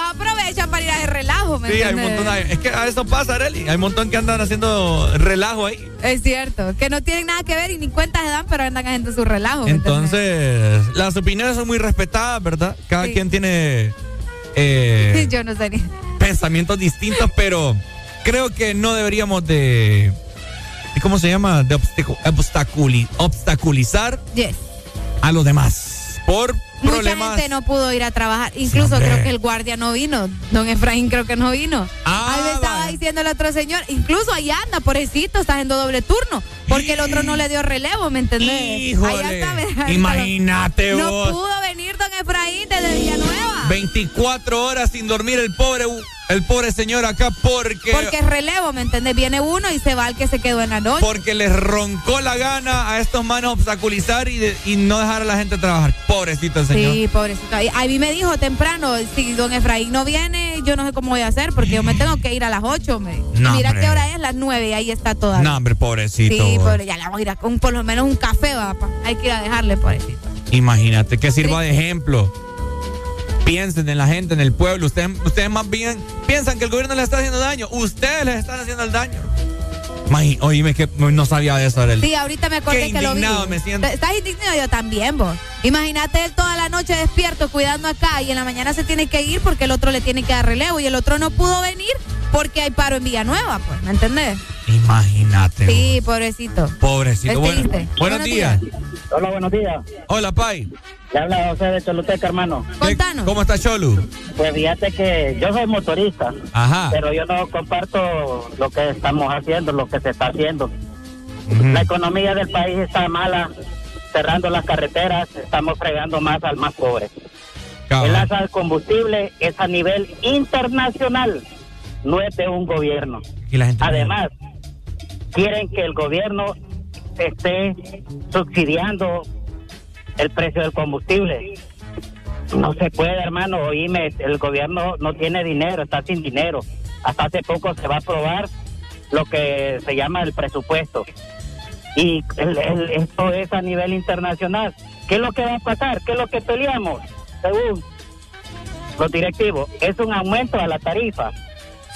aprovechan para ir a hacer relajo, ¿me Sí, hay un entiendes? montón de- Es que a eso pasa, Arely. Hay un montón que andan haciendo relajo ahí. Es cierto, que no tienen nada que ver y ni cuentas se dan, pero andan haciendo su relajo. Entonces, las opiniones son muy respetadas, ¿verdad? Cada Sí. quien tiene eh, Yo no sé ni. pensamientos distintos, pero creo que no deberíamos de. de ¿Cómo se llama? De obstacu- obstaculi- obstaculizar Yes. a los demás. Por Mucha problemas. gente no pudo ir a trabajar. Incluso creo que el guardia no vino. Don Efraín creo que no vino. Ah, diciendo el otro señor. Incluso allá anda, pobrecito, está haciendo doble turno. Porque el otro no le dio relevo, ¿me entendés? Híjole. Allá está, ¿verdad? Imagínate No vos. pudo venir don Efraín desde Villanueva. 24 horas sin dormir el pobre, el pobre señor acá porque. Porque es relevo, ¿me entendés? Viene uno y se va el que se quedó en la noche. Porque les roncó la gana a estos manos obstaculizar y, de- y no dejar a la gente trabajar. Pobrecito el señor. Sí, pobrecito. Ahí- A mí me dijo temprano, si don Efraín no viene, yo no sé cómo voy a hacer, porque yo me tengo que ir a las 8. Me. No, Mira hombre. qué hora es, las 9, y ahí está todavía. No, hombre, pobrecito. Sí, pobre, ya le vamos a ir a un, por lo menos un café, va, pa. Hay que ir a dejarle, pobrecito. Imagínate, que sirva de ejemplo. Piensen en la gente, en el pueblo. Ustedes, ustedes más bien piensan que el gobierno les está haciendo daño. Ustedes les están haciendo el daño. Imagi- Oíme que no sabía de eso, Arely. Sí, ahorita me acordé Qué que lo vi. indignado me siento. ¿Estás indignado? Yo también, vos. Imagínate él toda la noche despierto cuidando acá y en la mañana se tiene que ir porque el otro le tiene que dar relevo y el otro no pudo venir porque hay paro en Villanueva, pues, ¿me entendés? Imagínate. Sí, pobrecito. Pobrecito. Bueno, Buenos días. Hola, buenos días. Hola, Pai. Le habla José de Choluteca, hermano. Contanos. ¿Cómo está Cholu? Pues fíjate que yo soy motorista, Ajá. pero yo no comparto lo que estamos haciendo, lo que se está haciendo. La economía del país está mala, cerrando las carreteras, estamos fregando más al más pobre. El alza del combustible es a nivel internacional, no es de un gobierno. Y la gente Además, quieren que el gobierno esté subsidiando el precio del combustible. No se puede, hermano. Oíme, el gobierno no tiene dinero, está sin dinero. Hasta hace poco se va a aprobar lo que se llama el presupuesto. Y el- el- esto es a nivel internacional. ¿Qué es lo que va a pasar? ¿Qué es lo que peleamos? Según los directivos, es un aumento a la tarifa.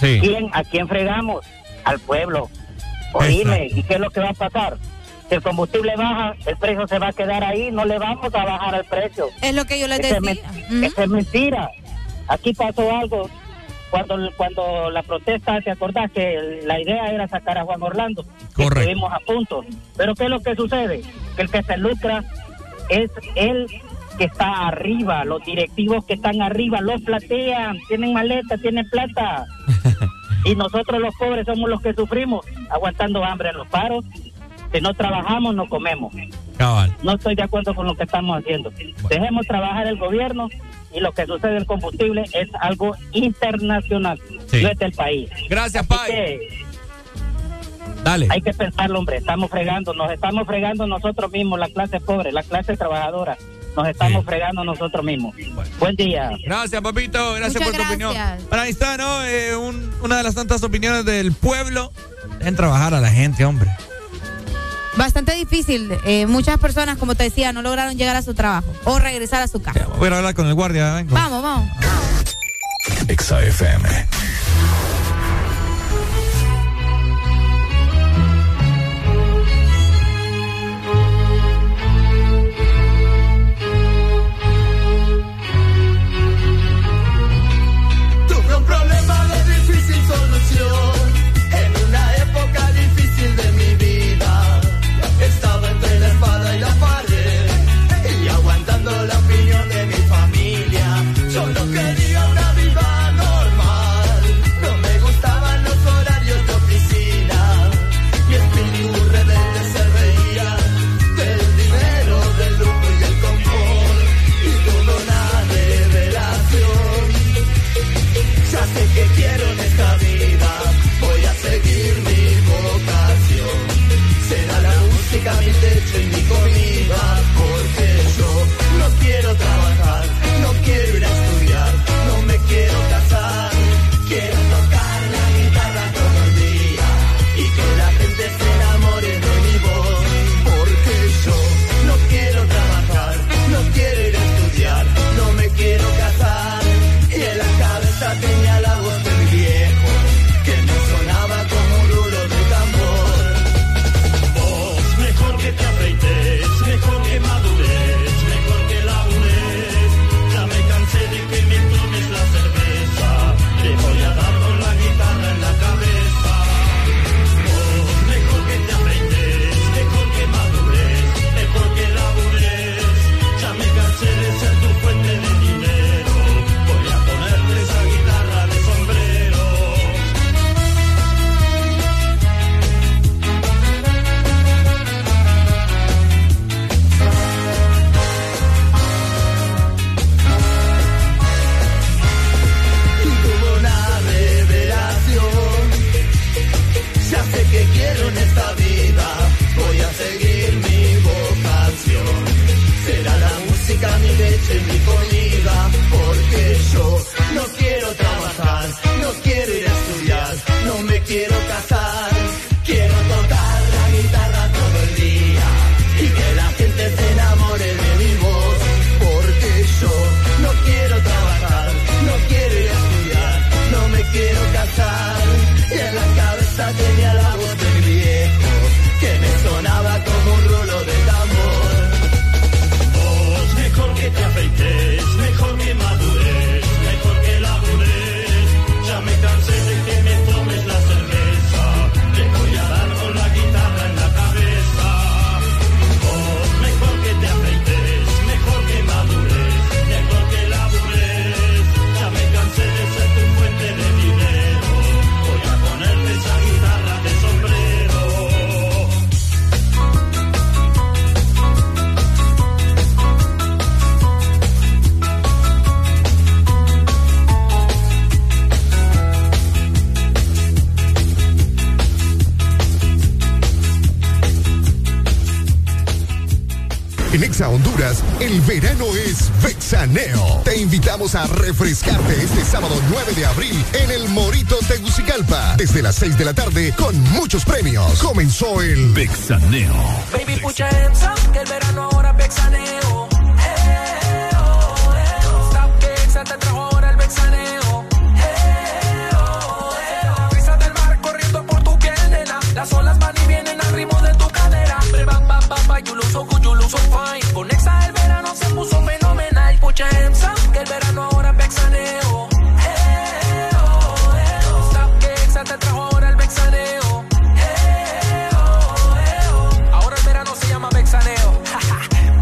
Sí. ¿Quién, ¿A quién fregamos? Al pueblo. Oíme, ¿y qué es lo que va a pasar? Si el combustible baja, el precio se va a quedar ahí, no le vamos a bajar el precio. Es lo que yo les es decía. esa es mentira. Aquí pasó algo. Cuando, cuando la protesta, ¿te acordás que la idea era sacar a Juan Orlando? Correcto. Estuvimos a punto. Pero ¿qué es lo que sucede? Que el que se lucra es el que está arriba, los directivos que están arriba, los platean, tienen maleta, tienen plata. y nosotros los pobres somos los que sufrimos, aguantando hambre en los paros. Si no trabajamos, no comemos. Cabal. No estoy de acuerdo con lo que estamos haciendo. Dejemos trabajar el gobierno y lo que sucede en el combustible es algo internacional. no es del país. Gracias, Pai. Dale. Hay que pensarlo, hombre. Estamos fregando, nos estamos fregando nosotros mismos, la clase pobre, la clase trabajadora. Nos estamos fregando nosotros mismos. Buen día. Gracias, papito. Gracias Muchas por tu opinión. gracias. Para ahí está, ¿no? Eh, un- una de las tantas opiniones del pueblo. Dejen trabajar a la gente, hombre. Bastante difícil. Eh, muchas personas, como te decía, no lograron llegar a su trabajo o regresar a su casa. Voy a hablar con el guardia. Vengo. Vamos, vamos. Exa FM. El verano es Vexaneo. Te invitamos a refrescarte este sábado 9 de abril en el Morito Tegucigalpa. Desde las 6 de la tarde con muchos premios. Comenzó el Vexaneo. Baby, hands up, que el verano ahora es vexaneo. Eh, oh, eh, oh. Stop que Exa te trajo ahora el vexaneo. Eh, oh, eh, oh. La brisa del mar corriendo por tu piel, nena. Las olas van y vienen al ritmo de tu cadera. Bam, bam, bam, you look so good, you look so fine. Con Exa el se puso fenomenal. Hands up, que el verano ahora es vexaneo. Eh, oh. Stop que Exa te trajo ahora el vexaneo. Eh, oh. Ahora el verano se llama vexaneo.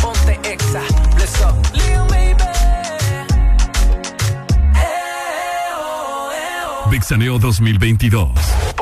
Ponte exa, let's go. Lil baby. Vixaneo 2022.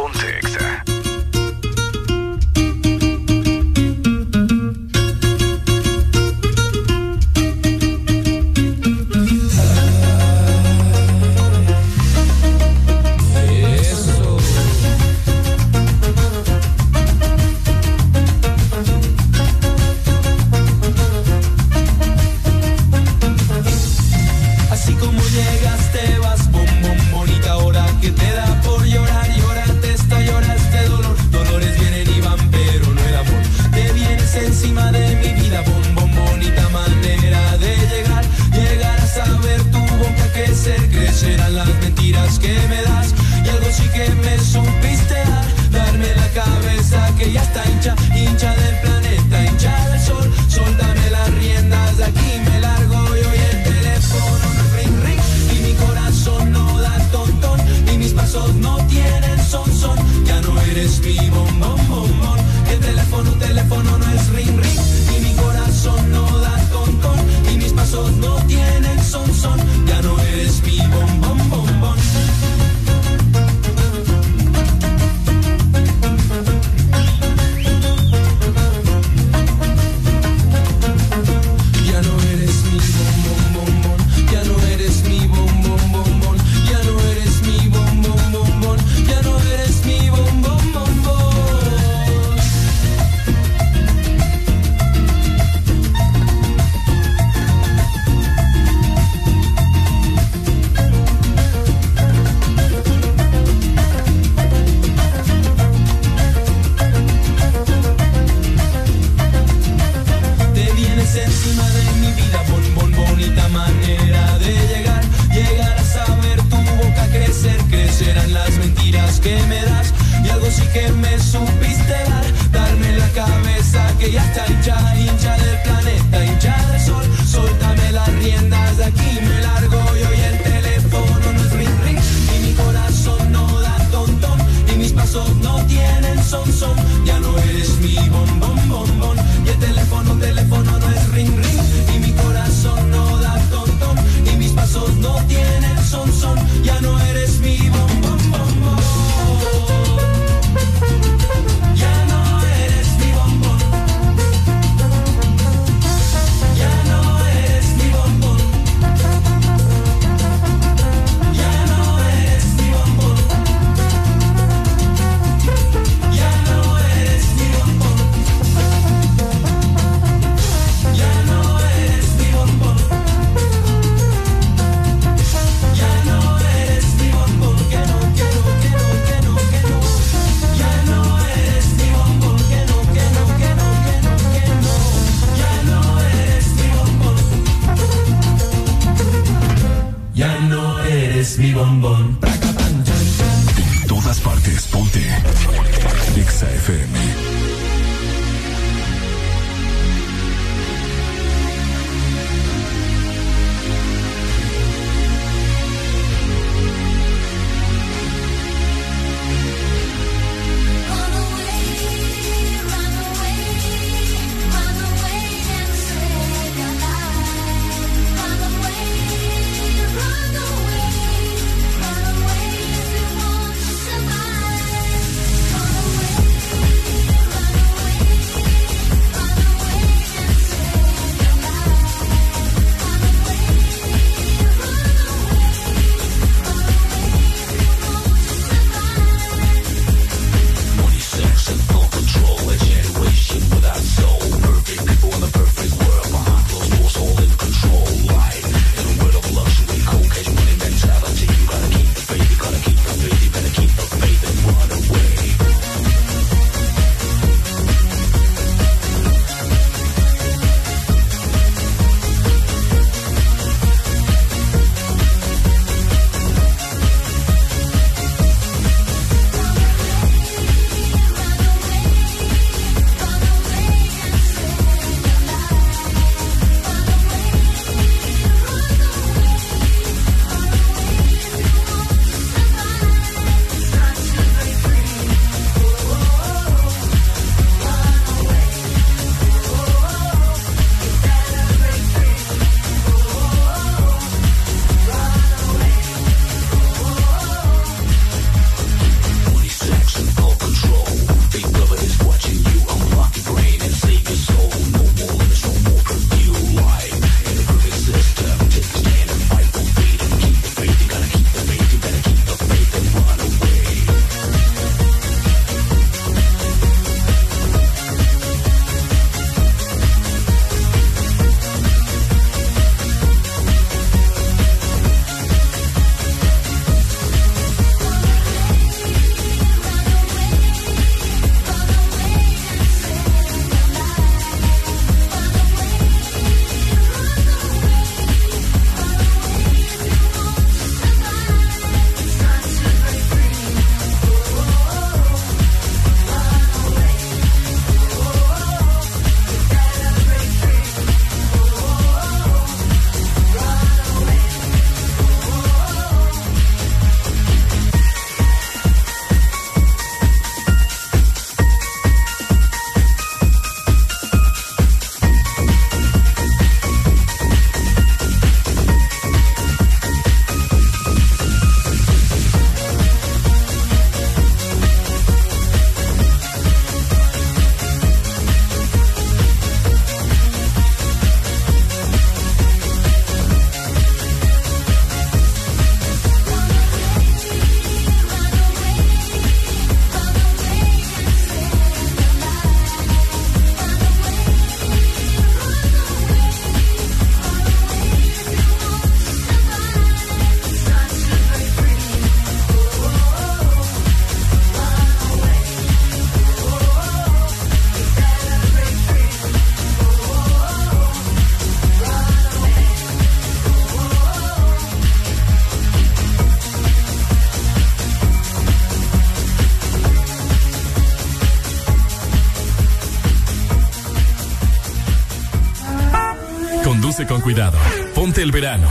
Con cuidado. Ponte el verano.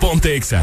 Ponte Exa.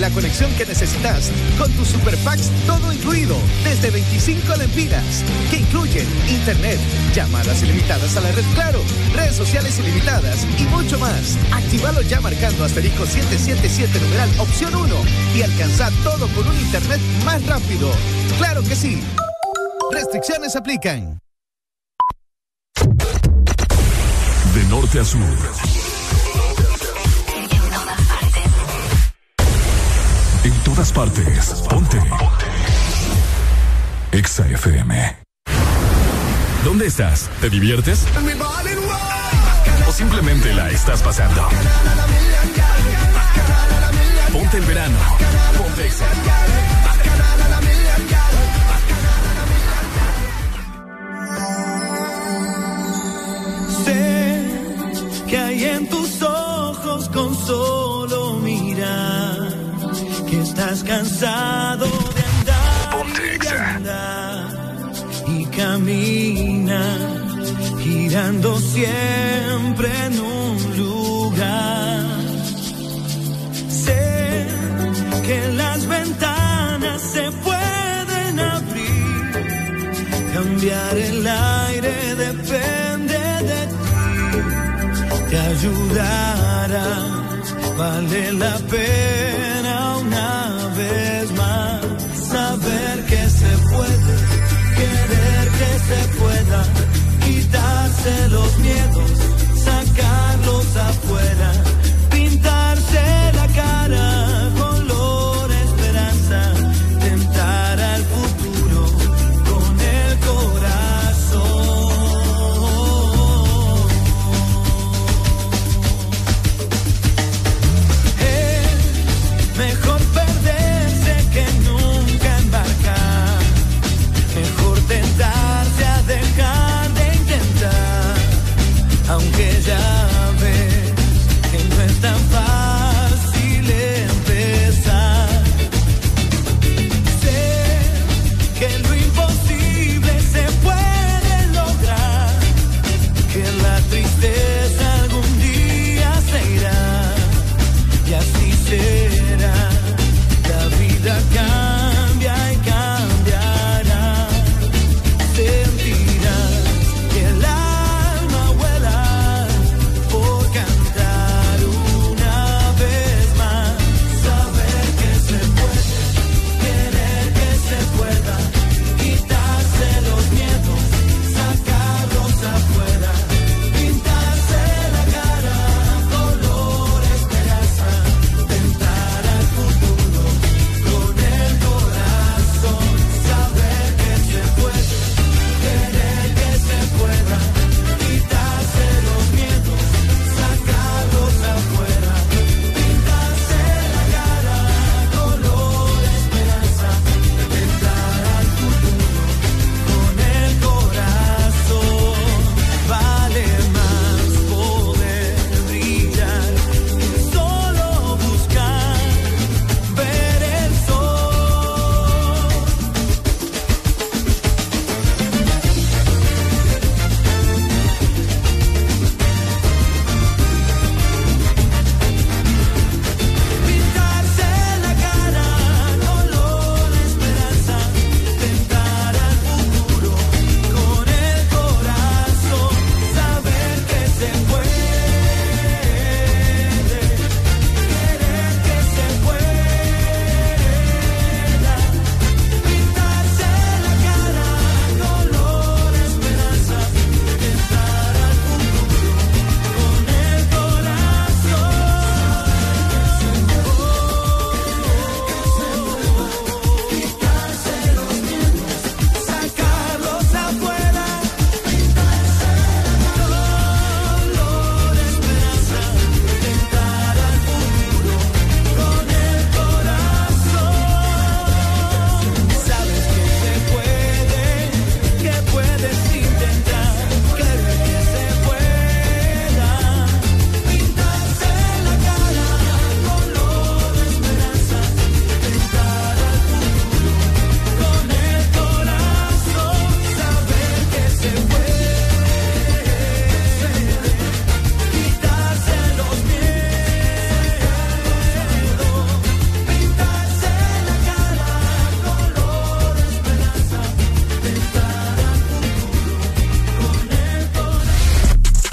La conexión que necesitas con tus superpacks todo incluido desde 25 lempiras que incluyen internet, llamadas ilimitadas a la red Claro, redes sociales ilimitadas y mucho más. Actívalo ya marcando asterisco 777 numeral opción 1 y alcanza todo con un internet más rápido. Claro que sí. Restricciones aplican. De norte a sur. En todas partes. Ponte. Exa FM. ¿Dónde estás? ¿Te diviertes? ¿O simplemente la estás pasando? Ponte el verano. Ponte Exa. Sé que hay en tus ojos con solo mirar que estás cansado de andar. Ponte y, andas, y caminas girando siempre en un lugar. Sé que las ventanas se pueden abrir, cambiar el aire depende de ti, te ayudará Vale la pena una vez más saber que se puede, querer que se pueda, quitarse los miedos.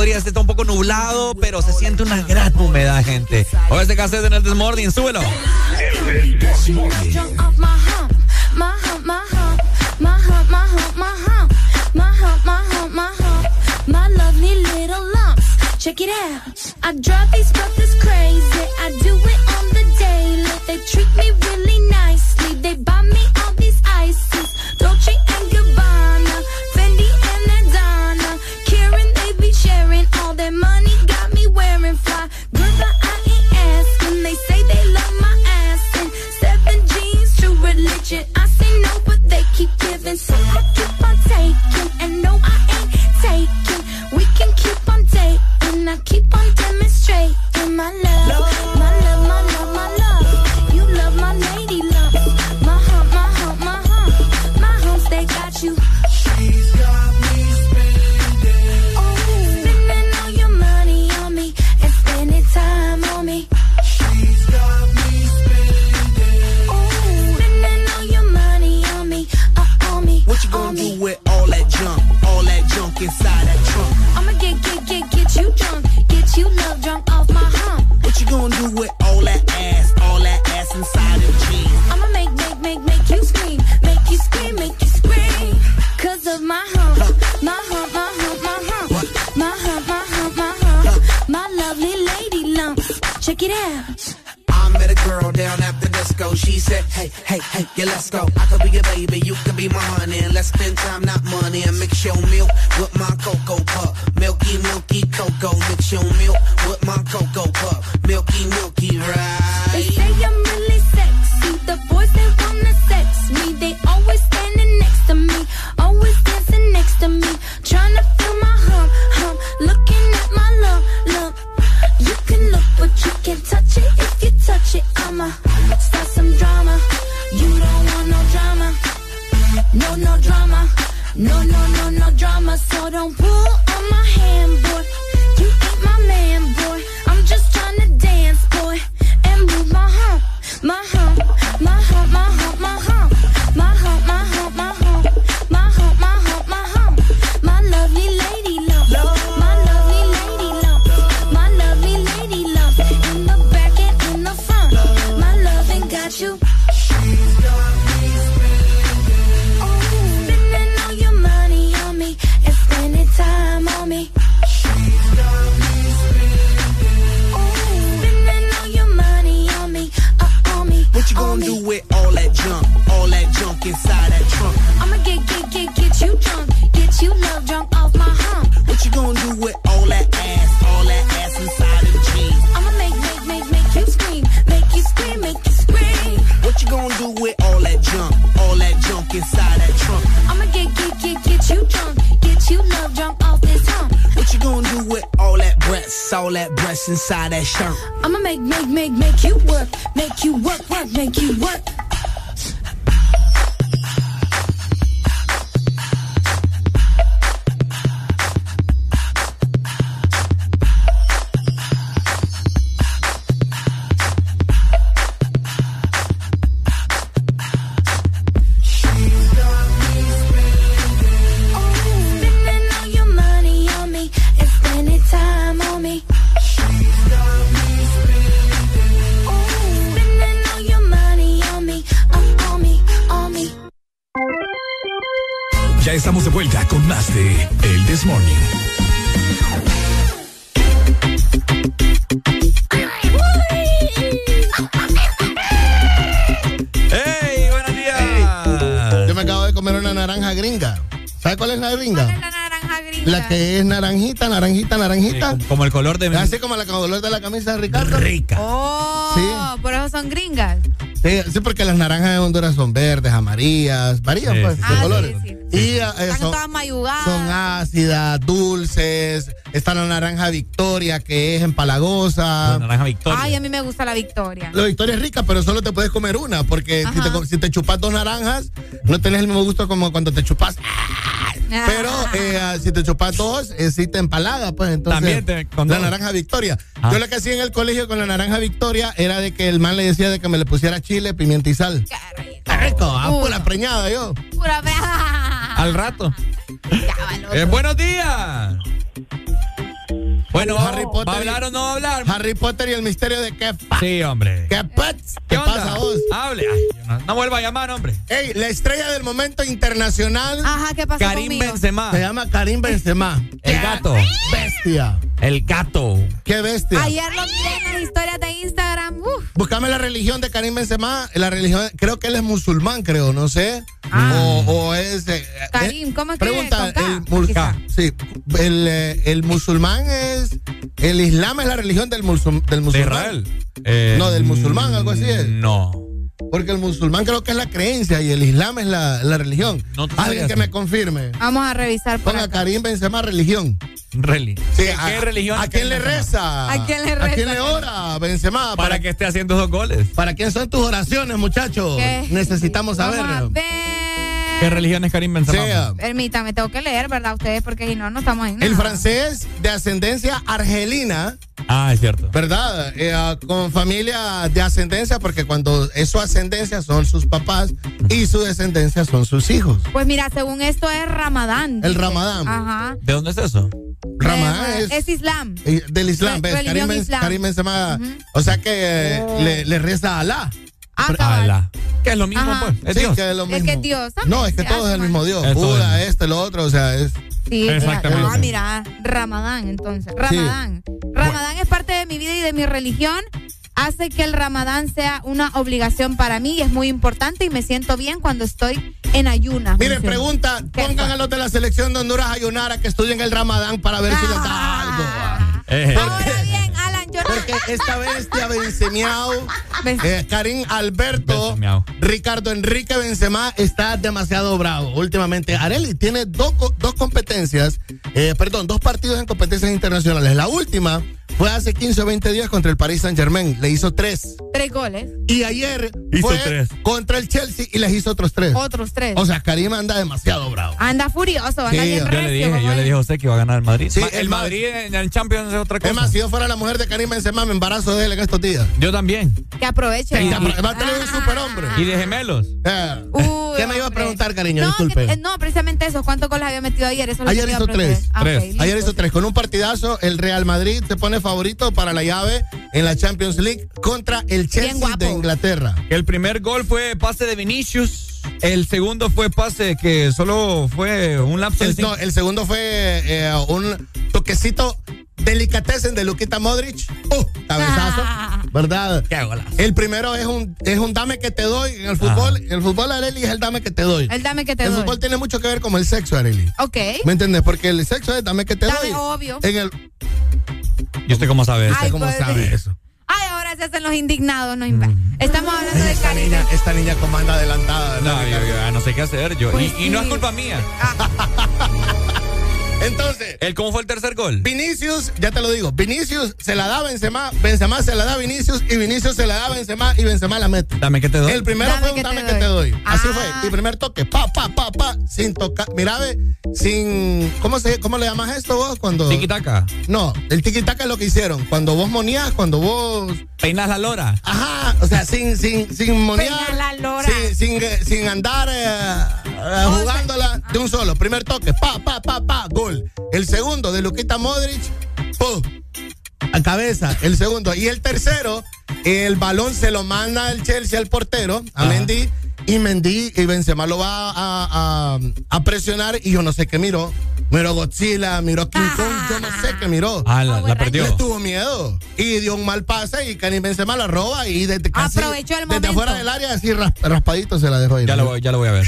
podría estar un poco nublado, pero se siente una gran humedad, gente. Hoy este cassette en el Desmorning, súbelo. Check it out. I drop these Ricardo. Rica. Oh, por eso son gringas. Sí, sí, porque las naranjas de Honduras son verdes, amarillas, varían Sí, pues sí, de sí. colores. Ah, sí, Y eh, Están son, todas mayugadas. son ácidas, dulces. Está la naranja Victoria, que es empalagosa. naranja Victoria. Ay, a mí me gusta la victoria. La Victoria es rica, pero solo te puedes comer una, porque si te, si te chupas dos naranjas, no tenés el mismo gusto como cuando te chupas. Pero eh, ah, si te chupas dos, eh, sí te empalaga, pues entonces. También te- con la dos. naranja Victoria. Ah. Yo lo que hacía en el colegio con la naranja Victoria era de que el man le decía de que me le pusiera chile, pimienta y sal. Qué rico, ah, pura preñada yo. Pura brea. Al rato. Eh, buenos días. Bueno, Harry ¿va Potter a hablar y- o no va a hablar? Harry Potter y el misterio de qué Sí, hombre. ¿Qué, pets? ¿Qué, ¿Qué pasa vos? Hable. Ay, no, vuelva a llamar, hombre. Ey, la estrella del momento internacional Ajá, ¿qué pasó Karim conmigo? Benzema. se llama Karim Benzema. El gato. Bestia. El gato. Qué bestia. Ayer lo miré en las historias de Instagram. Uf. Buscame la religión de Karim Benzema. La religión, creo que él es musulmán, creo, no sé. Ah. O, o es. eh, Karim, eh, ¿cómo escribe? Pregunta, el, mul- Quizá. sí, el, eh, el musulmán es. El islam es la religión del, musul- del De musulmán. Israel. Eh, No, del musulmán, algo así es. No. Porque el musulmán creo que es la creencia y el islam es la, la religión. No te Alguien que me confirme. Vamos a revisar por Ponga acá. Karim Benzema religión. Reli. Sí, ¿Qué, a, qué religión? ¿A quién le reza? ¿A quién le ¿A quién reza? le ora, Benzema? Para que esté haciendo dos goles. ¿Para quién son tus oraciones, muchachos? ¿Qué? Necesitamos Vamos a saber. ver. ¿Qué religión es Karim Benzema? Sea, Permítame, tengo que leer, ¿verdad? Ustedes, porque si no, no estamos en nada. el francés de ascendencia argelina Ah, es cierto. ¿Verdad? Eh, ah, con familia de ascendencia, porque cuando es su ascendencia son sus papás y su descendencia son sus hijos. Pues mira, según esto es Ramadán. El dice. Ramadán. Ajá. ¿De dónde es eso? Ramadán es, es Islam. eh, del Islam, ¿ves? Karim, islam. Karim Benzema, o sea que eh, le, le reza a Alá. Ah. Ala. Que es lo mismo, Ajá. pues. Es Sí, Dios. que es lo Es mismo. que es Dios. también No, es que todo es el mismo Dios. Es Buda, este, lo otro, o sea, es... Sí, Exactamente. Ah, mira, Ramadán, entonces. Ramadán. Ramadán es parte de mi vida y de mi religión. Hace que el Ramadán sea una obligación para mí y es muy importante y me siento bien cuando estoy en ayunas. Miren, pregunta, ¿Qué pongan a los de la selección de Honduras a ayunar a que estudien el Ramadán para ver si les da algo. Eh, Ahora bien, Porque esta bestia Benzemiao, Ben- eh, Karim Alberto, Benzemiao. Ricardo Enrique Benzema está demasiado bravo últimamente. Areli tiene dos, dos competencias, eh, perdón, dos partidos en competencias internacionales. La última fue hace 15 o 20 días contra el Paris Saint Germain, le hizo tres. Tres goles, Y ayer Hizo fue tres. contra el Chelsea y les hizo otros tres. otros tres. O sea, Karim anda demasiado bravo. Anda furioso, anda Sí, bien yo le dije, yo le dije a usted que iba a ganar el Madrid. Sí, Ma- el más- Madrid en el Champions es otra cosa. Es más, si yo fuera la mujer de Karim Benzema, me embarazo de él en estos días. Yo también. Que aproveche. Va a tener un superhombre. Y de gemelos. Eh, Uy, ¿Qué me iba a preguntar, cariño? No, Disculpe. que- no, precisamente eso. ¿Cuántos goles había metido ayer? Eso Ayer hizo tres. Ah, Tres. Ayer hizo tres. Con un partidazo, el Real Madrid se pone favorito para la llave en la Champions League contra el Chelsea de Inglaterra. El primer gol fue pase de Vinicius. El segundo fue pase que solo fue un lapso de El, no, el segundo fue eh, un toquecito delicatessen de Luquita Modric. ¡Uh! Cabezazo. ¿Verdad? Qué. El primero es un, es un dame que te doy. En el fútbol, en el fútbol, Areli, es el dame que te doy. El dame que te el doy. fútbol tiene mucho que ver con el sexo, Areli. Ok. ¿Me entiendes? Porque el sexo es dame que te Dame, doy. obvio. En el, ¿Y usted cómo sabe eso? Ay, ¿Cómo pues, sabe eso? Ay, ahora se hacen los indignados, no importa. Estamos hablando de Esta cariño. niña, esta niña comanda adelantada. ¿verdad, No, yo, yo no sé qué hacer yo. Pues y, y no es culpa mía. Entonces, ¿El cómo fue el tercer gol? Vinicius, ya te lo digo, Vinicius se la da a Benzema, Benzema se la da a Vinicius y Vinicius se la da a Benzema y Benzema la mete. Dame que te doy. El primero Dame fue un que dame te que te doy. Así Ah. fue. Y primer toque, pa, pa, pa, pa, sin tocar. Mira, ve, sin. ¿Cómo, se, ¿Cómo le llamas esto vos? Cuando. Tiki-taka. No, el tiki-taka es lo que hicieron. Cuando vos monías, cuando vos. Peinas la lora. Ajá, o sea, sin, sin, sin monear. Peinar la lora. Sin, sin, eh, sin andar eh, eh, jugándola de un solo. Primer toque, pa, pa, pa, pa, gol. El segundo de Luquita Modric, ¡pum! A cabeza, el segundo. Y el tercero, el balón se lo manda el Chelsea al portero, a. Mendy. Y Mendy y Benzema lo va a, a- a presionar y yo no sé qué miró. Miró Godzilla, miró King Kong, yo no sé qué miró. Ah, la, la perdió. Le tuvo miedo y dio un mal pase y Karim Benzema la roba y desde casi, Aprovechó el desde afuera del área así ras- raspadito se la dejó ir. Ya lo, voy- ya lo voy a ver.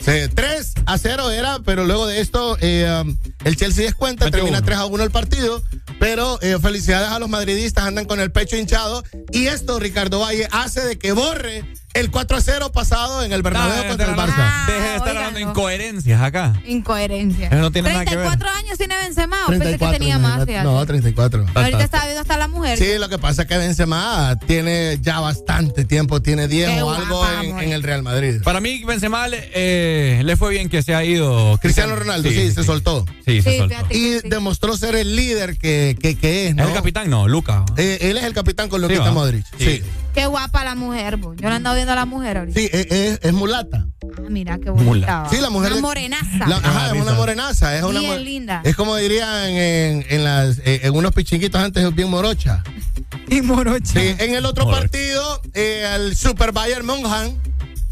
Sí, 3 a 0 era, pero luego de esto eh, um, el Chelsea descuenta, termina uno. 3 a 1 el partido, pero eh, felicidades a los madridistas, andan con el pecho hinchado y esto Ricardo Valle hace de que borre el 4 a 0 pasado en el Bernabéu No, contra el Barça. Deje de estar óigalo. hablando incoherencias acá. Incoherencia. Eso no tiene nada que ver. 34 años sin Benzema. o Pensé que tenía más, fíjate. No, 34. Ahorita está viendo hasta la mujer. Sí, lo que pasa es que Benzema tiene ya bastante tiempo, tiene 10 Qué o algo guapa, en, el Real Madrid. Para mí, Benzema le, eh, le fue bien que se ha ido. Cristiano Ronaldo, sí, se soltó. Sí, se Sí, soltó. Y demostró ser el líder que, que, que es, ¿Es ¿no? el capitán? No, Luca. Eh, él es el capitán con Sí, Luquita. Modric. Sí. Qué guapa la mujer, bo. Yo la ando viendo a la mujer ahorita. Sí, es, es- es mulata. Ah, mira qué bonita. Sí, la mujer Una de- morenaza. La- ajá, es una morenaza. Es, una Bien linda. es como dirían en, en, las, eh, en unos pichinguitos antes, es bien morocha. Y morocha. Sí, en el otro partido, eh, el Super Bayern Monjan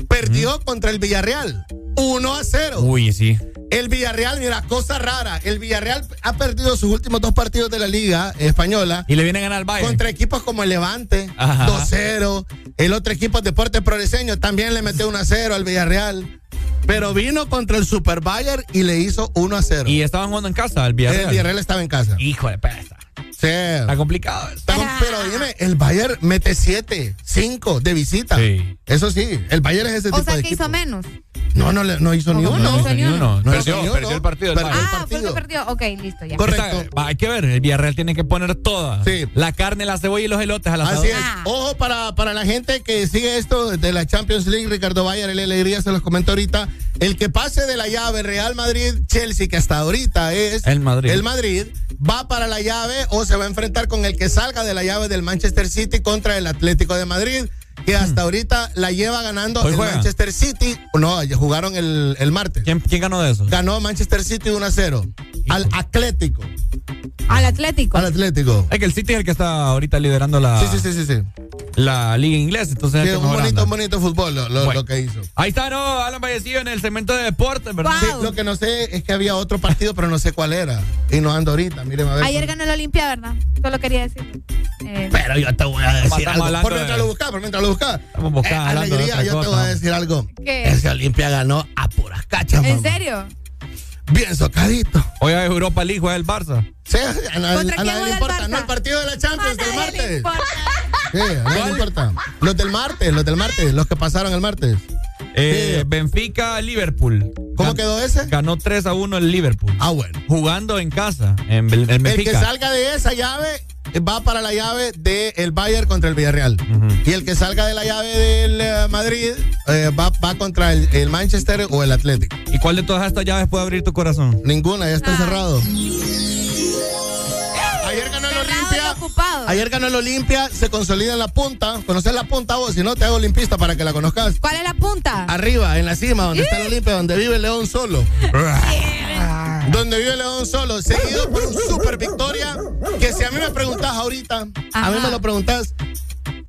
perdió contra el Villarreal. 1 a 0. Uy, sí. El Villarreal, mira, cosa rara. El Villarreal ha perdido sus últimos dos partidos de la Liga Española. Y le viene a ganar al Bayern. Contra equipos como el Levante, Ajá. 2-0. El otro equipo, Deportes Progreseño, también le metió 1-0 al Villarreal. Pero vino contra el Super Bayern y le hizo 1-0. Y estaban jugando en casa, el Villarreal. El Villarreal estaba en casa. Hijo de pesta. Sí. Está complicado. Está pero dime, el Bayern mete 7, 5 de visita. Sí. Eso sí, el Bayern es ese O tipo sea de que equipo. hizo menos. No, no, le- no hizo ni No, uno. no hizo ni uno. No Perdió, el partido del Ah, fue el partido. que perdió. Ok, listo, ya. Va, hay que ver, el Villarreal tiene que poner toda. La carne, la cebolla y los elotes a la Así es. Ojo para, para la gente que sigue esto de la Champions League, Ricardo Bayer, el alegría se los comento ahorita. El que pase de la llave Real Madrid-Chelsea, que hasta ahorita es El Madrid. el Madrid, va para la llave o se va a enfrentar con el que salga de la llave del Manchester City contra el Atlético de Madrid, que hasta ahorita la lleva ganando. Hoy el juega. Manchester City. No, ya jugaron el, el martes. ¿Quién, quién ganó de eso? Ganó Manchester City 1 a 0 al Atlético. Al Atlético. Al Atlético. Es que el City es el que está ahorita liderando la, Sí, sí, sí, sí. sí. la liga inglesa. Entonces es Sí, que un bonito, un bonito fútbol lo, lo- Bueno. lo que hizo. Ahí está, ¿no? Alan Vallecillo en el segmento de deportes, ¿verdad? Sí, lo que no sé es que había otro partido, pero no sé cuál era. Y no ando ahorita, miren a ver. Ayer ganó el Olimpia, ¿verdad? Solo quería decir. Eh, Pero yo te voy a decir algo. Por de- mientras lo buscas, por mientras lo buscas. Estamos buscando, Eh, alegría, yo te cosa. voy a decir algo. ¿Qué? Ese Olimpia ganó a puras cachas, ¿En mamá. serio? Bien socadito. Hoy es Europa League, juega el Barça. Sí, a nadie, ¿Contra a quién nadie le importa. No, el partido de la Champions A del martes. importa. Sí, a nadie le importa. Los del martes, los del martes, los que pasaron el martes. Eh, Benfica, Liverpool. ¿Cómo Gan- quedó ese? Ganó 3 a 1 el Liverpool. Ah, bueno. Jugando en casa, en, en El que Benfica. salga de esa llave va para la llave del Bayern contra el Villarreal. Y el que salga de la llave del eh, Madrid eh, va, va contra el, el Manchester o el Atlético. ¿Y cuál de todas estas llaves puede abrir tu corazón? Ninguna, ya está Ah. cerrado. Ayer ganó el Olimpia. Ayer ganó el Olimpia, se consolida en la punta. ¿Conoces la punta vos? Si no, te hago olimpista para que la conozcas. ¿Cuál es la punta? Arriba, en la cima, donde está el Olimpia, donde vive el León solo. donde vive León solo, seguido por un super victoria. Que si a mí me preguntás ahorita, a mí me lo preguntás.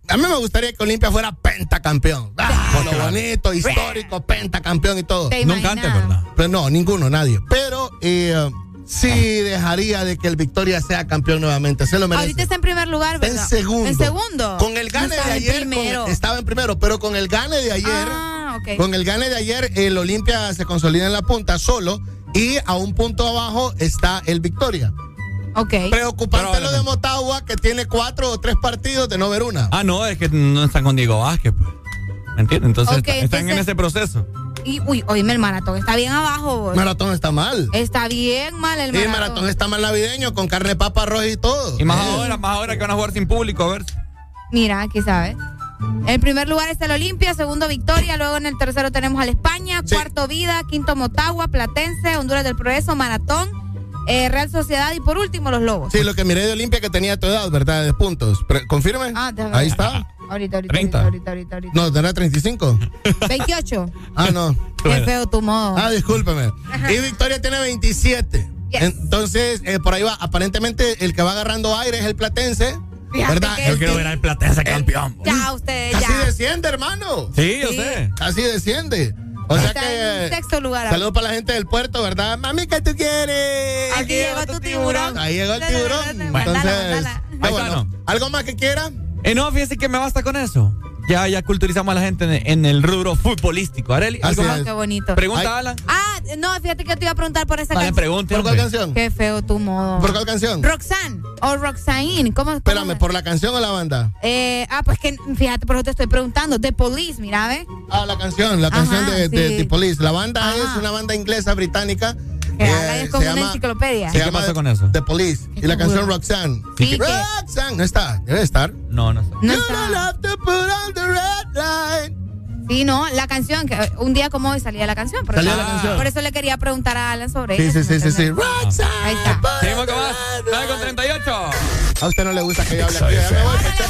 A mí me gustaría que Olimpia fuera pentacampeón. Ah, lo bonito, histórico, pentacampeón y todo. ¿Te Nunca antes, ¿verdad? Pero no, ninguno, nadie. Pero eh, sí dejaría de que el Victoria sea campeón nuevamente. Se lo merece. Ahorita está en primer lugar, ¿verdad? en segundo. En segundo. Con el gane No de estaba en ayer, con- estaba en primero, pero con el gane de ayer, Ah, ok. con el gane de ayer, el Olimpia se consolida en la punta solo y a un punto abajo está el Victoria. Ok. Preocupante Pero, lo de Motagua, que tiene cuatro o tres partidos de no ver una. Ah, no, es que no están con Diego Vázquez, pues. ¿Me entiendes? Entonces están en ese proceso. Y, uy, oíme el maratón. Está bien abajo, vos. Maratón está mal. Está bien mal el Y el maratón. maratón está mal navideño, con carne papa roja y todo. Y más Eh. ahora, más ahora que van a jugar sin público, a ver. Mira, aquí sabes. En primer lugar está el Olimpia, segundo Victoria, luego en el tercero tenemos al España, Sí. cuarto Vida, quinto Motagua, Platense, Honduras del Progreso, Maratón, eh, Real Sociedad y por último los Lobos. Sí, lo que miré de Olimpia que tenía tu edad, ¿verdad? De puntos. ¿Confirme? Ah, déjame Ahí está. Ahorita, ahorita, 30. ahorita, ahorita, ahorita. No, tendrá 35. 28. Ah, no. Qué feo tu modo. Ah, discúlpeme. Ajá. Y Victoria tiene 27. Yes. Entonces, eh, por ahí va. Aparentemente, el que va agarrando aire es el platense. Fíjate ¿Verdad? Yo quiero ver al Platense campeón. po. Ya, ustedes, ya. desciende, hermano. Sí, yo Sí. sé. Casi desciende. O sea Está que. en sexto lugar. Saludos para la gente del puerto, ¿verdad? Mami, ¿qué tú quieres? Aquí llegó tu tiburón. Ahí llegó el tiburón. Entonces, bueno. ¿algo más que quiera? Eh, no, fíjese que me basta con eso. Ya, ya culturizamos a la gente en, en el rubro futbolístico. Areli, ¿algo Así más? es. Qué bonito. Pregunta, Ay. Alan. Ah, no, fíjate que yo te iba a preguntar por esa Vale, canción. pregunte. ¿Por cuál canción? Qué feo tu modo. ¿Por cuál canción? Roxanne o Roxanne. ¿Cómo? cómo Espérame, ¿por la canción o la banda? Eh, ah, pues que fíjate, por eso te estoy preguntando. The Police, mira, ¿ves? Ah, la canción, la Ajá, canción de, de sí. The Police. La banda Ajá. es una banda inglesa británica. Que eh, es como se una llama- enciclopedia. Se ¿Y qué llama pasó con eso? The Police. Y la canción Roxanne. Sí, Roxanne, no está, debe estar. No, no sé. No You está. don't have to put on the red light. Sí, no, la canción, que eh, un día como hoy salía la canción. Por Salía eso, la canción. Por eso le quería preguntar a Alan sobre Sí, eso. sí, sí, sí, sí. Roxanne. Ahí está. Seguimos con más. red 9 con light. 38. A usted no le gusta que yo hable aquí. Ya me voy, muchacho.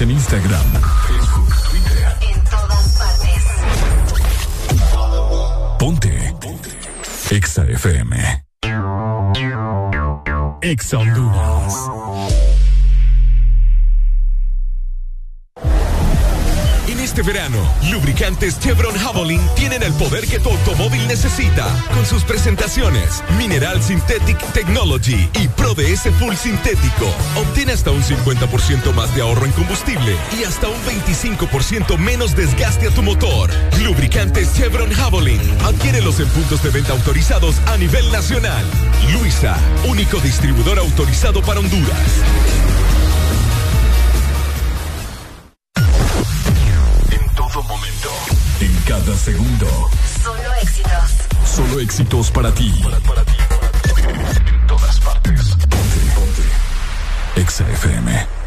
Síguenos en Instagram, Facebook, Twitter. En todas partes. Ponte. Ponte. Exa FM. Exa Honduras. En este verano, lubricantes Chevron Con sus presentaciones Mineral Synthetic Technology y Pro DS Full Sintético. Obtiene hasta un 50% más de ahorro en combustible y hasta un 25% menos desgaste a tu motor. Lubricantes Chevron Javelin. Adquiérelos en puntos de venta autorizados a nivel nacional. Luisa, único distribuidor autorizado para Honduras. En todo momento. En cada segundo. Solo éxitos. Solo éxitos para ti. En todas partes. Ponte, ponte. Exa FM.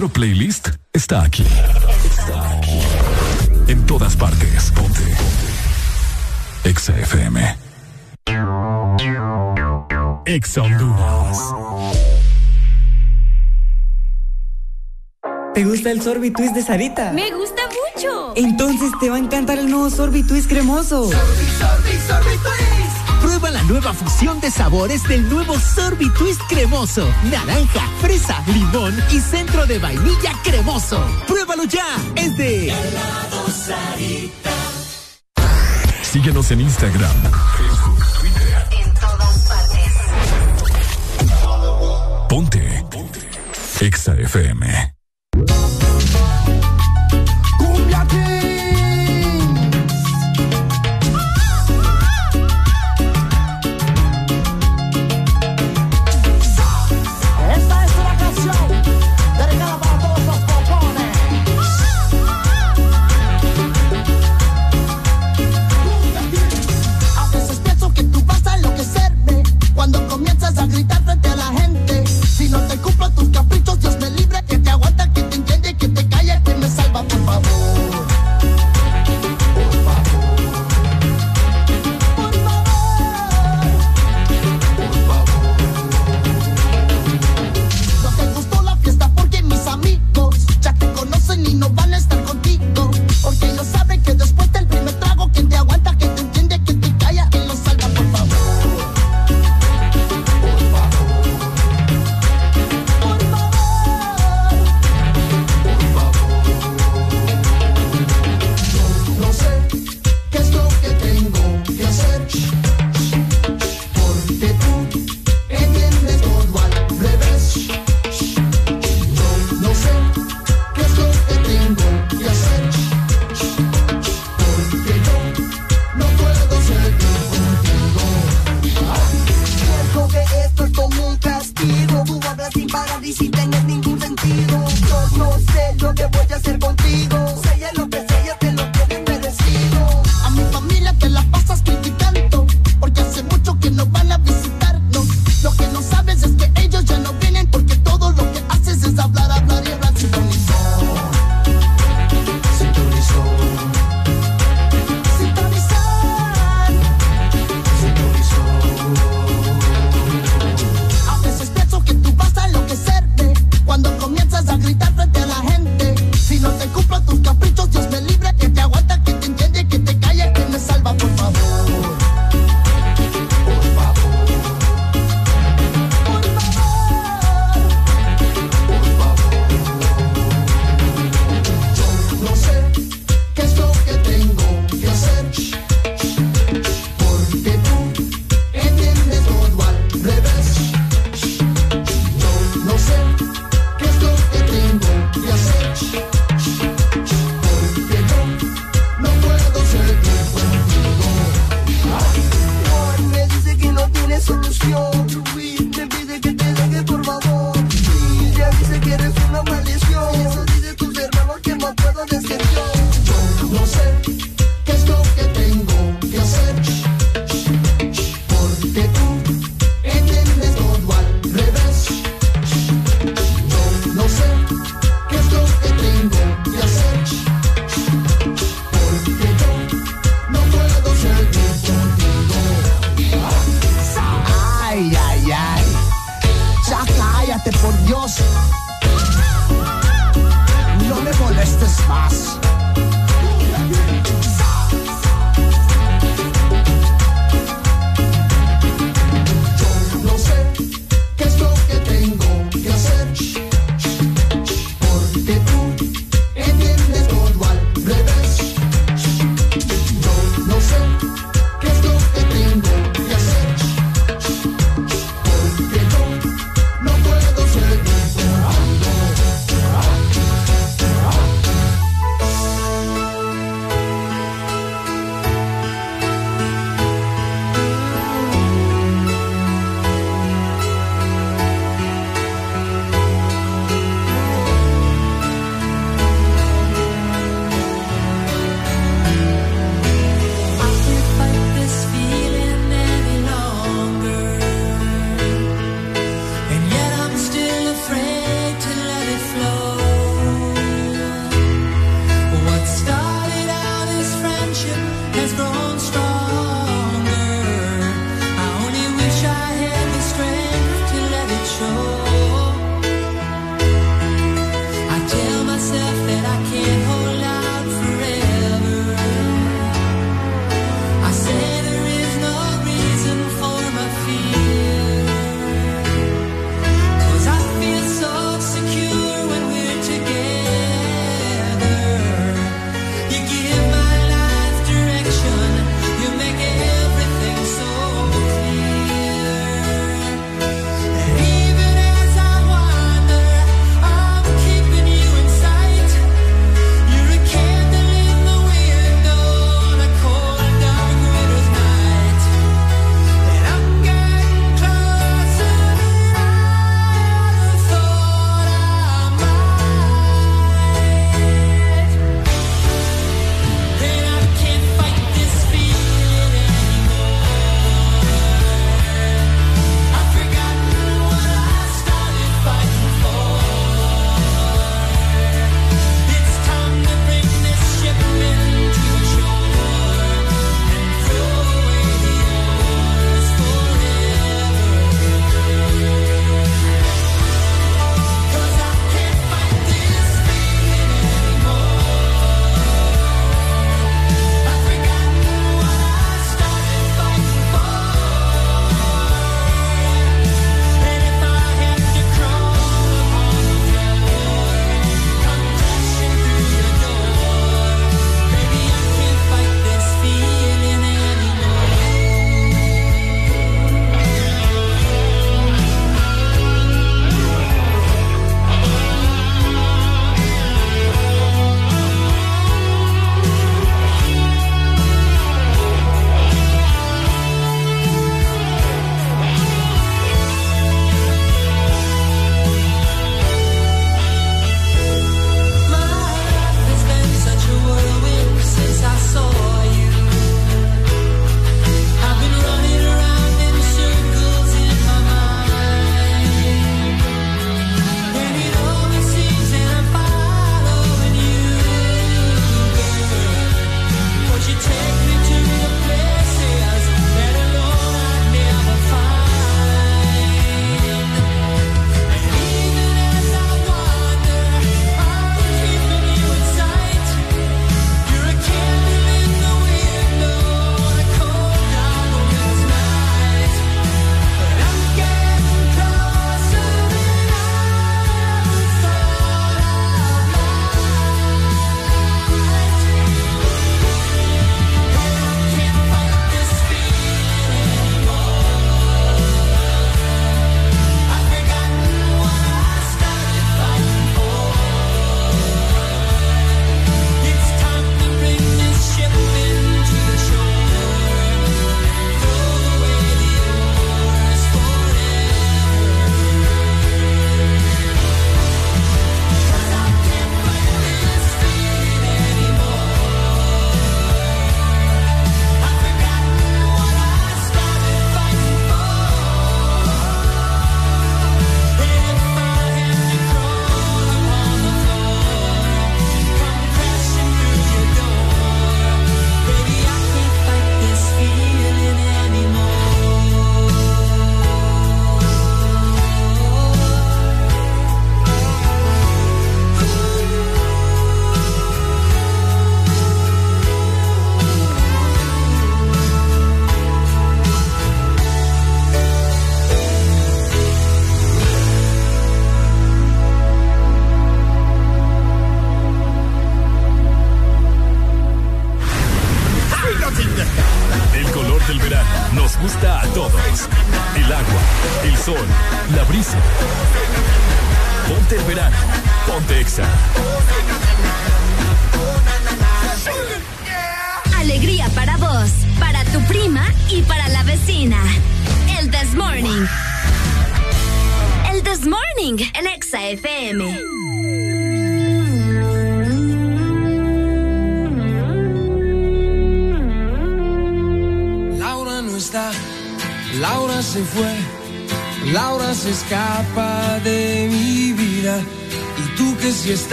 Verdadero playlist está aquí. Está aquí. En todas partes. Ponte. Exa FM. Exa Honduras. ¿Te gusta el sorbitwist de Sarita? Me gusta mucho. Entonces te va a encantar el nuevo sorbitwist cremoso. Sorbi, sorbi, sorbi, nueva fusión de sabores del nuevo Sorbi Twist cremoso. Naranja, fresa, limón y centro de vainilla cremoso. ¡Pruébalo ya! Es de Síguenos en Instagram, Facebook, En todas partes. Ponte. Ponte. Exa FM.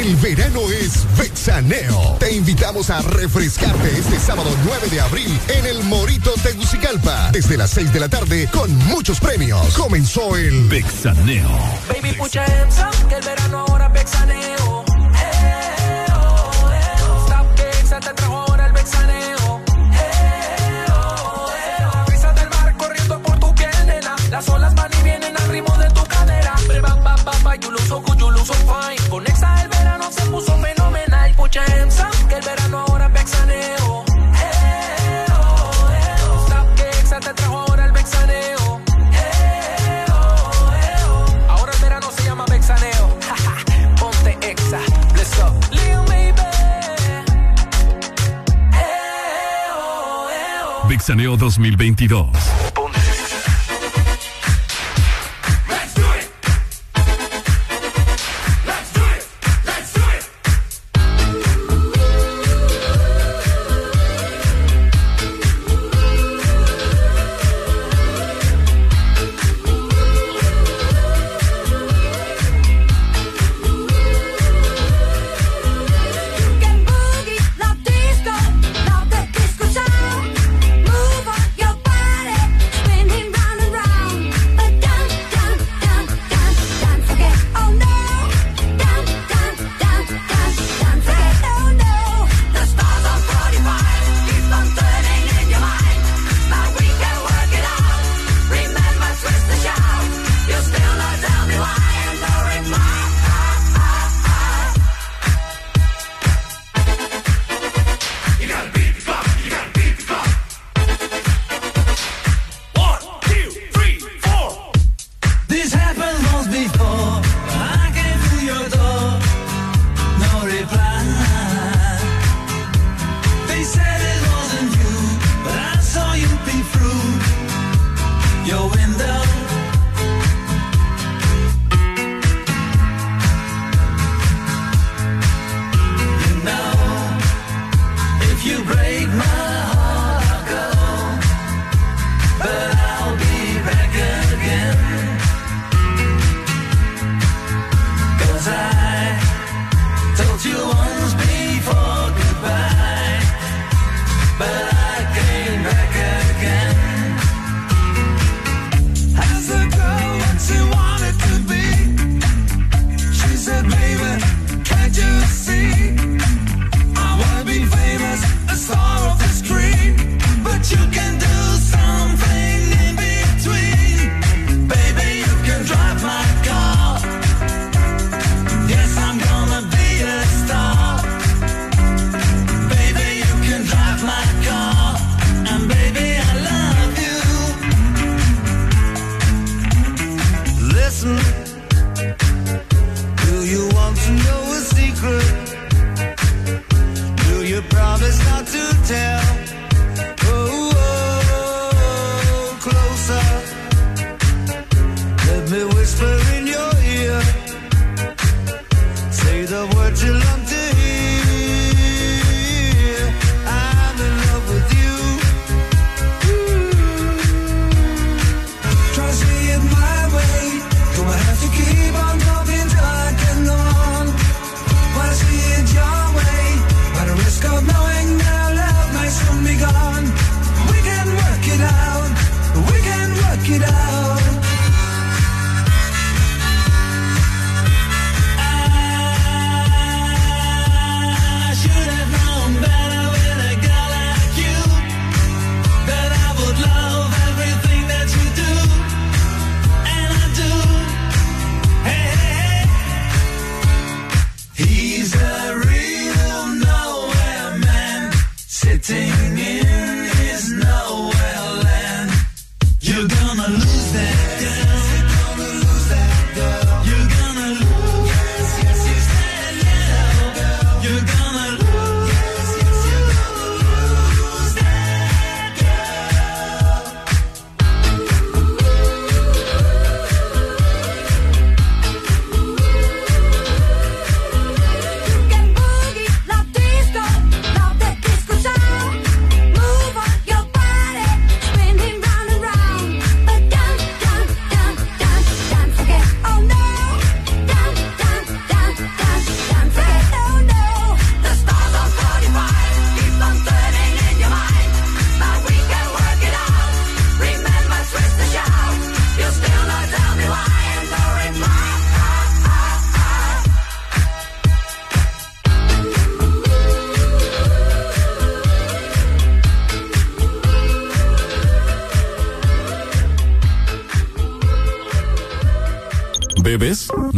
El verano es Vexaneo. Te invitamos a refrescarte este sábado 9 de abril en el Morito Tegucigalpa. Desde las 6 de la tarde con muchos premios. Comenzó el Vexaneo. Baby, pucha que el verano ahora Vexaneo. Mixaneo 2022.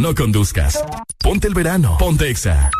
No conduzcas. Ponte el verano. Ponte Exa.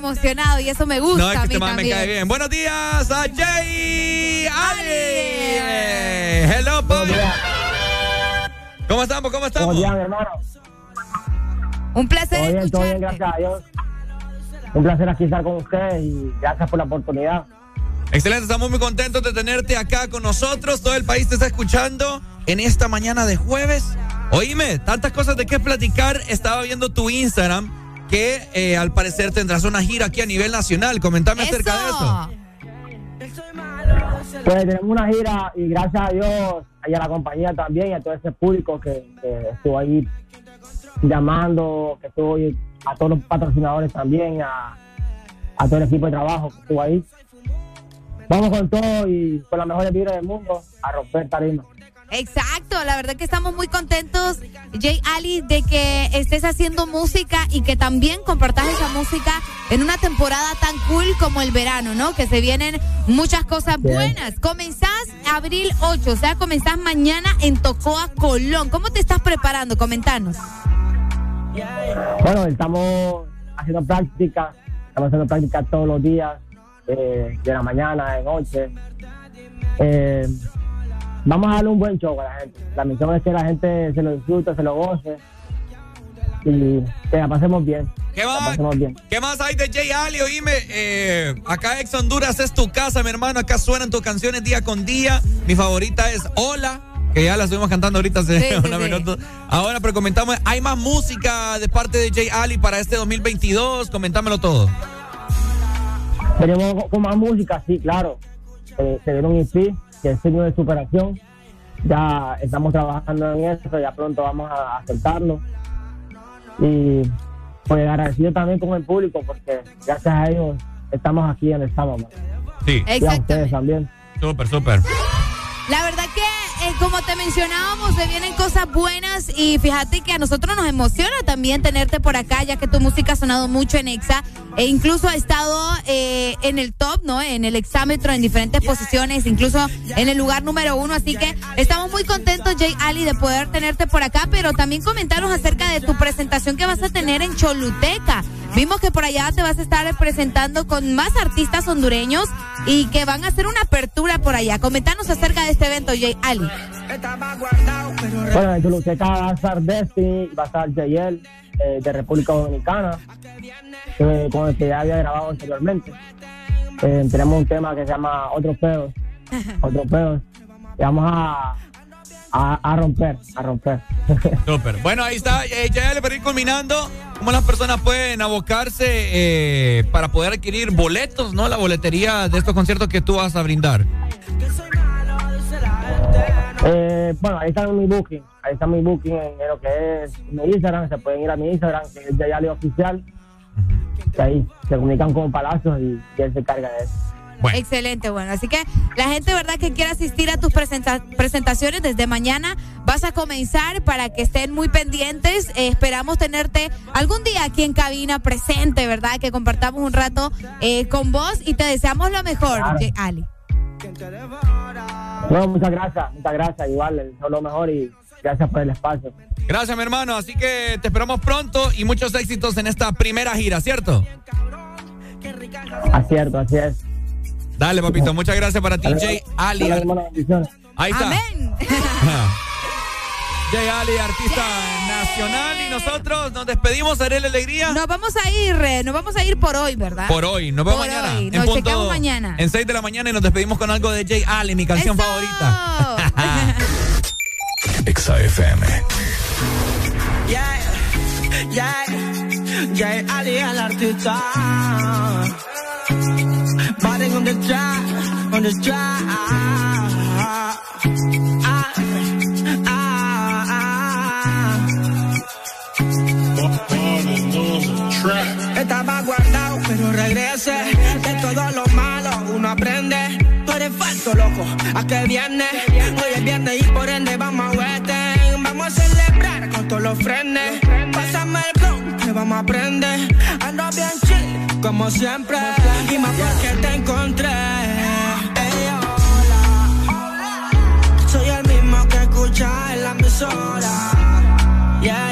emocionado y eso me gusta. No, es que a más este me cae bien. Buenos días a Jay Ali. Hello, Pablo. ¿Cómo estamos? ¿Cómo estamos? Buenos días, hermano. Un placer bien, escucharte. Bien, gracias. Un placer aquí estar con ustedes y gracias por la oportunidad. Excelente, estamos muy contentos de tenerte acá con nosotros. Todo el país te está escuchando en esta mañana de jueves. Oíme, tantas cosas de qué platicar. Estaba viendo tu Instagram que eh, al parecer tendrás una gira aquí a nivel nacional. Comentame acerca de eso. Pues tenemos una gira y gracias a Dios y a la compañía también y a todo ese público que, estuvo ahí llamando, que estuvo ahí, a todos los patrocinadores también, a, todo el equipo de trabajo que estuvo ahí. Vamos con todo y con las mejores vibras del mundo a romper tarima. Exacto, la verdad que estamos muy contentos, Jay Ali, de que estés haciendo música y que también compartas esa música en una temporada tan cool como el verano, ¿no? Que se vienen muchas cosas Bien. buenas. Comenzás abril 8, o sea, comenzás mañana en Tocoa, Colón. ¿Cómo te estás preparando? Comentanos. Bueno, estamos haciendo práctica, estamos haciendo práctica todos los días, eh, de la mañana, de noche. Eh, vamos a darle un buen show a la gente. La misión es que la gente se lo disfrute, se lo goce y que la pasemos bien. ¿Qué más? pasemos bien. ¿Qué más hay de Jay Ali? Oíme, eh, acá Ex Honduras es tu casa, mi hermano. Acá suenan tus canciones día con día. Mi favorita es Hola, que ya la estuvimos cantando ahorita hace Sí, sí, unos sí. minutos. Ahora, pero comentamos, ¿hay más música de parte de Jay Ali para este 2022? Comentámelo todo. Tenemos con más música, sí, claro. Eh, se viene un EP que es signo de superación. Ya estamos trabajando en eso, ya pronto vamos a, a soltarlo. Y pues agradecido también con el público porque gracias a ellos estamos aquí en el sábado. Sí. Y a ustedes también. Súper, súper. La verdad que, eh, como te mencionábamos, se vienen cosas buenas y fíjate que a nosotros nos emociona también tenerte por acá, ya que tu música ha sonado mucho en EXA e incluso ha estado eh, en el top, ¿no? En el exámetro, en diferentes posiciones, incluso en el lugar número uno. Así que estamos muy contentos, Jay Ali, de poder tenerte por acá, pero también comentarnos acerca de tu presentación que vas a tener en Choluteca. Vimos que por allá te vas a estar presentando con más artistas hondureños y que van a hacer una apertura por allá. Comentanos acerca de este evento, Jay Ali. Bueno, en Choluteca va a estar Destiny, va a estar Jayel eh, de República Dominicana, eh, con el que ya había grabado anteriormente. Eh, tenemos un tema que se llama Otros Pedos, Otros Pedos. Y vamos a, a, a romper, a romper. Súper. Bueno, ahí está. Eh, ya le para ir culminando, ¿cómo las personas pueden abocarse eh, para poder adquirir boletos, ¿no? La boletería de estos conciertos que tú vas a brindar. Eh, bueno, ahí está mi booking, ahí está mi booking en, en lo que es mi Instagram, se pueden ir a mi Instagram, que es Jayali Oficial, que ahí se comunican con Palacios y, y él se carga de eso. Excelente, bueno. Así que la gente, ¿verdad?, que quiera asistir a tus presenta- presentaciones desde mañana, vas a comenzar para que estén muy pendientes. Eh, esperamos tenerte algún día aquí en cabina presente, ¿verdad? Que compartamos un rato eh, con vos y te deseamos lo mejor, Claro. Ali. No, muchas gracias, muchas gracias, igual, todo lo mejor y gracias por el espacio. Gracias, mi hermano. Así que te esperamos pronto y muchos éxitos en esta primera gira, ¿cierto? Acierto, así es. Dale, papito. Muchas gracias para ti, Jay Ali. Dale, hermano, bendiciones. Ahí está. Amén. Jay Ali, artista nacional. Y nosotros nos despedimos, Arely Alegría. Nos vamos a ir, eh, nos vamos a ir por hoy, ¿verdad? Por hoy, nos vemos Por mañana. hoy, en nos punto- checamos mañana. En 6 de la mañana y nos despedimos con algo de Jay Ali, mi canción favorita. Exa FM. Yeah, yeah, yeah, Ali el artista. Batting on the track, on the track. De todo lo malo uno aprende. Tú eres falso, loco. ¿A qué viene? Hoy es viernes y por ende vamos a Western. Vamos a celebrar con todos los frenes. Pásame el flow que vamos a aprender. Ando bien chill, como siempre. Y más porque te encontré. Ey, hola. Soy el mismo que escucha en la emisora. Yeah.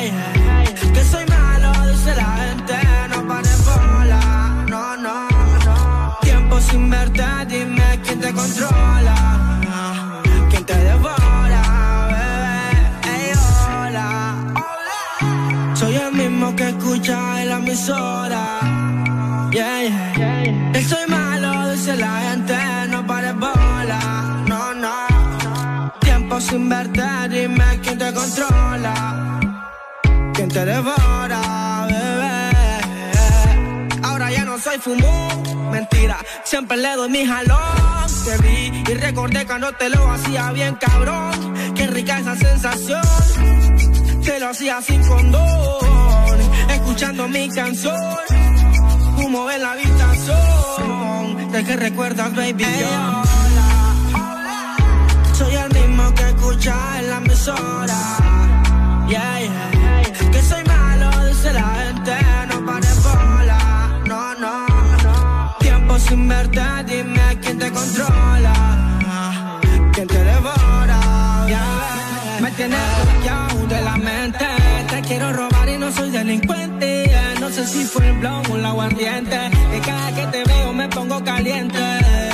Te controla. Quién te devora, bebé. Ey, hola. Soy el mismo que escucha en la emisora. Yeah, yeah. Que soy malo, dice la gente. No pares bola. No, no. Tiempo sin verte, dime quién te controla. Quién te devora, no no soy fumón. Mentira, siempre le doy mi jalón. Te vi y recordé cuando te lo hacía bien cabrón. Qué rica esa sensación. Te lo hacía sin condón. Escuchando mi canción. Humo en la habitación. De que recuerdas, baby. yo. Soy el mismo que escucha en la emisora. Yeah. Sin verte, dime quién te controla. ¿Quién te devora? Me tienes bloqueado de la mente. Te quiero robar y no soy delincuente. No sé si fue el blog o el aguardiente. Y cada que te veo me pongo caliente.